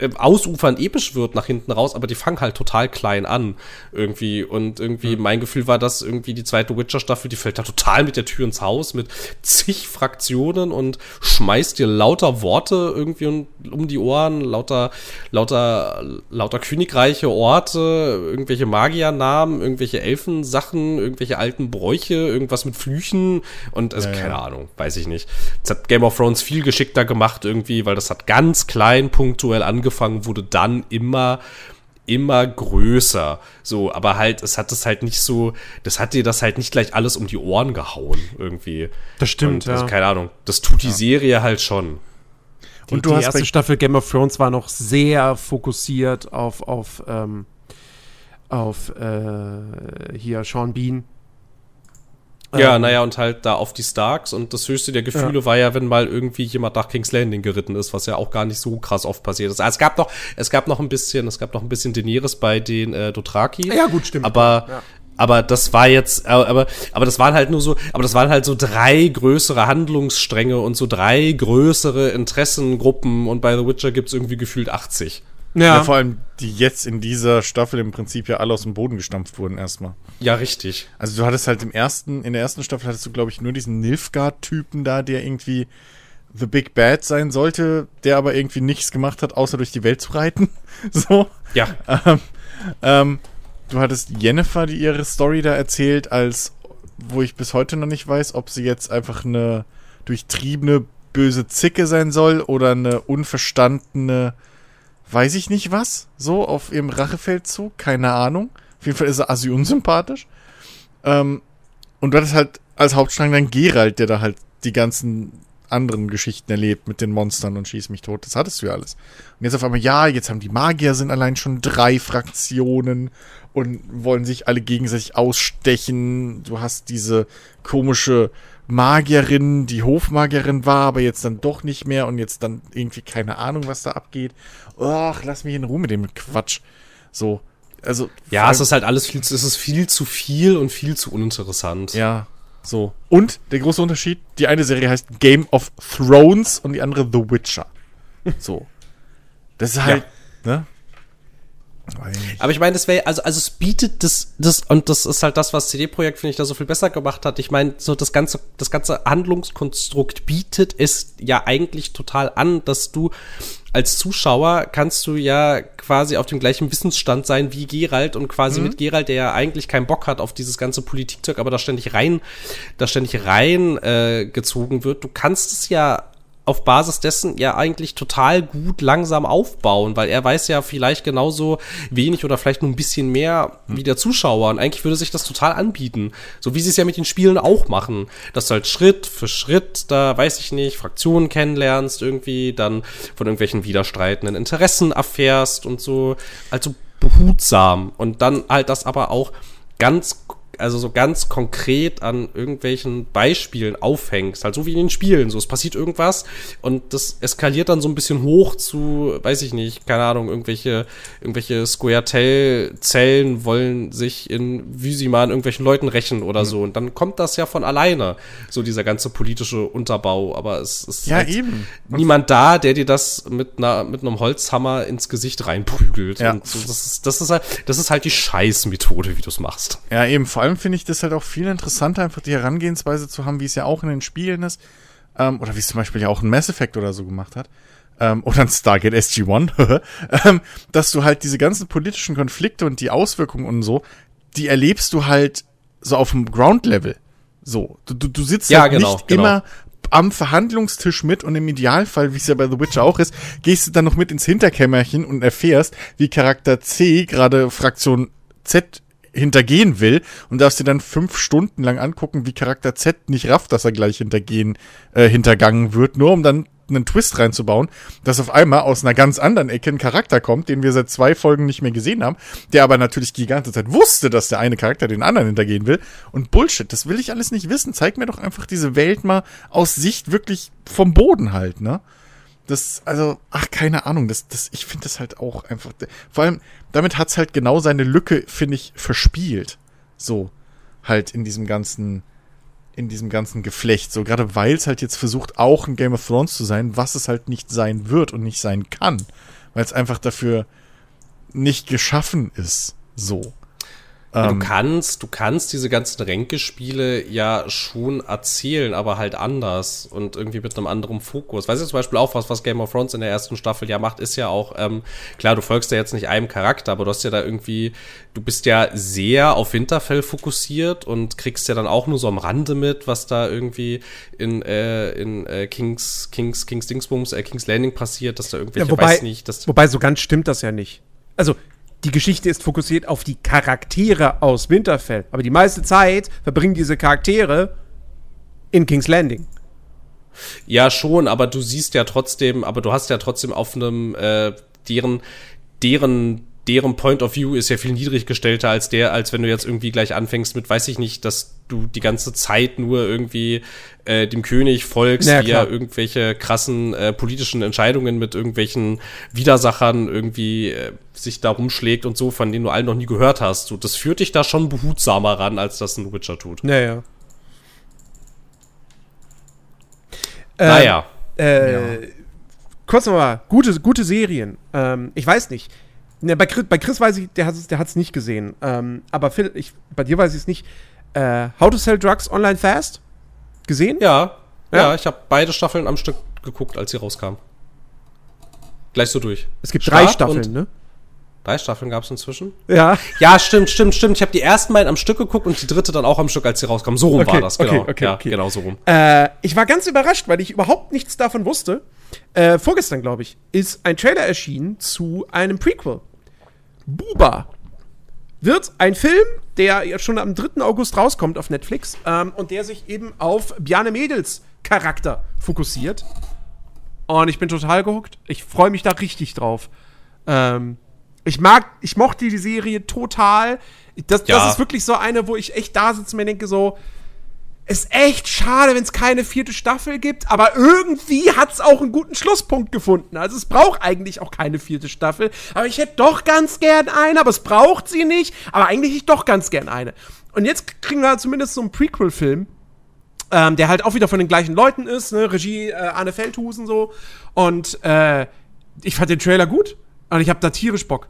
äh, ausufernd episch wird nach hinten raus, aber die fangen halt total klein an irgendwie und irgendwie mein Gefühl war, dass irgendwie die zweite Witcher-Staffel, die fällt da total mit der Tür ins Haus mit zig Fraktionen und schmeißt dir lauter Worte irgendwie um, die Ohren, lauter, lauter, lauter königreiche Orte, irgendwelche Magiernamen, irgendwelche Elfensachen, irgendwelche alten Bräuche, irgendwas mit Flüchen und also Ja, ja. keine Ahnung, weiß ich nicht. Das hat Game of Thrones viel geschickter gemacht irgendwie, weil das hat ganz klein punktuell angefangen, wurde dann immer immer größer. So, aber halt, es hat es halt nicht so, das hat dir das halt nicht gleich alles um die Ohren gehauen, irgendwie. Das stimmt, Und, also, ja. keine Ahnung. Das tut die Serie halt schon. Die, Und du die hast erste Staffel Game of Thrones war noch sehr fokussiert auf, auf, ähm, auf äh, hier Sean Bean. Ja, Ähm, naja, und halt da auf die Starks und das höchste der Gefühle war ja, wenn mal irgendwie jemand nach King's Landing geritten ist, was ja auch gar nicht so krass oft passiert ist. Also es gab noch, es gab noch ein bisschen, es gab noch ein bisschen Daenerys bei den äh, Dothraki. Ja, gut, stimmt. Aber, Ja. aber das war jetzt, äh, aber, aber das waren halt nur so, aber das waren halt so drei größere Handlungsstränge und so drei größere Interessengruppen und bei The Witcher gibt's irgendwie gefühlt 80. Ja. Ja, vor allem, die jetzt in dieser Staffel im Prinzip ja alle aus dem Boden gestampft wurden erstmal. Ja, richtig. Also du hattest halt im ersten, in der ersten Staffel hattest du, glaube ich, nur diesen Nilfgaard-Typen da, der irgendwie The Big Bad sein sollte, der aber irgendwie nichts gemacht hat, außer durch die Welt zu reiten. [LAUGHS] so. Ja. Ähm, ähm, du hattest Jennifer, die ihre Story da erzählt, als wo ich bis heute noch nicht weiß, ob sie jetzt einfach eine durchtriebene böse Zicke sein soll oder eine unverstandene, weiß ich nicht was, so auf ihrem Rachefeldzug, keine Ahnung. Auf jeden Fall ist er assi unsympathisch. Ähm, und du hattest halt als Hauptstrang dann Geralt, der da halt die ganzen anderen Geschichten erlebt mit den Monstern und schieß mich tot. Das hattest du ja alles. Und jetzt auf einmal, ja, jetzt haben die Magier sind allein schon drei Fraktionen und wollen sich alle gegenseitig ausstechen. Du hast diese komische Magierin, die Hofmagierin war, aber jetzt dann doch nicht mehr und jetzt dann irgendwie keine Ahnung, was da abgeht. Ach, lass mich in Ruhe mit dem Quatsch. So, also. Ja, es ist halt alles viel, zu- es ist viel zu viel und viel zu uninteressant. Ja, so. Und der große Unterschied, die eine Serie heißt Game of Thrones und die andere The Witcher. So. Das ist halt, ne? Weiß nicht. Aber ich meine, das wäre, also, also es bietet das, das, und das ist halt das, was CD-Projekt, finde ich, da so viel besser gemacht hat. Ich meine, so das ganze, das ganze Handlungskonstrukt bietet es ja eigentlich total an, dass du als Zuschauer kannst du ja quasi auf dem gleichen Wissensstand sein wie Geralt und quasi mit Geralt, der ja eigentlich keinen Bock hat auf dieses ganze Politikzeug, aber da ständig rein, da ständig rein äh, gezogen wird. Du kannst es ja auf Basis dessen ja eigentlich total gut langsam aufbauen, weil er weiß ja vielleicht genauso wenig oder vielleicht nur ein bisschen mehr wie der Zuschauer. Und eigentlich würde sich das total anbieten. So wie sie es ja mit den Spielen auch machen, dass du halt Schritt für Schritt da, weiß ich nicht, Fraktionen kennenlernst irgendwie, dann von irgendwelchen widerstreitenden Interessen erfährst und so, also behutsam. Und dann halt das aber auch ganz also so ganz konkret an irgendwelchen Beispielen aufhängst, halt so wie in den Spielen. So, es passiert irgendwas und das eskaliert dann so ein bisschen hoch zu, weiß ich nicht, keine Ahnung, irgendwelche, irgendwelche Square-Zellen wollen sich in Vysiman irgendwelchen Leuten rächen oder so. Und dann kommt das ja von alleine, so dieser ganze politische Unterbau. Aber es ist Ja, halt eben. niemand da, der dir das mit einer, mit einem Holzhammer ins Gesicht reinprügelt. Ja. Und so, das ist, das ist halt, das ist halt die Scheißmethode, wie du es machst. Ja, eben. Vor allem finde ich das halt auch viel interessanter, einfach die Herangehensweise zu haben, wie es ja auch in den Spielen ist. Ähm, oder wie es zum Beispiel ja auch ein Mass Effect oder so gemacht hat. Ähm, oder ein Stargate SG-1. [LAUGHS] ähm, dass du halt diese ganzen politischen Konflikte und die Auswirkungen und so, die erlebst du halt so auf dem Ground-Level. So, du, du, du sitzt Ja, halt genau, nicht genau. immer am Verhandlungstisch mit und im Idealfall, wie es ja bei The Witcher auch ist, gehst du dann noch mit ins Hinterkämmerchen und erfährst, wie Charakter C gerade Fraktion Z hintergehen will und darfst dir dann fünf Stunden lang angucken, wie Charakter Z nicht rafft, dass er gleich hintergehen, äh, hintergangen wird, nur um dann einen Twist reinzubauen, dass auf einmal aus einer ganz anderen Ecke ein Charakter kommt, den wir seit zwei Folgen nicht mehr gesehen haben, der aber natürlich die ganze Zeit wusste, dass der eine Charakter den anderen hintergehen will. Und Bullshit, das will ich alles nicht wissen. Zeig mir doch einfach diese Welt mal aus Sicht wirklich vom Boden halt, ne? Das, also, ach, keine Ahnung, das, das, ich finde das halt auch einfach, vor allem, damit hat's halt genau seine Lücke, finde ich, verspielt. So, halt in diesem ganzen, in diesem ganzen Geflecht. So, gerade weil es halt jetzt versucht, auch ein Game of Thrones zu sein, was es halt nicht sein wird und nicht sein kann. Weil es einfach dafür nicht geschaffen ist. So. Ja, Ähm, du kannst, du kannst diese ganzen Ränkespiele ja schon erzählen, aber halt anders und irgendwie mit einem anderen Fokus. Weißt du zum Beispiel auch was, was Game of Thrones in der ersten Staffel ja macht, ist ja auch, ähm, klar, du folgst ja jetzt nicht einem Charakter, aber du hast ja da irgendwie, du bist ja sehr auf Winterfell fokussiert und kriegst ja dann auch nur so am Rande mit, was da irgendwie in, äh, in äh, Kings, Kings, Kings Dingsbums, äh, Kings Landing passiert, dass da irgendwelche, Ja, wobei, weiß nicht, dass wobei so ganz stimmt das ja nicht. Also, die Geschichte ist fokussiert auf die Charaktere aus Winterfell. Aber die meiste Zeit verbringen diese Charaktere in King's Landing. Ja, schon, aber du siehst ja trotzdem, aber du hast ja trotzdem auf einem, äh, deren, deren, deren Point of View ist ja viel niedrig gestellter als der, als wenn du jetzt irgendwie gleich anfängst mit, weiß ich nicht, dass du die ganze Zeit nur irgendwie äh, dem König folgst, Ja, wie er irgendwelche krassen äh, politischen Entscheidungen mit irgendwelchen Widersachern irgendwie äh, sich da rumschlägt und so, von denen du allen noch nie gehört hast. So, das führt dich da schon behutsamer ran, als das ein Witcher tut. Naja. naja. Äh, Kurz nochmal, gute, gute Serien. Ähm, ich weiß nicht. Ne, bei, Chris, bei Chris weiß ich, der hat es der hat's nicht gesehen. Ähm, aber Phil, ich, bei dir weiß ich es nicht. Äh, How to Sell Drugs Online Fast? Gesehen? Ja, ja, Ja? ich habe beide Staffeln am Stück geguckt, als sie rauskamen. Gleich so durch. Es gibt Start drei Staffeln, ne? Drei Staffeln gab es inzwischen. Ja. Ja, stimmt, stimmt, stimmt. Ich habe die ersten beiden am Stück geguckt und die dritte dann auch am Stück, als sie rauskam. So rum Okay, war das, okay, genau. okay, ja, okay. genau so rum. Äh, ich war ganz überrascht, weil ich überhaupt nichts davon wusste. Äh, vorgestern, glaube ich, ist ein Trailer erschienen zu einem Prequel. Buba wird ein Film, der jetzt schon am 3. August rauskommt auf Netflix ähm, und der sich eben auf Bjarne Mädels Charakter fokussiert. Und ich bin total gehuckt. Ich freue mich da richtig drauf. Ähm, ich mag, ich mochte die Serie total. Das, Ja. das ist wirklich so eine, wo ich echt da sitze und mir denke so, ist echt schade, wenn es keine vierte Staffel gibt, aber irgendwie hat es auch einen guten Schlusspunkt gefunden. Also es braucht eigentlich auch keine vierte Staffel, aber ich hätte doch ganz gern eine, aber es braucht sie nicht, aber eigentlich ich doch ganz gern eine. Und jetzt kriegen wir zumindest so einen Prequel-Film, ähm, der halt auch wieder von den gleichen Leuten ist, ne? Regie äh, Arne Feldhusen so. Und äh, ich fand den Trailer gut und ich habe da tierisch Bock.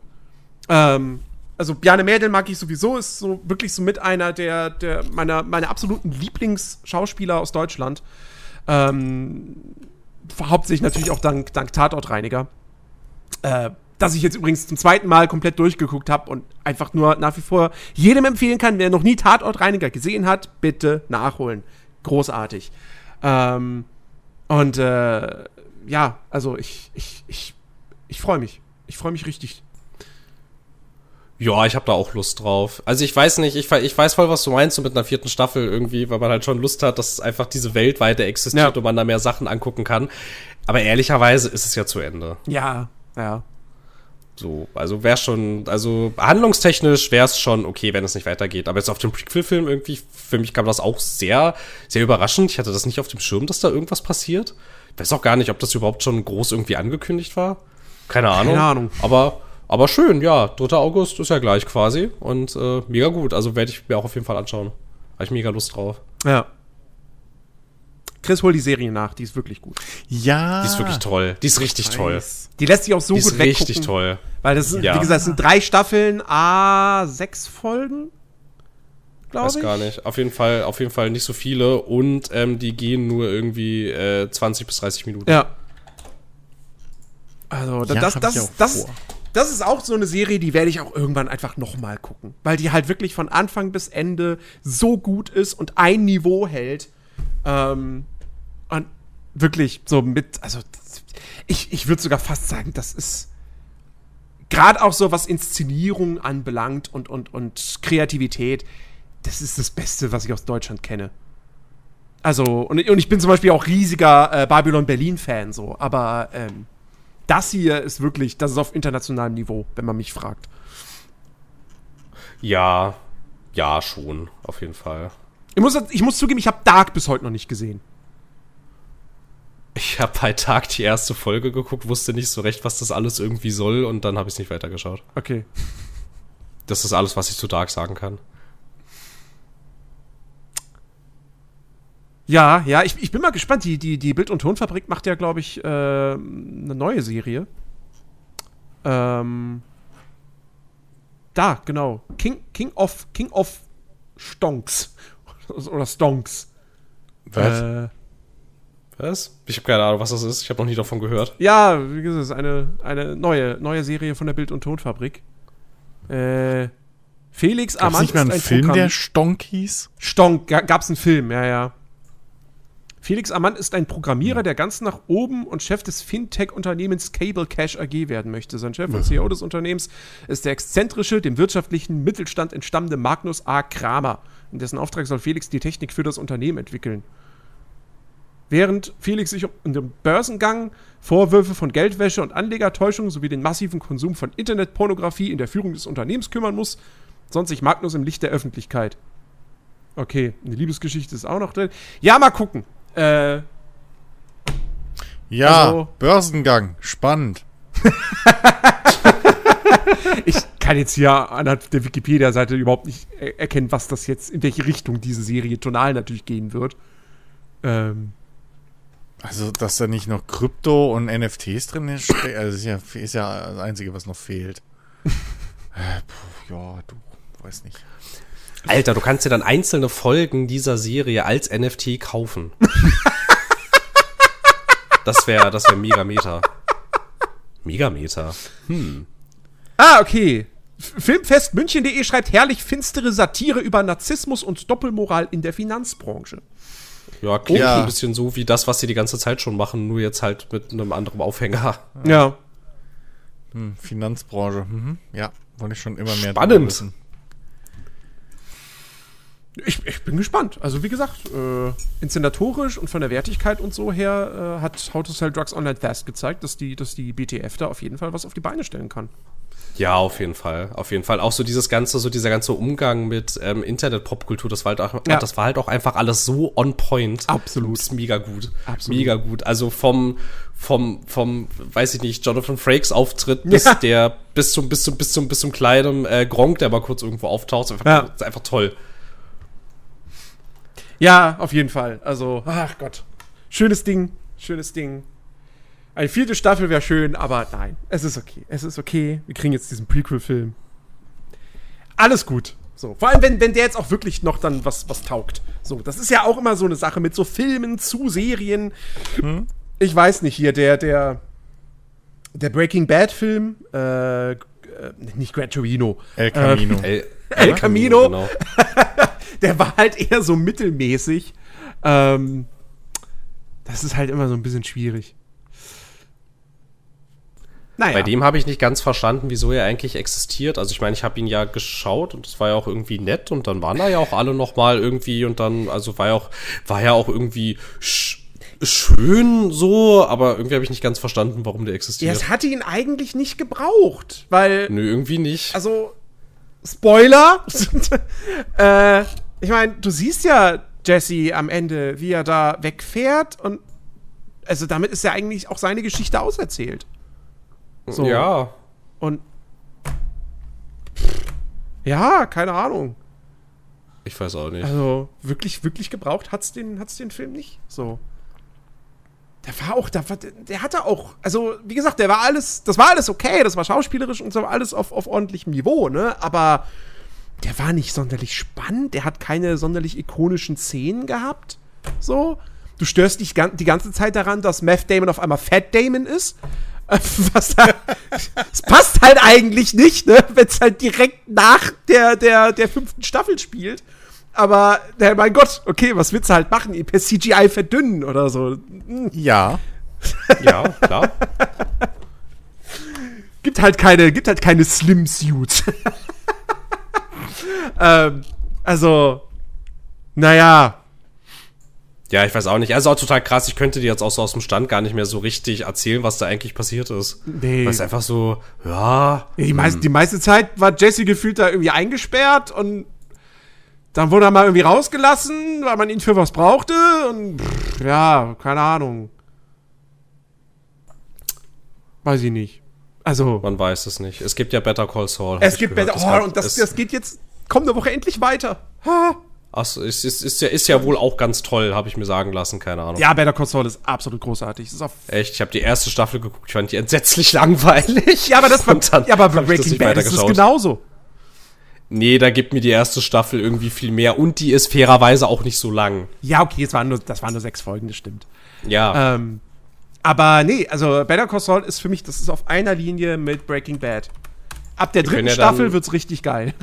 Ähm, also Bjarne Mädel mag ich sowieso, ist so wirklich so mit einer der, der meiner, meiner absoluten Lieblingsschauspieler aus Deutschland. Ähm, hauptsächlich natürlich auch dank, dank Tatortreiniger. Äh, das ich jetzt übrigens zum zweiten Mal komplett durchgeguckt habe und einfach nur nach wie vor jedem empfehlen kann, wer noch nie Tatortreiniger gesehen hat, bitte nachholen. Großartig. Ähm, und äh, ja, also ich, ich, ich, ich freue mich. Ich freue mich richtig. Ja, ich habe da auch Lust drauf. Also ich weiß nicht, ich, ich weiß voll, was du meinst so mit einer vierten Staffel irgendwie, weil man halt schon Lust hat, dass einfach diese Welt weiter existiert Ja. und man da mehr Sachen angucken kann. Aber ehrlicherweise ist es ja zu Ende. Ja, ja. So, also wäre schon, also handlungstechnisch wäre es schon okay, wenn es nicht weitergeht. Aber jetzt auf dem Prequel-Film irgendwie, für mich kam das auch sehr, sehr überraschend. Ich hatte das nicht auf dem Schirm, dass da irgendwas passiert. Ich weiß auch gar nicht, ob das überhaupt schon groß irgendwie angekündigt war. Keine Ahnung. Ahnung. Aber, aber schön, ja. 3. August ist ja gleich quasi. Und äh, mega gut. Also werde ich mir auch auf jeden Fall anschauen. Habe ich mega Lust drauf. Ja. Chris, hol die Serie nach, die ist wirklich gut. Ja. Die ist wirklich toll. Die ist richtig toll. Die lässt sich auch so Die gut ist weggucken. richtig toll. Weil das sind, Ja. wie gesagt, es sind drei Staffeln, a sechs Folgen, glaube Weiß ich. gar nicht. Auf jeden Fall, auf jeden Fall nicht so viele und ähm, die gehen nur irgendwie äh, 20 bis 30 Minuten. Ja. Also, da- Ja, das, das, das. Das ist auch so eine Serie, die werde ich auch irgendwann einfach nochmal gucken. Weil die halt wirklich von Anfang bis Ende so gut ist und ein Niveau hält. Ähm, und wirklich so mit, also ich, ich würde sogar fast sagen, das ist gerade auch so, was Inszenierung anbelangt und, und, und Kreativität, das ist das Beste, was ich aus Deutschland kenne. Also, und, und ich bin zum Beispiel auch riesiger äh, Babylon Berlin-Fan, so, aber ähm, das hier ist wirklich, das ist auf internationalem Niveau, wenn man mich fragt. Ja, ja, schon, auf jeden Fall. Ich muss, ich muss zugeben, ich habe Dark bis heute noch nicht gesehen. Ich habe bei Tag die erste Folge geguckt, wusste nicht so recht, was das alles irgendwie soll und dann habe ich es nicht weitergeschaut. Okay. Das ist alles, was ich zu Dark sagen kann. Ja, ja, ich, ich bin mal gespannt. Die, die, die Bild- und Tonfabrik macht ja, glaube ich, äh, eine neue Serie. Ähm, da, genau. King, King of King of Stonks. [LAUGHS] Oder Stonks. Was? Äh, Was? Ich habe keine Ahnung, was das ist. Ich habe noch nie davon gehört. ja, wie gesagt, es ist eine, eine neue, neue Serie von der Bild- und Tonfabrik. Äh, Felix Gab's Amand nicht mal einen ist ein Film, Programm- der Stonk hieß? Stonk, ga, gab's einen Film, ja, ja. Felix Amand ist ein Programmierer, der ganz nach oben und Chef des Fintech-Unternehmens Cable Cash AG werden möchte. Sein Chef und CEO des Unternehmens ist der exzentrische, dem wirtschaftlichen Mittelstand entstammende Magnus A. Kramer. In dessen Auftrag soll Felix die Technik für das Unternehmen entwickeln. Während Felix sich um den Börsengang, Vorwürfe von Geldwäsche und Anlegertäuschung sowie den massiven Konsum von Internetpornografie in der Führung des Unternehmens kümmern muss, sonst sich Magnus im Licht der Öffentlichkeit. Okay, eine Liebesgeschichte ist auch noch drin. Ja, mal gucken. Äh, Ja, Also- Börsengang, spannend. [LAUGHS] ich kann jetzt hier anhand der Wikipedia-Seite überhaupt nicht er erkennen, was das jetzt, in welche Richtung diese Serie tonal natürlich gehen wird. Ähm, Also, dass da nicht noch Krypto und NFTs drin stecken, also ist ja, ist ja das Einzige, was noch fehlt. [LAUGHS] äh, puh, ja, du, weiß nicht. Alter, du kannst dir dann einzelne Folgen dieser Serie als NFT kaufen. das wäre das wär mega Meta. Megameter. ah, okay. Filmfestmünchen.de schreibt herrlich finstere Satire über Narzissmus und Doppelmoral in der Finanzbranche. Ja, klingt Ja. ein bisschen so wie das, was sie die ganze Zeit schon machen, nur jetzt halt mit einem anderen Aufhänger. Ja. Hm, Finanzbranche, mhm. ja, wollte ich schon immer mehr Spannend. wissen. Ich, ich bin gespannt. Also wie gesagt, äh, inszenatorisch und von der Wertigkeit und so her äh, hat How to Sell Drugs Online Fast gezeigt, dass die, dass die BTF da auf jeden Fall was auf die Beine stellen kann. Ja, auf jeden Fall. Auf jeden Fall. Auch so dieses ganze, so dieser ganze Umgang mit ähm, Internet-Popkultur, das war halt auch, Ja. das war halt auch einfach alles so on point. Absolut. Das ist mega gut. Absolut. Mega gut. Also vom, vom, vom, weiß ich nicht, Jonathan Frakes Auftritt bis Ja. der, bis zum, bis zum, bis zum, bis zum kleinen äh, Gronk, der mal kurz irgendwo auftaucht. Einfach, Ja. ist einfach toll. Ja, auf jeden Fall. Also, ach Gott. Schönes Ding. Schönes Ding. Eine vierte Staffel wäre schön, aber nein. Es ist okay. Es ist okay. Wir kriegen jetzt diesen Prequel-Film. Alles gut. So. Vor allem, wenn, wenn der jetzt auch wirklich noch dann was, was taugt. So, das ist ja auch immer so eine Sache mit so Filmen zu Serien. Ich weiß nicht, hier, der, der, der Breaking Bad-Film, äh, äh, nicht Gran Torino, El Camino. El, El Camino. Genau. Der war halt eher so mittelmäßig. Ähm, das ist halt immer so ein bisschen schwierig. Naja. Bei dem habe ich nicht ganz verstanden, wieso er eigentlich existiert. Also ich meine, ich habe ihn ja geschaut und es war ja auch irgendwie nett und dann waren da ja auch alle noch mal irgendwie und dann, also war ja auch, war ja auch irgendwie sch schön so, aber irgendwie habe ich nicht ganz verstanden, warum der ja, existiert. es hatte ihn eigentlich nicht gebraucht, weil, Nö, irgendwie nicht. also, Spoiler. [LAUGHS] äh, ich meine, du siehst ja Jesse am Ende, wie er da wegfährt und also damit ist ja eigentlich auch seine Geschichte auserzählt. So. Ja. Und ja, keine Ahnung. Ich weiß auch nicht. Also wirklich, wirklich gebraucht hat's den, hat's den Film nicht. So. Der war auch, der, war, der hatte auch, also wie gesagt, der war alles, das war alles okay, das war schauspielerisch und so alles auf, auf ordentlichem Niveau, ne? Aber der war nicht sonderlich spannend, der hat keine sonderlich ikonischen Szenen gehabt. So. Du störst dich die ganze Zeit daran, dass Meth Damon auf einmal Fat Damon ist. [LAUGHS] Was da, [LAUGHS] es passt halt eigentlich nicht, ne? Wenn es halt direkt nach der, der, der fünften Staffel spielt. Aber, ja, mein Gott, okay, was willst du halt machen? Per CGI verdünnen oder so. Hm. Ja. [LAUGHS] Ja, klar. Gibt halt keine, gibt halt keine Slim Suits. [LAUGHS] ähm, also, naja, Ja, ich weiß auch nicht. Also auch total krass. Ich könnte dir jetzt auch so aus dem Stand gar nicht mehr so richtig erzählen, was da eigentlich passiert ist. Nee. Weil es einfach so, ja. die, meiste, die meiste Zeit war Jesse gefühlt da irgendwie eingesperrt und dann wurde er mal irgendwie rausgelassen, weil man ihn für was brauchte und pff, ja, keine Ahnung. Weiß ich nicht. Also, Man weiß es nicht. Es gibt ja Better Call Saul. es gibt gehört. Better, Es oh, und das, das geht jetzt kommende Woche endlich weiter. Ha. Achso, es ist, ist, ja, ist ja wohl auch ganz toll, habe ich mir sagen lassen, keine Ahnung. Ja, Better Call Saul ist absolut großartig. Ist Echt, ich habe die erste Staffel geguckt, ich fand die entsetzlich [LAUGHS] langweilig. ja, aber das war, dann ja, aber bei Breaking Bad ist es genauso. Nee, da gibt mir die erste Staffel irgendwie viel mehr und die ist fairerweise auch nicht so lang. Ja, okay, es waren nur, das waren nur sechs Folgen, das stimmt. Ja, Ähm, aber nee, also Better Call Saul ist für mich, das ist auf einer Linie mit Breaking Bad. Ab der dritten ja Staffel wird's richtig geil.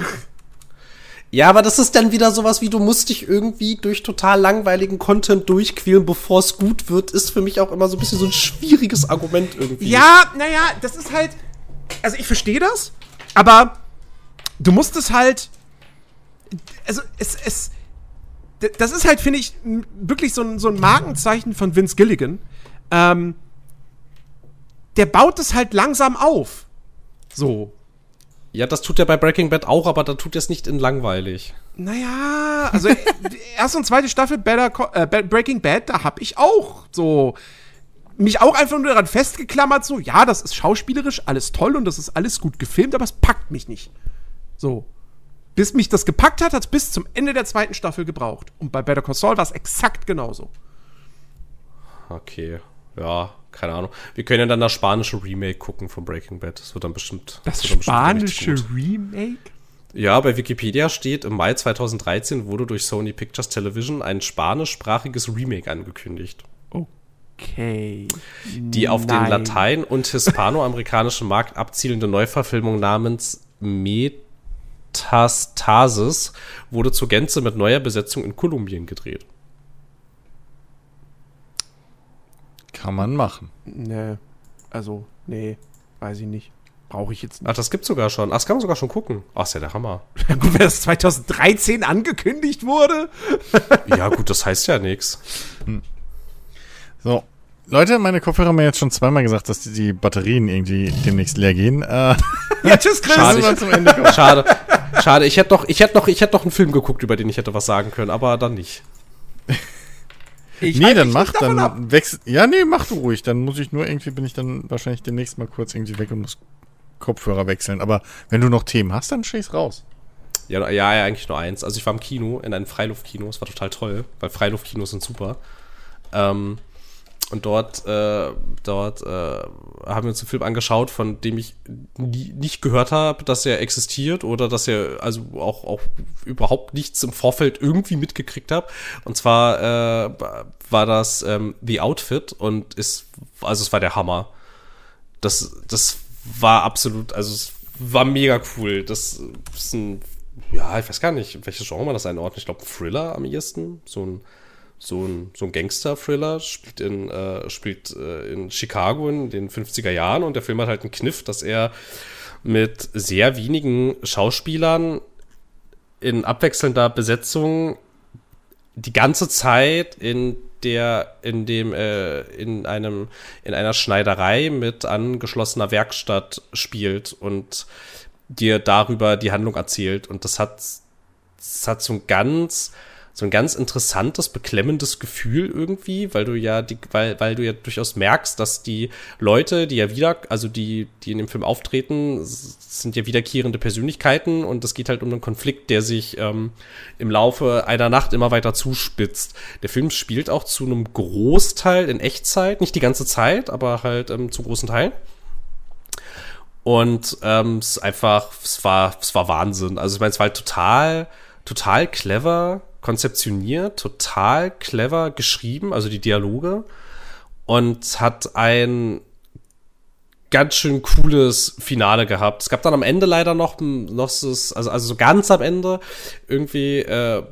Ja, aber das ist dann wieder sowas wie, du musst dich irgendwie durch total langweiligen Content durchquälen, bevor es gut wird, ist für mich auch immer so ein bisschen so ein schwieriges Argument irgendwie. Ja, naja, das ist halt. Also ich verstehe das, aber du musst es halt. Also es, es. Das ist halt, finde ich, wirklich so ein, so ein Markenzeichen von Vince Gilligan. Ähm, der baut es halt langsam auf. So. Ja, das tut er bei Breaking Bad auch, aber da tut er es nicht in langweilig. Naja, also [LAUGHS] erste und zweite Staffel Better äh, Breaking Bad, da hab ich auch so mich auch einfach nur daran festgeklammert, so, ja, das ist schauspielerisch alles toll und das ist alles gut gefilmt, aber es packt mich nicht. So. Bis mich das gepackt hat, hat es bis zum Ende der zweiten Staffel gebraucht. Und bei Better Call Saul war es exakt genauso. Okay, ja, keine Ahnung. Wir können ja dann das spanische Remake gucken von Breaking Bad. Das wird dann bestimmt. Das wird dann bestimmt spanische gut. Remake? Ja, bei Wikipedia steht, im Mai 2013 wurde durch Sony Pictures Television ein spanischsprachiges Remake angekündigt, Okay. die auf den Nein. Latein- und hispanoamerikanischen Markt abzielende Neuverfilmung namens Metastasis wurde zur Gänze mit neuer Besetzung in Kolumbien gedreht. Kann man machen. Nee. Also, nee, weiß ich nicht. Brauche ich jetzt nicht. Ach, das gibt's sogar schon. Ach, das kann man sogar schon gucken. Ach, ist ja der Hammer. [LAUGHS] Gut, wenn das 2013 angekündigt wurde. [LAUGHS] Ja, gut, das heißt ja nichts. So. Leute, meine Kopfhörer haben mir jetzt schon zweimal gesagt, dass die, die Batterien irgendwie demnächst leer gehen. Äh, [LAUGHS] Ja, tschüss, Chris. Schade, ich- zum Ende kommen. Schade. Schade, ich hätte noch, ich hätte noch, ich hätte noch einen Film geguckt, über den ich hätte was sagen können, aber dann nicht. Ich Nee, dann mach, dann wechsel. Ja, nee, mach du ruhig. Dann muss ich nur irgendwie, bin ich dann wahrscheinlich demnächst mal kurz irgendwie weg und muss Kopfhörer wechseln. Aber wenn du noch Themen hast, dann schieß raus. Ja, ja, ja, eigentlich nur eins. Also ich war im Kino, in einem Freiluftkino, es war total toll, weil Freiluftkinos sind super. Ähm, und dort, äh, dort äh, haben wir uns einen Film angeschaut, von dem ich nie, nicht gehört habe, dass er existiert oder dass er also auch, auch überhaupt nichts im Vorfeld irgendwie mitgekriegt habe. Und zwar äh, war das ähm, The Outfit und ist, also es war der Hammer. Das, das war absolut, also es war mega cool. Das ist ein, ja, ich weiß gar nicht, welches Genre das einordnet. Ich glaube, Thriller am ehesten. So ein, so ein, so ein Gangster-Thriller, spielt in, äh, spielt äh, in Chicago in den 50er Jahren und der Film hat halt einen Kniff, dass er mit sehr wenigen Schauspielern in abwechselnder Besetzung die ganze Zeit in der in dem äh, in einem in einer Schneiderei mit angeschlossener Werkstatt spielt und dir darüber die Handlung erzählt. Und das hat das hat so ein ganz so ein ganz interessantes, beklemmendes Gefühl irgendwie, weil du ja die, weil, weil du ja durchaus merkst, dass die Leute, die ja wieder, also die, die in dem Film auftreten, sind ja wiederkehrende Persönlichkeiten und es geht halt um einen Konflikt, der sich ähm, im Laufe einer Nacht immer weiter zuspitzt. Der Film spielt auch zu einem Großteil in Echtzeit, nicht die ganze Zeit, aber halt ähm, zu großen Teilen. Und ähm, es ist einfach, es war, es war Wahnsinn. Also ich meine, es war halt total, total clever konzeptioniert, total clever geschrieben, also die Dialoge. Und hat ein ganz schön cooles Finale gehabt. Es gab dann am Ende leider noch, noch also, also so ganz am Ende irgendwie äh,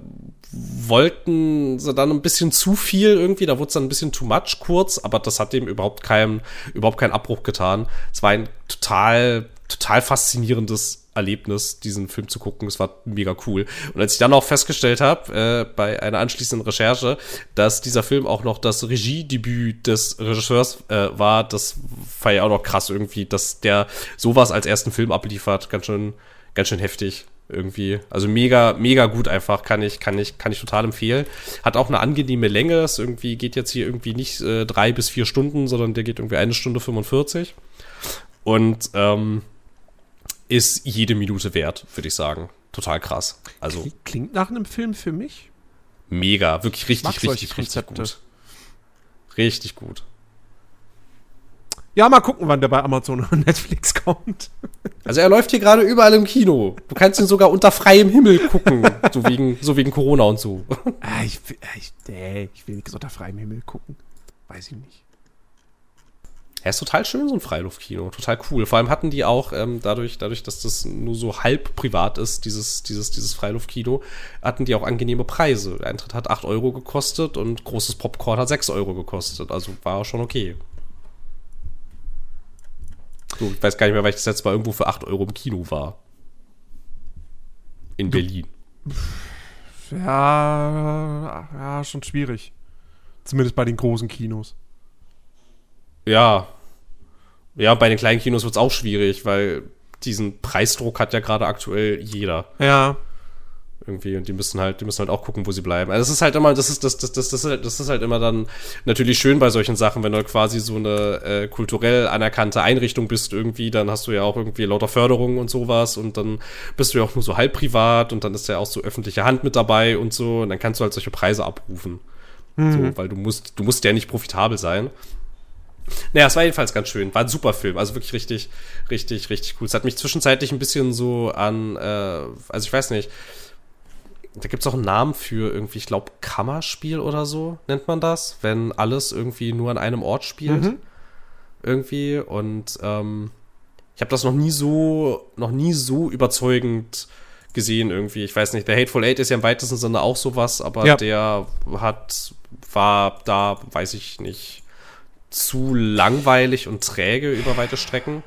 wollten sie dann ein bisschen zu viel irgendwie, da wurde es dann ein bisschen too much kurz, aber das hat dem überhaupt keinen, überhaupt keinen Abbruch getan. Es war ein total, total faszinierendes Erlebnis, diesen Film zu gucken. Es war mega cool. Und als ich dann auch festgestellt habe, äh, bei einer anschließenden Recherche, dass dieser Film auch noch das Regiedebüt des Regisseurs äh, war, das war ja auch noch krass irgendwie, dass der sowas als ersten Film abliefert. Ganz schön, ganz schön heftig irgendwie. Also mega, mega gut einfach, kann ich, kann ich, kann ich total empfehlen. Hat auch eine angenehme Länge. Es irgendwie geht jetzt hier irgendwie nicht äh, drei bis vier Stunden, sondern der geht irgendwie eine Stunde 45. Und ähm, ist jede Minute wert, würde ich sagen. Total krass. Also klingt nach einem Film für mich. Mega, wirklich richtig, richtig, richtig gut. Richtig gut. Ja, mal gucken, wann der bei Amazon und [LAUGHS] Netflix kommt. Also er läuft hier gerade überall im Kino. Du kannst ihn sogar unter freiem Himmel gucken, [LAUGHS] so wegen, so wegen Corona und so. Ah, ich, ich, nee, ich will nicht unter freiem Himmel gucken. Weiß ich nicht. Er ist total schön, so ein Freiluftkino. Total cool. Vor allem hatten die auch, ähm, dadurch, dadurch, dass das nur so halb privat ist, dieses, dieses, dieses Freiluftkino, hatten die auch angenehme Preise. Der Eintritt hat 8 Euro gekostet und großes Popcorn hat 6 Euro gekostet. Also war schon okay. So, ich weiß gar nicht mehr, weil ich das letzte Mal irgendwo für 8 Euro im Kino war. In Berlin. Ja, ja, schon schwierig. Zumindest bei den großen Kinos. Ja, ja, bei den kleinen Kinos wird es auch schwierig, weil diesen Preisdruck hat ja gerade aktuell jeder. Ja. Irgendwie, und die müssen halt, die müssen halt auch gucken, wo sie bleiben. Also das ist halt immer, das ist, das, das, das, das, ist halt, das ist halt immer dann natürlich schön bei solchen Sachen, wenn du halt quasi so eine äh, kulturell anerkannte Einrichtung bist irgendwie, dann hast du ja auch irgendwie lauter Förderungen und sowas und dann bist du ja auch nur so halb privat und dann ist ja auch so öffentliche Hand mit dabei und so und dann kannst du halt solche Preise abrufen. Mhm. So, weil du musst, du musst ja nicht profitabel sein. Naja, es war jedenfalls ganz schön. War ein super Film. Also wirklich richtig, richtig, richtig cool. Es hat mich zwischenzeitlich ein bisschen so an, äh, also ich weiß nicht, da gibt es auch einen Namen für irgendwie, ich glaube, Kammerspiel oder so nennt man das, wenn alles irgendwie nur an einem Ort spielt. Mhm. Irgendwie. Und ähm, ich habe das noch nie so, noch nie so überzeugend gesehen irgendwie. Ich weiß nicht, der Hateful Eight ist ja im weitesten Sinne auch sowas, aber ja. der hat, war da, weiß ich nicht zu langweilig und träge über weite Strecken.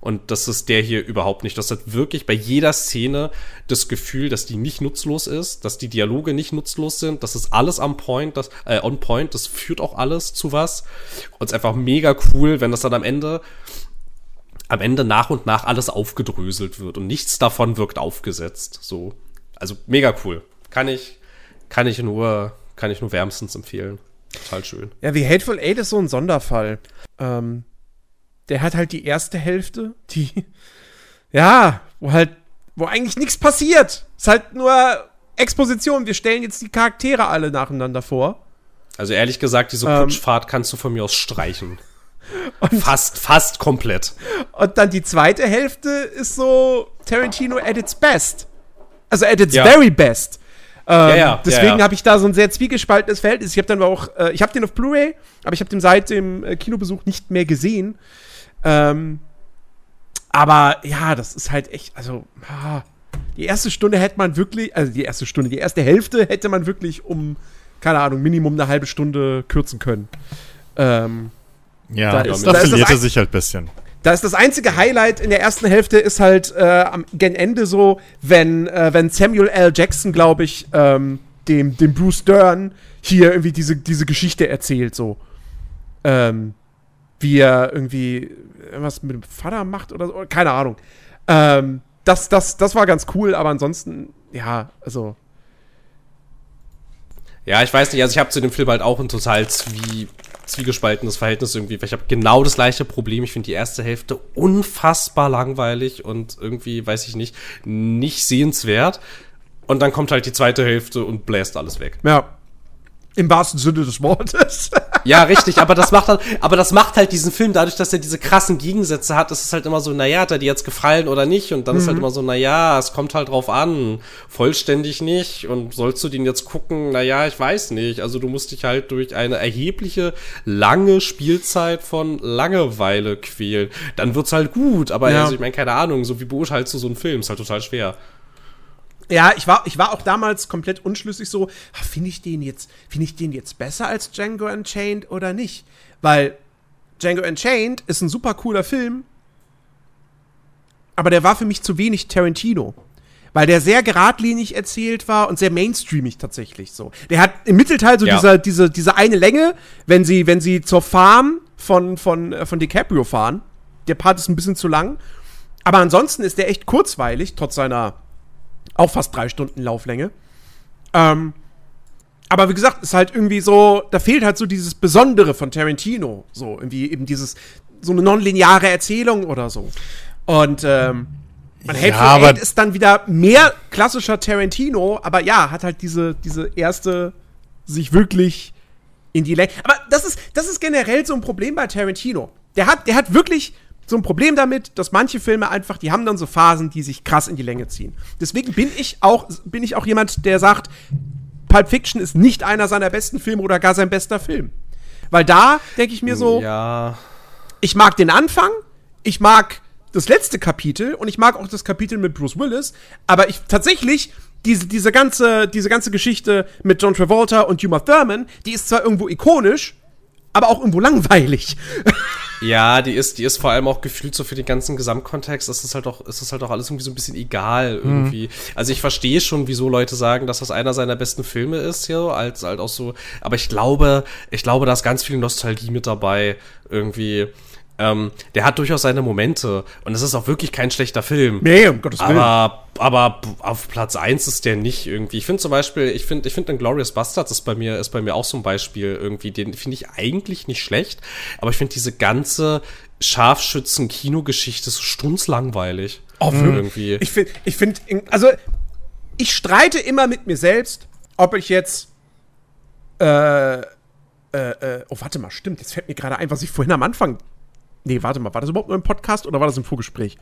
Und das ist der hier überhaupt nicht. Das hat wirklich bei jeder Szene das Gefühl, dass die nicht nutzlos ist, dass die Dialoge nicht nutzlos sind. Das ist alles am Point, das, äh, on point. Das führt auch alles zu was. Und es ist einfach mega cool, wenn das dann am Ende, am Ende nach und nach alles aufgedröselt wird und nichts davon wirkt aufgesetzt. So. Also mega cool. Kann ich, kann ich nur, kann ich nur wärmstens empfehlen. Total schön. Ja, wie Hateful Eight ist so ein Sonderfall. Ähm, der hat halt die erste Hälfte, die, [LAUGHS] ja, wo halt, wo eigentlich nichts passiert. Ist halt nur Exposition. Wir stellen jetzt die Charaktere alle nacheinander vor. Also ehrlich gesagt, diese ähm, Kutschfahrt kannst du von mir aus streichen. [LAUGHS] fast, fast komplett. Und dann die zweite Hälfte ist so Tarantino at its best. Also at its ja. very best. Ähm, ja, ja, deswegen ja, ja. habe ich da so ein sehr zwiegespaltenes Verhältnis. Ich habe dann auch, äh, ich habe den auf Blu-ray, aber ich habe den seit dem äh, Kinobesuch nicht mehr gesehen. Ähm, aber ja, das ist halt echt, also ah, die erste Stunde hätte man wirklich, also die erste Stunde, die erste Hälfte hätte man wirklich um, keine Ahnung, Minimum eine halbe Stunde kürzen können. Ähm, ja, da, ist, da verliert er sich halt ein bisschen. Da ist das einzige Highlight in der ersten Hälfte ist halt äh, am gen Ende so, wenn, äh, wenn Samuel L. Jackson, glaube ich, ähm, dem, dem Bruce Dern hier irgendwie diese, diese Geschichte erzählt, so. Ähm, wie er irgendwie irgendwas mit dem Vater macht oder so, keine Ahnung. Ähm, das, das, das war ganz cool, aber ansonsten, ja, also. Ja, ich weiß nicht, also ich habe zu dem Film halt auch ein total zwie zwiegespaltenes Verhältnis irgendwie, weil ich habe genau das gleiche Problem. Ich finde die erste Hälfte unfassbar langweilig und irgendwie, weiß ich nicht, nicht sehenswert. Und dann kommt halt die zweite Hälfte und bläst alles weg. Ja. Im wahrsten Sinne des Wortes. [LAUGHS] Ja, richtig, aber das macht halt, aber das macht halt diesen Film dadurch, dass er diese krassen Gegensätze hat, ist es halt immer so, naja, hat er dir jetzt gefallen oder nicht? Und dann ist halt immer so, naja, es kommt halt drauf an. Vollständig nicht. Und sollst du den jetzt gucken? Naja, ich weiß nicht. Also du musst dich halt durch eine erhebliche, lange Spielzeit von Langeweile quälen. Dann wird's halt gut, aber Ja. also ich meine, keine Ahnung, so wie beurteilst du so einen Film? Ist halt total schwer. Ja, ich war, ich war auch damals komplett unschlüssig so, ah, finde ich den jetzt, finde ich den jetzt besser als Django Unchained oder nicht? Weil Django Unchained ist ein super cooler Film, aber der war für mich zu wenig Tarantino. Weil der sehr geradlinig erzählt war und sehr mainstreamig tatsächlich so. Der hat im Mittelteil so Ja. dieser, diese, diese eine Länge, wenn sie, wenn sie zur Farm von, von, äh, von DiCaprio fahren. Der Part ist ein bisschen zu lang. Aber ansonsten ist der echt kurzweilig, trotz seiner auch fast drei Stunden Lauflänge. Ähm, aber wie gesagt, ist halt irgendwie so, da fehlt halt so dieses Besondere von Tarantino. So, irgendwie eben dieses, so eine nonlineare Erzählung oder so. Und, ähm, man Ja, Hateful Eight ist dann wieder mehr klassischer Tarantino, aber ja, hat halt diese, diese erste sich wirklich in die Länge. Aber das ist, das ist generell so ein Problem bei Tarantino. Der hat, der hat wirklich so ein Problem damit, dass manche Filme einfach, die haben dann so Phasen, die sich krass in die Länge ziehen. Deswegen bin ich auch, bin ich auch jemand, der sagt, Pulp Fiction ist nicht einer seiner besten Filme oder gar sein bester Film. Weil da denke ich mir so, Ja. ich mag den Anfang, ich mag das letzte Kapitel und ich mag auch das Kapitel mit Bruce Willis, aber ich tatsächlich diese, diese ganze diese ganze Geschichte mit John Travolta und Uma Thurman, die ist zwar irgendwo ikonisch, aber auch irgendwo langweilig. [LAUGHS] Ja, die ist, die ist vor allem auch gefühlt so für den ganzen Gesamtkontext, ist es halt auch, ist es halt auch alles irgendwie so ein bisschen egal irgendwie. Also ich verstehe schon, wieso Leute sagen, dass das einer seiner besten Filme ist, ja, als halt auch so, aber ich glaube, ich glaube, da ist ganz viel Nostalgie mit dabei, irgendwie. Ähm, der hat durchaus seine Momente und es ist auch wirklich kein schlechter Film. Nee, um Gottes Willen. Aber, aber auf Platz eins ist der nicht irgendwie. Ich finde zum Beispiel, ich finde, ich finde Glorious Bastards ist bei mir, ist bei mir auch so ein Beispiel irgendwie. Den finde ich eigentlich nicht schlecht, aber ich finde diese ganze Scharfschützen-Kinogeschichte so strunzlangweilig. Oh, irgendwie. Ich finde, ich finde, also ich streite immer mit mir selbst, ob ich jetzt äh, äh, äh, oh, warte mal, stimmt, jetzt fällt mir gerade ein, was ich vorhin am Anfang. Nee, warte mal, war das überhaupt nur im Podcast oder war das im Vorgespräch?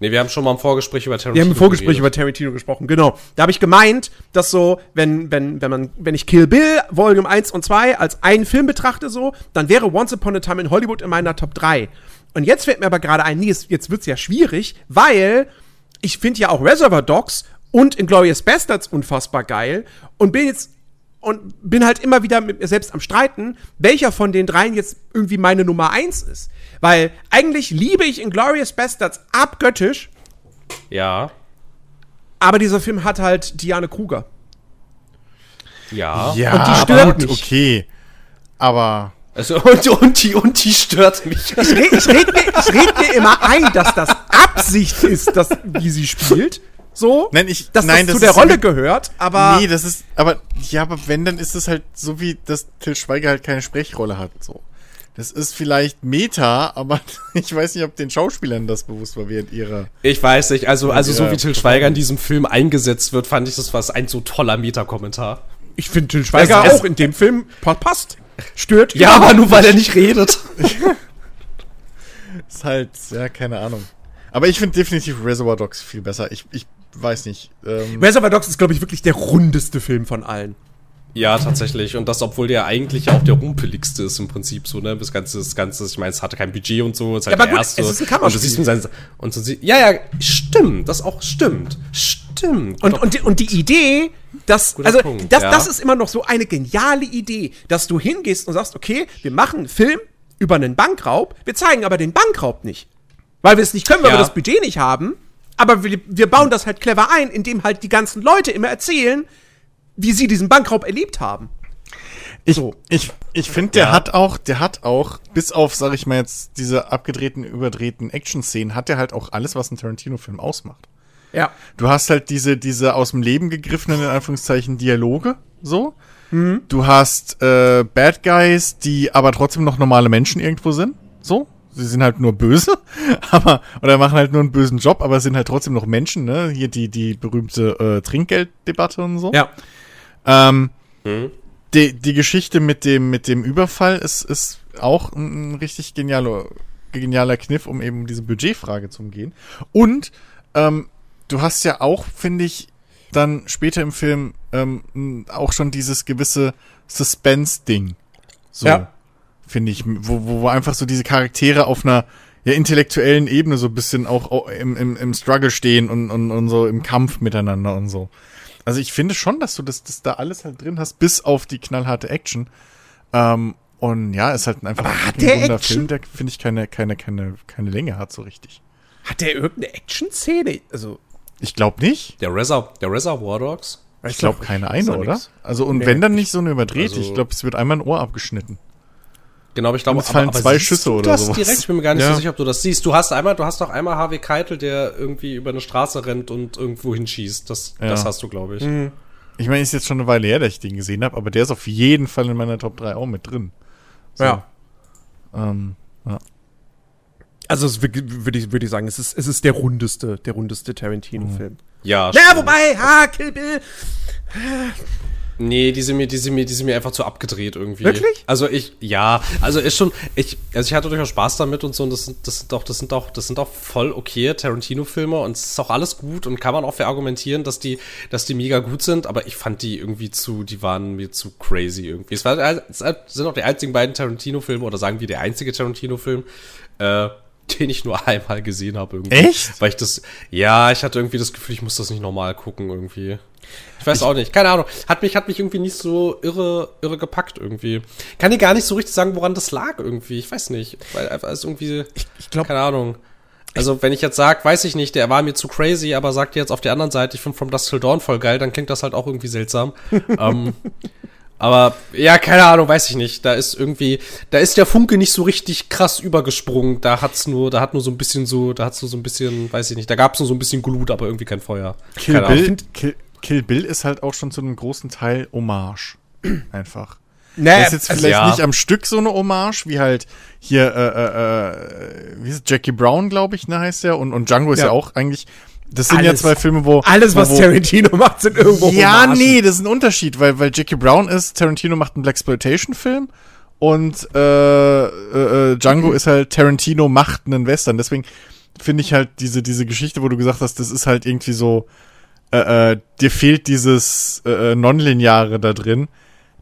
nee, wir haben schon mal im Vorgespräch über Tarantino Wir haben im Vorgespräch geredet. über Tarantino gesprochen, genau. Da habe ich gemeint, dass so, wenn, wenn, wenn man, wenn ich Kill Bill Volume 1 und 2 als einen Film betrachte, so, dann wäre Once Upon a Time in Hollywood in meiner Top 3. Und jetzt fällt mir aber gerade ein, nee, es- jetzt wird's ja schwierig, weil ich finde ja auch Reservoir Dogs und Inglourious Bastards unfassbar geil und bin jetzt und bin halt immer wieder mit mir selbst am Streiten, welcher von den dreien jetzt irgendwie meine Nummer 1 ist. Weil eigentlich liebe ich Inglourious Bastards abgöttisch, Ja, aber dieser Film hat halt Diane Kruger. ja. Ja, Und die aber stört gut, mich. okay. Aber Also, [LAUGHS] und, und, die, und die stört mich. Ich rede red mir, ich red mir immer ein, dass das Absicht ist, dass, wie sie spielt. So. Nein, ich- dass nein, das das zu der Rolle mit- gehört, aber. nee, das ist, aber, ja, aber wenn, dann ist es halt so wie, dass Till Schweiger halt keine Sprechrolle hat, so. Das ist vielleicht Meta, aber [LAUGHS] ich weiß nicht, ob den Schauspielern das bewusst war während ihrer. Ich weiß nicht, also, also so wie Till Schweiger in diesem Film eingesetzt wird, fand ich das was ein so toller Metakommentar. ich finde Till Schweiger es- auch in dem Film pa- passt. Stört. Ja, aber nur weil er nicht redet. [LAUGHS] Ist halt, ja, keine Ahnung. Aber ich finde definitiv Reservoir Dogs viel besser. Ich, ich weiß nicht. Ähm, Reservoir Dogs ist, glaube ich, wirklich der rundeste Film von allen. Ja, tatsächlich. Und das, obwohl der eigentlich auch der rumpeligste ist im Prinzip so, ne? Das ganze, das ganze, ich meine, es hatte kein Budget und so, es ist halt Ja, aber der gut, erste. es ist ein und du Kammerspiel. siehst mit seinen, und so ja, ja, stimmt, das auch stimmt. Stimmt. Und, und, die, und die Idee, dass, Guter also, Punkt, das, ja. das ist immer noch so eine geniale Idee, dass du hingehst und sagst, okay, wir machen einen Film über einen Bankraub, wir zeigen aber den Bankraub nicht. Weil wir es nicht können, weil Ja. wir das Budget nicht haben, aber wir, wir bauen das halt clever ein, indem halt die ganzen Leute immer erzählen, wie sie diesen Bankraub erlebt haben. Ich, So. ich, ich finde, der Ja. hat auch, der hat auch, bis auf, sag ich mal jetzt, diese abgedrehten, überdrehten Action-Szenen, hat der halt auch alles, was ein Tarantino-Film ausmacht. Ja. Du hast halt diese, diese aus dem Leben gegriffenen, in Anführungszeichen, Dialoge, so. Du hast äh, Bad Guys, die aber trotzdem noch normale Menschen irgendwo sind, so. Sie sind halt nur böse, [LAUGHS] aber, oder machen halt nur einen bösen Job, aber sind halt trotzdem noch Menschen, ne? Hier die, die berühmte äh, Trinkgelddebatte und so. Ja. Ähm, die, die Geschichte mit dem, mit dem Überfall ist, ist auch ein, ein richtig genialer, genialer Kniff, um eben diese Budgetfrage zu umgehen. Und ähm, du hast ja auch, finde ich, dann später im Film ähm, auch schon dieses gewisse Suspense-Ding. So, Ja. Finde ich, wo, wo, wo einfach so diese Charaktere auf einer ja, intellektuellen Ebene so ein bisschen auch au- im, im, im Struggle stehen und, und, und so im Kampf miteinander und so. Also ich finde schon, dass du das, das da alles halt drin hast, bis auf die knallharte Action. Ähm, und ja, ist halt einfach Aber hat ein der runder? Film, der finde ich keine, keine, keine, keine Länge hat so richtig. Hat der irgendeine Action-Szene? Also, Ich glaube nicht. Der Reser der Reservoir Dogs? Ich glaube keine eine, oder? nix. Also und Nee. wenn dann nicht so eine überdreht, Also- ich glaube, es wird einmal ein Ohr abgeschnitten. Genau, aber ich glaube, es fallen zwei siehst Schüsse du oder das sowas. direkt? Ich bin mir gar nicht Ja. so sicher, ob du das siehst. Du hast einmal, du hast doch einmal Harvey Keitel, der irgendwie über eine Straße rennt und irgendwo hinschießt. Das, Ja. das hast du, glaube ich. Ich meine, ist jetzt schon eine Weile her, dass ich den gesehen habe, aber der ist auf jeden Fall in meiner Top 3 auch mit drin. So. ja. Ähm, ja. Also, es wür- würde ich, würde ich sagen, es ist, es ist der rundeste, der rundeste Tarantino-Film. Ja. Na, stimmt. wobei, ha, Kill Bill. Nee, die sind mir, die sind mir, die sind mir einfach zu abgedreht irgendwie. Wirklich? Also ich, ja, also ist schon, ich, also ich hatte durchaus Spaß damit und so, und das sind, das sind doch, das sind doch, das sind doch voll okay Tarantino-Filme und es ist auch alles gut und kann man auch verargumentieren, dass die, dass die mega gut sind, aber ich fand die irgendwie zu, die waren mir zu crazy irgendwie. Es, war, es sind auch die einzigen beiden Tarantino-Filme oder sagen wir der einzige Tarantino-Film, äh, den ich nur einmal gesehen habe irgendwie. Echt? Weil ich das, ja, ich hatte irgendwie das Gefühl, ich muss das nicht normal gucken irgendwie. Ich weiß auch nicht, keine Ahnung. Hat mich, hat mich irgendwie nicht so irre, irre gepackt irgendwie. Kann dir gar nicht so richtig sagen, woran das lag irgendwie. Ich weiß nicht. Weil einfach ist irgendwie, Ich glaube, keine Ahnung. Also, wenn ich jetzt sag, weiß ich nicht, der war mir zu crazy, aber sagt jetzt auf der anderen Seite, ich finde From Dust Till Dawn voll geil, dann klingt das halt auch irgendwie seltsam. [LAUGHS] ähm, aber, ja, keine Ahnung, weiß ich nicht. Da ist irgendwie, da ist der Funke nicht so richtig krass übergesprungen. Da hat's nur, da hat nur so ein bisschen so, da hat's nur so ein bisschen, weiß ich nicht, da gab's nur so ein bisschen Glut, aber irgendwie kein Feuer. Kill. Bill, Kill, Kill Bill ist halt auch schon zu einem großen Teil Hommage. [CLEARS THROAT] Einfach. naja, Das ist jetzt also, vielleicht ja. nicht am Stück so eine Hommage, wie halt hier, äh, äh, äh, wie ist es, Jackie Brown, glaube ich, ne, heißt der. Und, und Django ist ja, Ja. auch eigentlich, das sind ja Alles. zwei Filme, wo. alles, was wo, Tarantino [LAUGHS] macht, sind irgendwo Ja, Hommagen. nee, das ist ein Unterschied, weil, weil Jackie Brown ist, Tarantino macht einen Blaxploitation-Film und äh, äh, äh, Django ist halt, Tarantino macht einen Western. Deswegen finde ich halt diese, diese Geschichte, wo du gesagt hast, das ist halt irgendwie so, äh, äh, dir fehlt dieses äh, äh, Nonlineare da drin.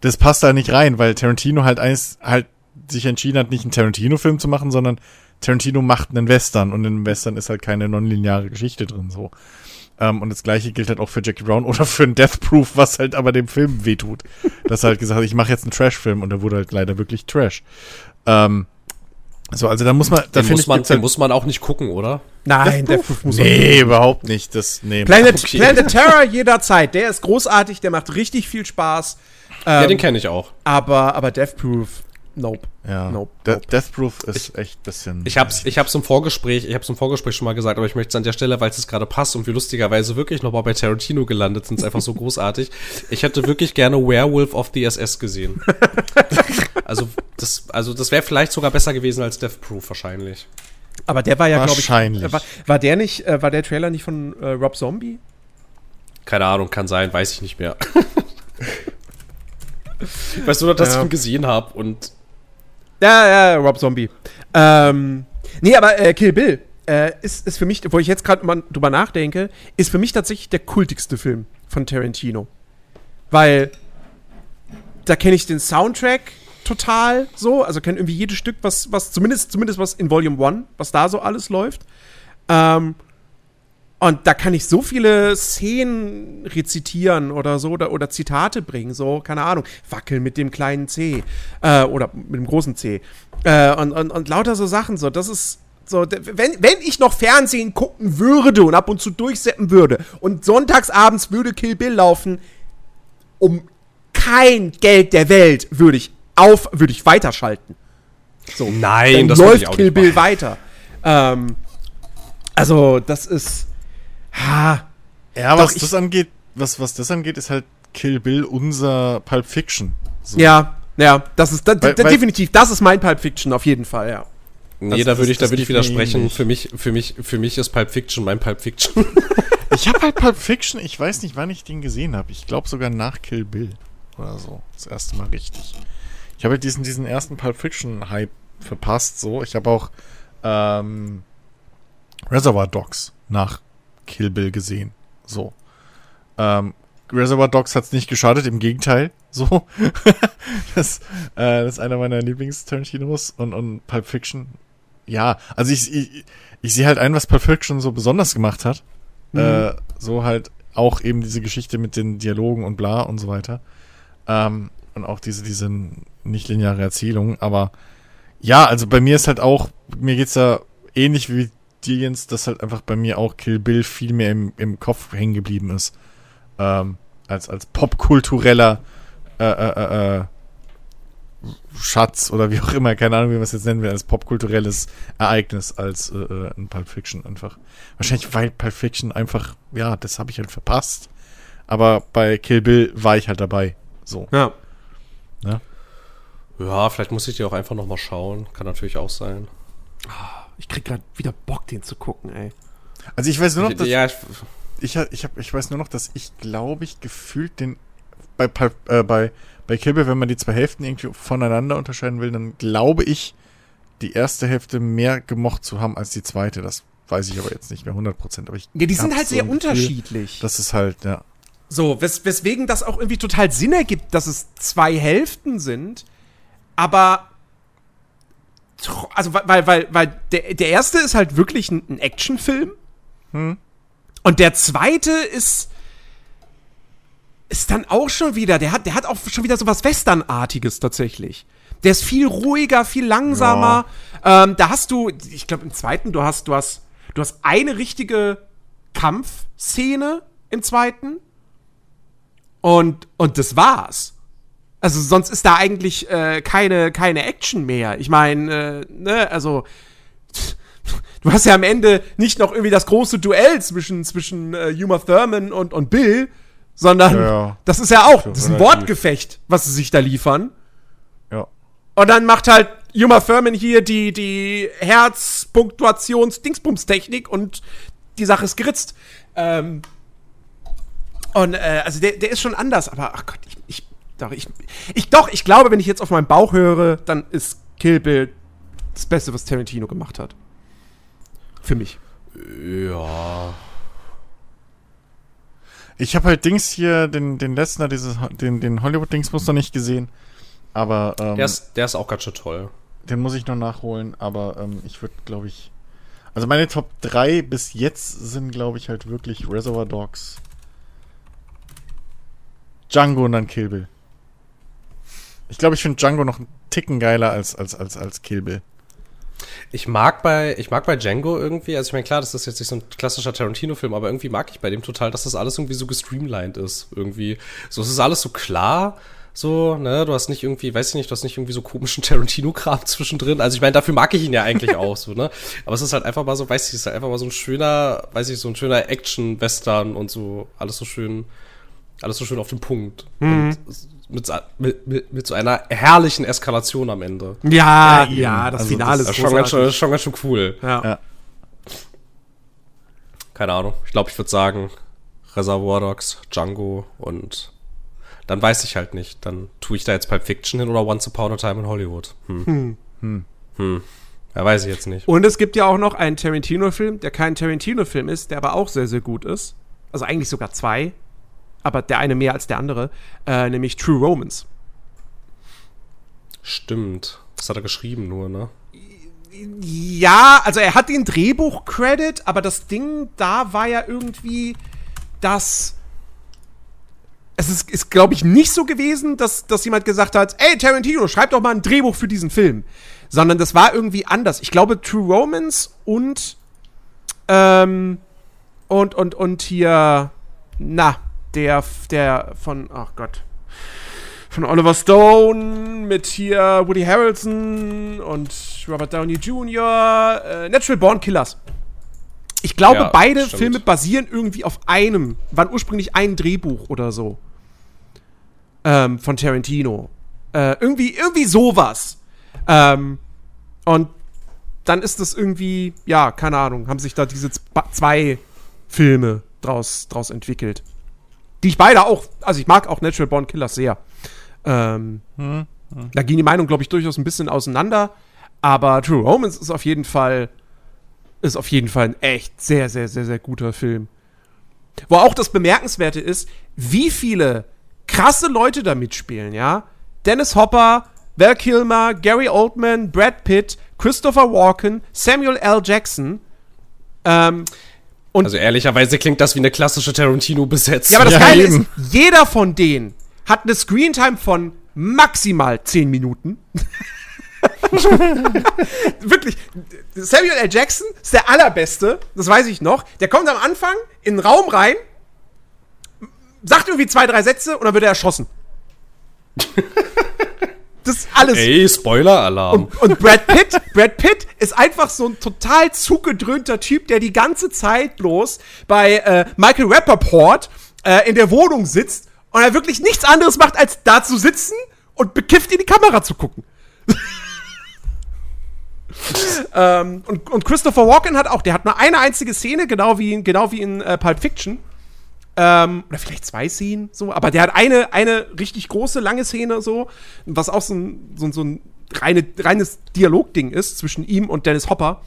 Das passt da nicht rein, weil Tarantino halt eins, halt sich entschieden hat, nicht einen Tarantino-Film zu machen, sondern Tarantino macht einen Western und in einem Western ist halt keine nonlineare Geschichte drin, so. Ähm, und das gleiche gilt halt auch für Jackie Brown [LAUGHS] oder für einen Death Proof, was halt aber dem Film wehtut. Dass er halt gesagt hat, ich mache jetzt einen Trash-Film und der wurde halt leider wirklich Trash. Ähm, so, also da muss man, da Den, muss man, den halt, muss man auch nicht gucken, oder? Nein, der Proof muss nee, überhaupt nicht. Das, nee. Planet, Okay. Planet [LAUGHS] Terror jederzeit. Der ist großartig, der macht richtig viel Spaß. ja, Ähm, den kenne ich auch. aber, aber Death Proof, nope. Ja, Nope, De nope. Death Proof ist echt ein bisschen. Ich hab's, ich hab's im Vorgespräch, ich hab's im Vorgespräch schon mal gesagt, aber ich möchte es an der Stelle, weil es jetzt gerade passt und wir lustigerweise wirklich nochmal bei Tarantino gelandet sind, ist einfach so [LAUGHS] großartig. Ich hätte wirklich gerne Werewolf of the SS gesehen. [LAUGHS] Also das, also das wäre vielleicht sogar besser gewesen als Death Proof wahrscheinlich. Aber der war ja, glaube ich. Wahrscheinlich. äh, War, war der nicht, äh, war der Trailer nicht von äh, Rob Zombie? Keine Ahnung, kann sein, weiß ich nicht mehr. [LAUGHS] weißt du nur, dass Ja. ich ihn gesehen habe und Ja, ja, Rob Zombie. Ähm, nee, aber äh, Kill Bill äh, ist, ist für mich, wo ich jetzt gerade mal drüber nachdenke, ist für mich tatsächlich der kultigste Film von Tarantino. Weil da kenne ich den Soundtrack total so, also kenne irgendwie jedes Stück, was, was zumindest, zumindest was in Volume 1, was da so alles läuft. Ähm, und da kann ich so viele Szenen rezitieren oder so oder, oder Zitate bringen, so, keine Ahnung, wackeln mit dem kleinen C äh, oder mit dem großen C. Äh, und, und, und lauter so Sachen, so, das ist so, wenn, wenn ich noch Fernsehen gucken würde und ab und zu durchseppen würde und sonntagsabends würde Kill Bill laufen, um kein Geld der Welt würde ich auf, würde ich weiterschalten. So, Nein, dann das würde läuft ich auch Kill nicht Bill machen. weiter. Ähm, also, das ist. Ha, ja, doch, was ich- das angeht, was, was das angeht, ist halt Kill Bill unser Pulp Fiction. So. ja, ja, das ist da, Weil- da, weil- definitiv, das ist mein Pulp Fiction auf jeden Fall, ja. Nee, Also da das- würde ich, da das würde ich widersprechen. nicht. Für mich, für mich, für mich ist Pulp Fiction mein Pulp Fiction. [LAUGHS] [LAUGHS] Ich habe halt Pulp Fiction, ich weiß nicht, wann ich den gesehen habe. Ich glaube sogar nach Kill Bill oder so. Das erste Mal richtig. Ich habe halt diesen, diesen ersten Pulp Fiction-Hype verpasst, so. Ich habe auch ähm, Reservoir Dogs nach Kill Bill gesehen. So. Ähm, Reservoir Dogs hat es nicht geschadet, im Gegenteil. [LAUGHS] So. das, äh, das ist einer meiner Lieblings-Tarantinos und, und Pulp Fiction. Ja, also ich, ich, ich sehe halt ein, was Pulp Fiction so besonders gemacht hat. Mhm. Äh, so halt auch eben diese Geschichte mit den Dialogen und bla und so weiter. Ähm, und auch diese, diese nicht-lineare Erzählung. Aber ja, also bei mir ist halt auch, mir geht's da ähnlich wie dir, Jens, dass halt einfach bei mir auch Kill Bill viel mehr im, im Kopf hängen geblieben ist. Ähm, als, als popkultureller äh, äh, äh, Schatz oder wie auch immer, keine Ahnung, wie man es jetzt nennen will, als popkulturelles Ereignis als äh, äh, ein Pulp Fiction einfach. Wahrscheinlich, weil Pulp Fiction einfach, ja, das habe ich halt verpasst. Aber bei Kill Bill war ich halt dabei. So. Ja. Ja, ja vielleicht muss ich die auch einfach nochmal schauen. Kann natürlich auch sein. Ich krieg gerade wieder Bock, den zu gucken, ey. Also ich weiß nur noch, dass, ja, ich, ich, ich, hab, ich weiß nur noch, dass ich, glaube ich, gefühlt den bei, äh, bei, bei Kill Bill, wenn man die zwei Hälften irgendwie voneinander unterscheiden will, dann glaube ich, die erste Hälfte mehr gemocht zu haben als die zweite. Das weiß ich aber jetzt nicht mehr 100%. Aber ich ja, die sind halt so sehr unterschiedlich. Das ist halt, ja. So, wes weswegen das auch irgendwie total Sinn ergibt, dass es zwei Hälften sind, aber also weil, weil, weil der, der erste ist halt wirklich ein, ein Actionfilm. Hm. Und der zweite ist ist dann auch schon wieder, der hat, der hat auch schon wieder so was Westernartiges tatsächlich. Der ist viel ruhiger, viel langsamer. Ja. Ähm, da hast du, ich glaube im zweiten, du hast, du hast, du hast eine richtige Kampfszene im zweiten. Und, und das war's. Also sonst ist da eigentlich äh, keine, keine Action mehr. Ich meine, äh, ne, also du hast ja am Ende nicht noch irgendwie das große Duell zwischen, zwischen äh, Uma Thurman und, und Bill, sondern ja, ja. das ist ja auch, das ist ein Wortgefecht, was sie sich da liefern. Ja. Und dann macht halt Uma Thurman hier die, die Herzpunktuations-Dingsbums-Technik und die Sache ist geritzt. Ähm, und äh, also der, der ist schon anders, aber ach Gott, ich, ich, doch, ich, ich, doch, ich glaube, wenn ich jetzt auf meinen Bauch höre, dann ist Kill Bill das Beste, was Tarantino gemacht hat. Für mich. Ja. Ich habe halt Dings hier, den, den letzten, dieses, den, den Hollywood-Dings noch nicht gesehen. Aber. Ähm, der, ist, der ist auch ganz schön toll. Den muss ich noch nachholen, aber ähm, ich würde, glaube ich. Also meine Top 3 bis jetzt sind, glaube ich, halt wirklich Reservoir Dogs, Django und dann Kill Bill. Ich glaube, ich finde Django noch einen Ticken geiler als, als, als, als Kill Bill. Ich mag bei, ich mag bei Django irgendwie, also ich meine, klar, das ist jetzt nicht so ein klassischer Tarantino-Film, aber irgendwie mag ich bei dem total, dass das alles irgendwie so gestreamlined ist. Irgendwie. So, es ist alles so klar. So, ne, du hast nicht irgendwie, weiß ich nicht, du hast nicht irgendwie so komischen [LAUGHS] Tarantino-Kram zwischendrin. Also ich meine, dafür mag ich ihn ja eigentlich auch, so, ne? Aber es ist halt einfach mal so, weiß ich, es ist halt einfach mal so ein schöner, weiß ich, so ein schöner Action-Western und so, alles so schön, alles so schön auf den Punkt. Mhm. Und mit, mit, mit, mit so einer herrlichen Eskalation am Ende. Ja, ja, ja das also Finale das ist schon ganz, schön, schon ganz schön cool. Ja. ja. Keine Ahnung. Ich glaube, ich würde sagen Reservoir Dogs, Django und dann weiß ich halt nicht. Dann tue ich da jetzt Pulp Fiction hin oder Once Upon a Time in Hollywood. Hm. Hm. Hm. hm. Ja, weiß ich jetzt nicht. Und es gibt ja auch noch einen Tarantino-Film, der kein Tarantino-Film ist, der aber auch sehr, sehr gut ist. Also eigentlich sogar zwei aber der eine mehr als der andere, äh, nämlich True Romance. Stimmt. Das hat er geschrieben nur, ne? Ja, also er hat den Drehbuch-Credit, aber das Ding da war ja irgendwie, dass. Es ist, ist glaube ich, nicht so gewesen, dass, dass jemand gesagt hat: Ey, Tarantino, schreib doch mal ein Drehbuch für diesen Film. Sondern das war irgendwie anders. Ich glaube, True Romance und. Ähm, und, und, und hier. Na, der, der von, ach Gott, von Oliver Stone mit hier Woody Harrelson und Robert Downey Jr., äh, Natural Born Killers. Ich glaube, ja, beide stimmt. Filme basieren irgendwie auf einem, waren ursprünglich ein Drehbuch oder so. Ähm, von Tarantino. Äh, irgendwie, irgendwie sowas. Ähm, und dann ist das irgendwie, ja, keine Ahnung, haben sich da diese zwei Filme draus, draus entwickelt. Die ich beide auch, also ich mag auch Natural Born Killers sehr. Ähm, Hm. Da gehen die Meinungen, glaube ich, durchaus ein bisschen auseinander. Aber True Romance ist auf jeden Fall, ist auf jeden Fall ein echt sehr, sehr, sehr, sehr guter Film. Wo auch das Bemerkenswerte ist, wie viele krasse Leute da mitspielen, ja? Dennis Hopper, Val Kilmer, Gary Oldman, Brad Pitt, Christopher Walken, Samuel L. Jackson. Ähm, und Also ehrlicherweise klingt das wie eine klassische Tarantino-Besetzung. ja, aber das Ja, Geile eben. ist, jeder von denen hat eine Screentime von maximal 10 Minuten. [LAUGHS] Wirklich, Samuel L. Jackson ist der allerbeste, das weiß ich noch. Der kommt am Anfang in den Raum rein, sagt irgendwie zwei, drei Sätze und dann wird er erschossen. [LAUGHS] Das ist alles. Ey, Spoiler-Alarm. Und, und Brad Pitt, Brad Pitt ist einfach so ein total zugedröhnter Typ, der die ganze Zeit bloß bei äh, Michael Rappaport äh, in der Wohnung sitzt und er wirklich nichts anderes macht, als da zu sitzen und bekifft in die Kamera zu gucken. [LAUGHS] ähm, und, und Christopher Walken hat auch, der hat nur eine einzige Szene, genau wie, in- genau wie in äh, Pulp Fiction. Ähm, oder vielleicht zwei Szenen, so, aber der hat eine, eine richtig große, lange Szene, so, was auch so ein, so, so ein reine, reines Dialogding ist zwischen ihm und Dennis Hopper.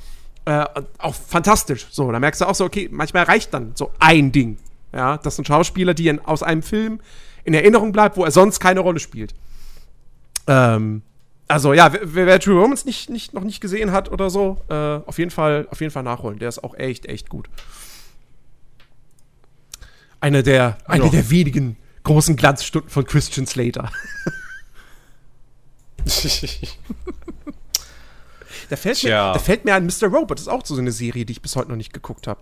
Äh, auch fantastisch. So, da merkst du auch so, okay, manchmal reicht dann so ein Ding. Ja, das sind Schauspieler, die in, aus einem Film in Erinnerung bleibt, wo er sonst keine Rolle spielt. Ähm, also ja, wer, wer True Romance nicht, nicht, noch nicht gesehen hat oder so, äh, auf jeden Fall, auf jeden Fall nachholen. Der ist auch echt, echt gut. Eine der, eine Ja. der wenigen großen Glanzstunden von Christian Slater. [LAUGHS] Da fällt, mir, da fällt mir ein Mr. Robot, ist auch so eine Serie, die ich bis heute noch nicht geguckt habe.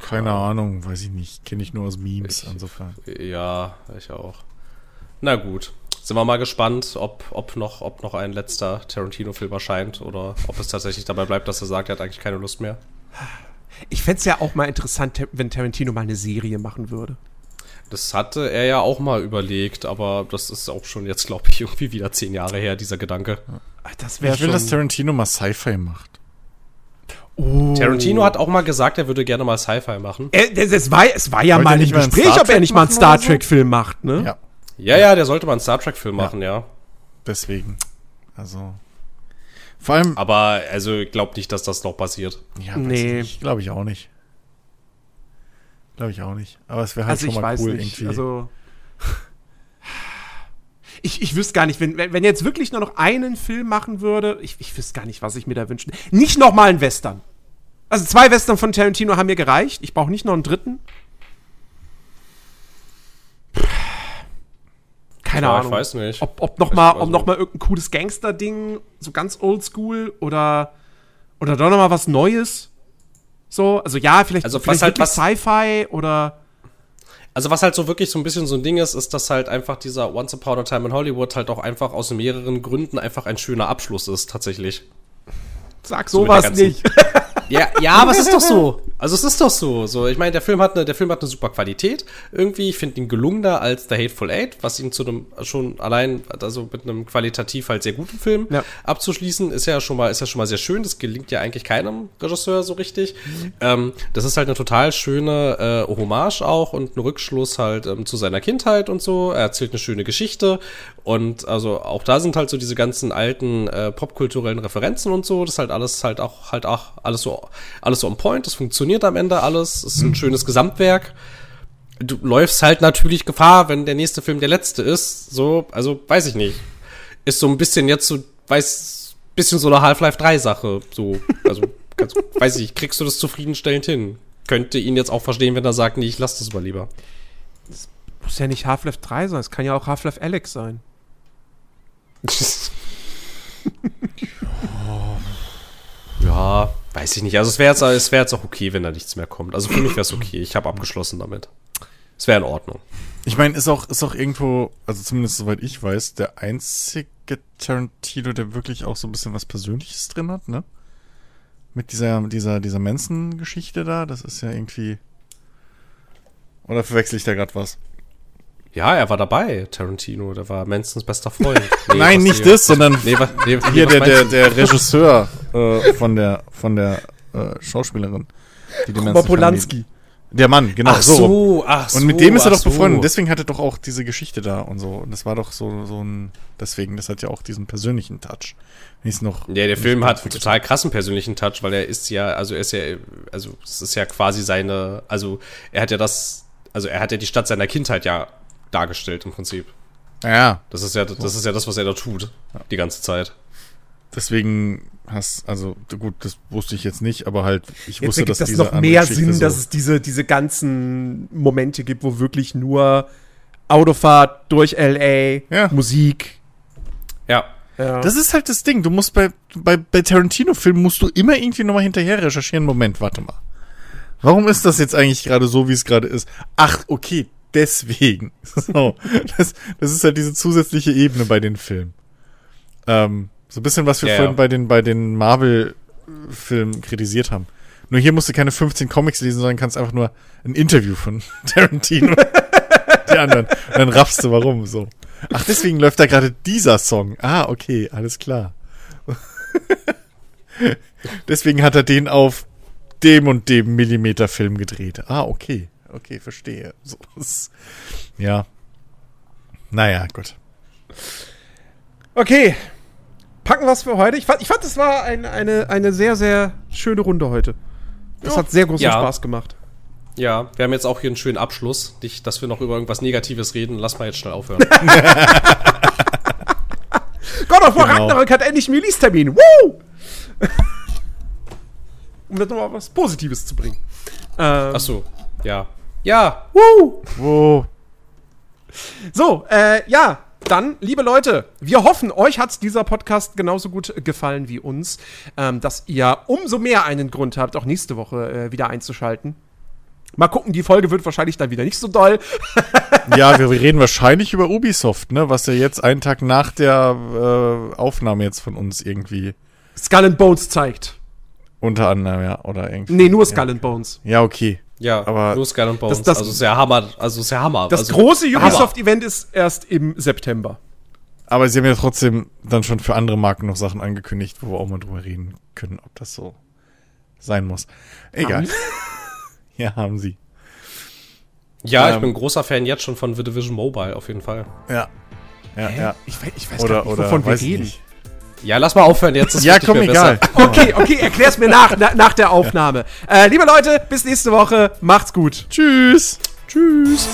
Keine Ahnung, weiß ich nicht. Kenne ich nur aus Memes, insofern. ja, ich auch. Na gut. Sind wir mal gespannt, ob, ob, noch, ob noch ein letzter Tarantino-Film erscheint oder ob es tatsächlich dabei bleibt, dass er sagt, er hat eigentlich keine Lust mehr. Ich fände es ja auch mal interessant, wenn Tarantino mal eine Serie machen würde. Das hatte er ja auch mal überlegt, aber das ist auch schon jetzt, glaube ich, irgendwie wieder zehn Jahre her, dieser Gedanke. Das wäre Ich will, dass Tarantino mal Sci-Fi macht. oh. Tarantino hat auch mal gesagt, er würde gerne mal Sci-Fi machen. Es, war, es war ja Wollte mal im Gespräch, ob er nicht mal einen Star so? Trek-Film macht, ne? Ja, Ja, ja, der sollte mal einen Star Trek-Film machen, ja. deswegen. Also. Vor allem. Aber also ich glaube nicht, dass das noch passiert. Ja, Nee. Glaube ich auch nicht. Glaube ich auch nicht. Aber es wäre halt Also schon ich mal weiß cool nicht. irgendwie. Also ich, ich wüsste gar nicht, wenn, wenn, jetzt wirklich nur noch einen Film machen würde, ich, ich wüsste gar nicht, was ich mir da wünschen. Nicht noch mal ein Western. Also zwei Western von Tarantino haben mir gereicht. Ich brauche nicht noch einen dritten. Keine Ja, Ahnung. ich weiß nicht. Ob, ob noch mal, ob noch mal irgendein cooles Gangster-Ding, so ganz oldschool oder oder doch noch mal was Neues. So, also ja, vielleicht, Also was vielleicht halt was- Sci-Fi oder Also was halt so wirklich so ein bisschen so ein Ding ist, ist, dass halt einfach dieser Once Upon a Time in Hollywood halt auch einfach aus mehreren Gründen einfach ein schöner Abschluss ist, tatsächlich. sag So sowas ganzen- nicht. [LAUGHS] Ja, ja, aber es ist doch so. Also es ist doch so. So, ich meine, der Film hat eine, der Film hat eine super Qualität. Irgendwie, ich finde ihn gelungener als The Hateful Eight, was ihn zu einem schon allein, also mit einem qualitativ halt sehr guten Film Ja. abzuschließen, ist ja schon mal, ist ja schon mal sehr schön. Das gelingt ja eigentlich keinem Regisseur so richtig. Ähm, das ist halt eine total schöne äh, Hommage auch und ein Rückschluss halt ähm, zu seiner Kindheit und so. Er erzählt eine schöne Geschichte und also auch da sind halt so diese ganzen alten äh, popkulturellen Referenzen und so. Das ist halt alles halt auch halt auch alles so alles so on point. Das funktioniert am Ende alles. Es ist ein schönes Gesamtwerk. Du läufst halt natürlich Gefahr, wenn der nächste Film der letzte ist. So, also weiß ich nicht. Ist so ein bisschen jetzt so, weiß, bisschen so eine Half-Life 3 Sache. So, also [LAUGHS] ganz, weiß ich, kriegst du das zufriedenstellend hin? Könnte ihn jetzt auch verstehen, wenn er sagt, nee, ich lass das mal lieber. Muss ja nicht Half-Life 3 sein, es kann ja auch Half-Life Alex sein. [LAUGHS] ja, weiß ich nicht. Also es wäre jetzt, es wäre jetzt auch okay, wenn da nichts mehr kommt. Also für mich wäre es okay. Ich habe abgeschlossen damit. Es wäre in Ordnung. Ich meine, ist auch, ist auch irgendwo, also zumindest soweit ich weiß, der einzige Tarantino, der wirklich auch so ein bisschen was Persönliches drin hat, ne? Mit dieser, dieser, dieser Manson-Geschichte da, das ist ja irgendwie. Oder verwechsel ich da gerade was? Ja, er war dabei, Tarantino. Der war Mansons bester Freund. [LAUGHS] Nee, Nein, nicht das, sondern Nee, was, nee, hier der, der, der Regisseur [LAUGHS] äh, von der, von der äh, Schauspielerin, die die Polanski. Der Mann, genau. ach so, ach so. Und mit dem ist er doch befreundet. so. Deswegen hat er doch auch diese Geschichte da und so. Und das war doch so, so ein. Deswegen, das hat ja auch diesen persönlichen Touch. Ich's noch. Ja, der Film hat einen total krassen persönlichen Touch, weil er ist ja, also er ist ja, also es ist ja quasi seine, also er hat ja das, also er hat ja die Stadt seiner Kindheit ja dargestellt im Prinzip. Ja, Das ist ja, das ist ja das, was er da tut, die ganze Zeit. deswegen hast, also gut, das wusste ich jetzt nicht, aber halt, ich Jetzt wusste, dass das diese noch mehr Geschichte Sinn, so, dass es diese, diese ganzen Momente gibt, wo wirklich nur Autofahrt durch LA, Ja. Musik. Ja. Ja. Das ist halt das Ding. Du musst bei, bei, bei Tarantino-Filmen musst du immer irgendwie nochmal hinterher recherchieren. Moment, warte mal. Warum ist das jetzt eigentlich gerade so, wie es gerade ist? Ach, okay, deswegen. [LAUGHS] So, das, das ist halt diese zusätzliche Ebene bei den Filmen. Ähm, so ein bisschen, was wir Ja, vorhin ja. bei den, bei den Marvel-Filmen kritisiert haben. Nur hier musst du keine 15 Comics lesen, sondern kannst einfach nur ein Interview von [LAUGHS] Tarantino. die anderen. Und dann raffst du warum, so. Ach, deswegen läuft da gerade dieser Song. Ah, okay, alles klar. [LAUGHS] deswegen hat er den auf dem und dem Millimeter-Film gedreht. Ah, okay. Okay, verstehe. [LAUGHS] So, ja. Naja, gut. Okay. Packen wir es für heute. Ich fand, ich fand, es war ein, eine, eine sehr, sehr schöne Runde heute. Das Ja. hat sehr großen Ja. Spaß gemacht. Ja, wir haben jetzt auch hier einen schönen Abschluss. Nicht, dass wir noch über irgendwas Negatives reden. Lass mal jetzt schnell aufhören. [LAUGHS] God of War Genau. Ragnarök hat endlich einen Release-Termin. Woo! [LAUGHS] um jetzt nochmal was Positives zu bringen. Ähm, Ach so. Ja. Ja. Woo! Wo? So, äh, ja, dann, liebe Leute, wir hoffen, euch hat dieser Podcast genauso gut gefallen wie uns, ähm, dass ihr umso mehr einen Grund habt, auch nächste Woche äh, wieder einzuschalten. Mal gucken, die Folge wird wahrscheinlich dann wieder nicht so doll. [LAUGHS] Ja, wir reden wahrscheinlich über Ubisoft, ne? Was ja jetzt einen Tag nach der äh, Aufnahme jetzt von uns irgendwie Skull and Bones zeigt. unter anderem, ja, oder irgendwie. Nee, nur Skull and Bones. Ja, okay. Ja, Aber nur Skull and Bones. das- das- also sehr Hammer. Also sehr Hammer. Das also, große. Ubisoft-Event ist erst im September. Aber sie haben ja trotzdem dann schon für andere Marken noch Sachen angekündigt, wo wir auch mal drüber reden können, ob das so sein muss. Egal. Haben [LAUGHS] ja, haben sie. Ja, ich Ähm, bin ein großer Fan jetzt schon von The Division Mobile, auf jeden Fall. Ja. Ja, ja. Ich, we ich weiß Oder, gar nicht, oder, wovon wir weiß ich reden. nicht. Ja, lass mal aufhören jetzt. das Ja, komm, egal. besser. [LAUGHS] Okay, okay, erklär's mir nach, na, nach der Aufnahme. Äh, liebe Leute, bis nächste Woche. Macht's gut. Tschüss. Tschüss.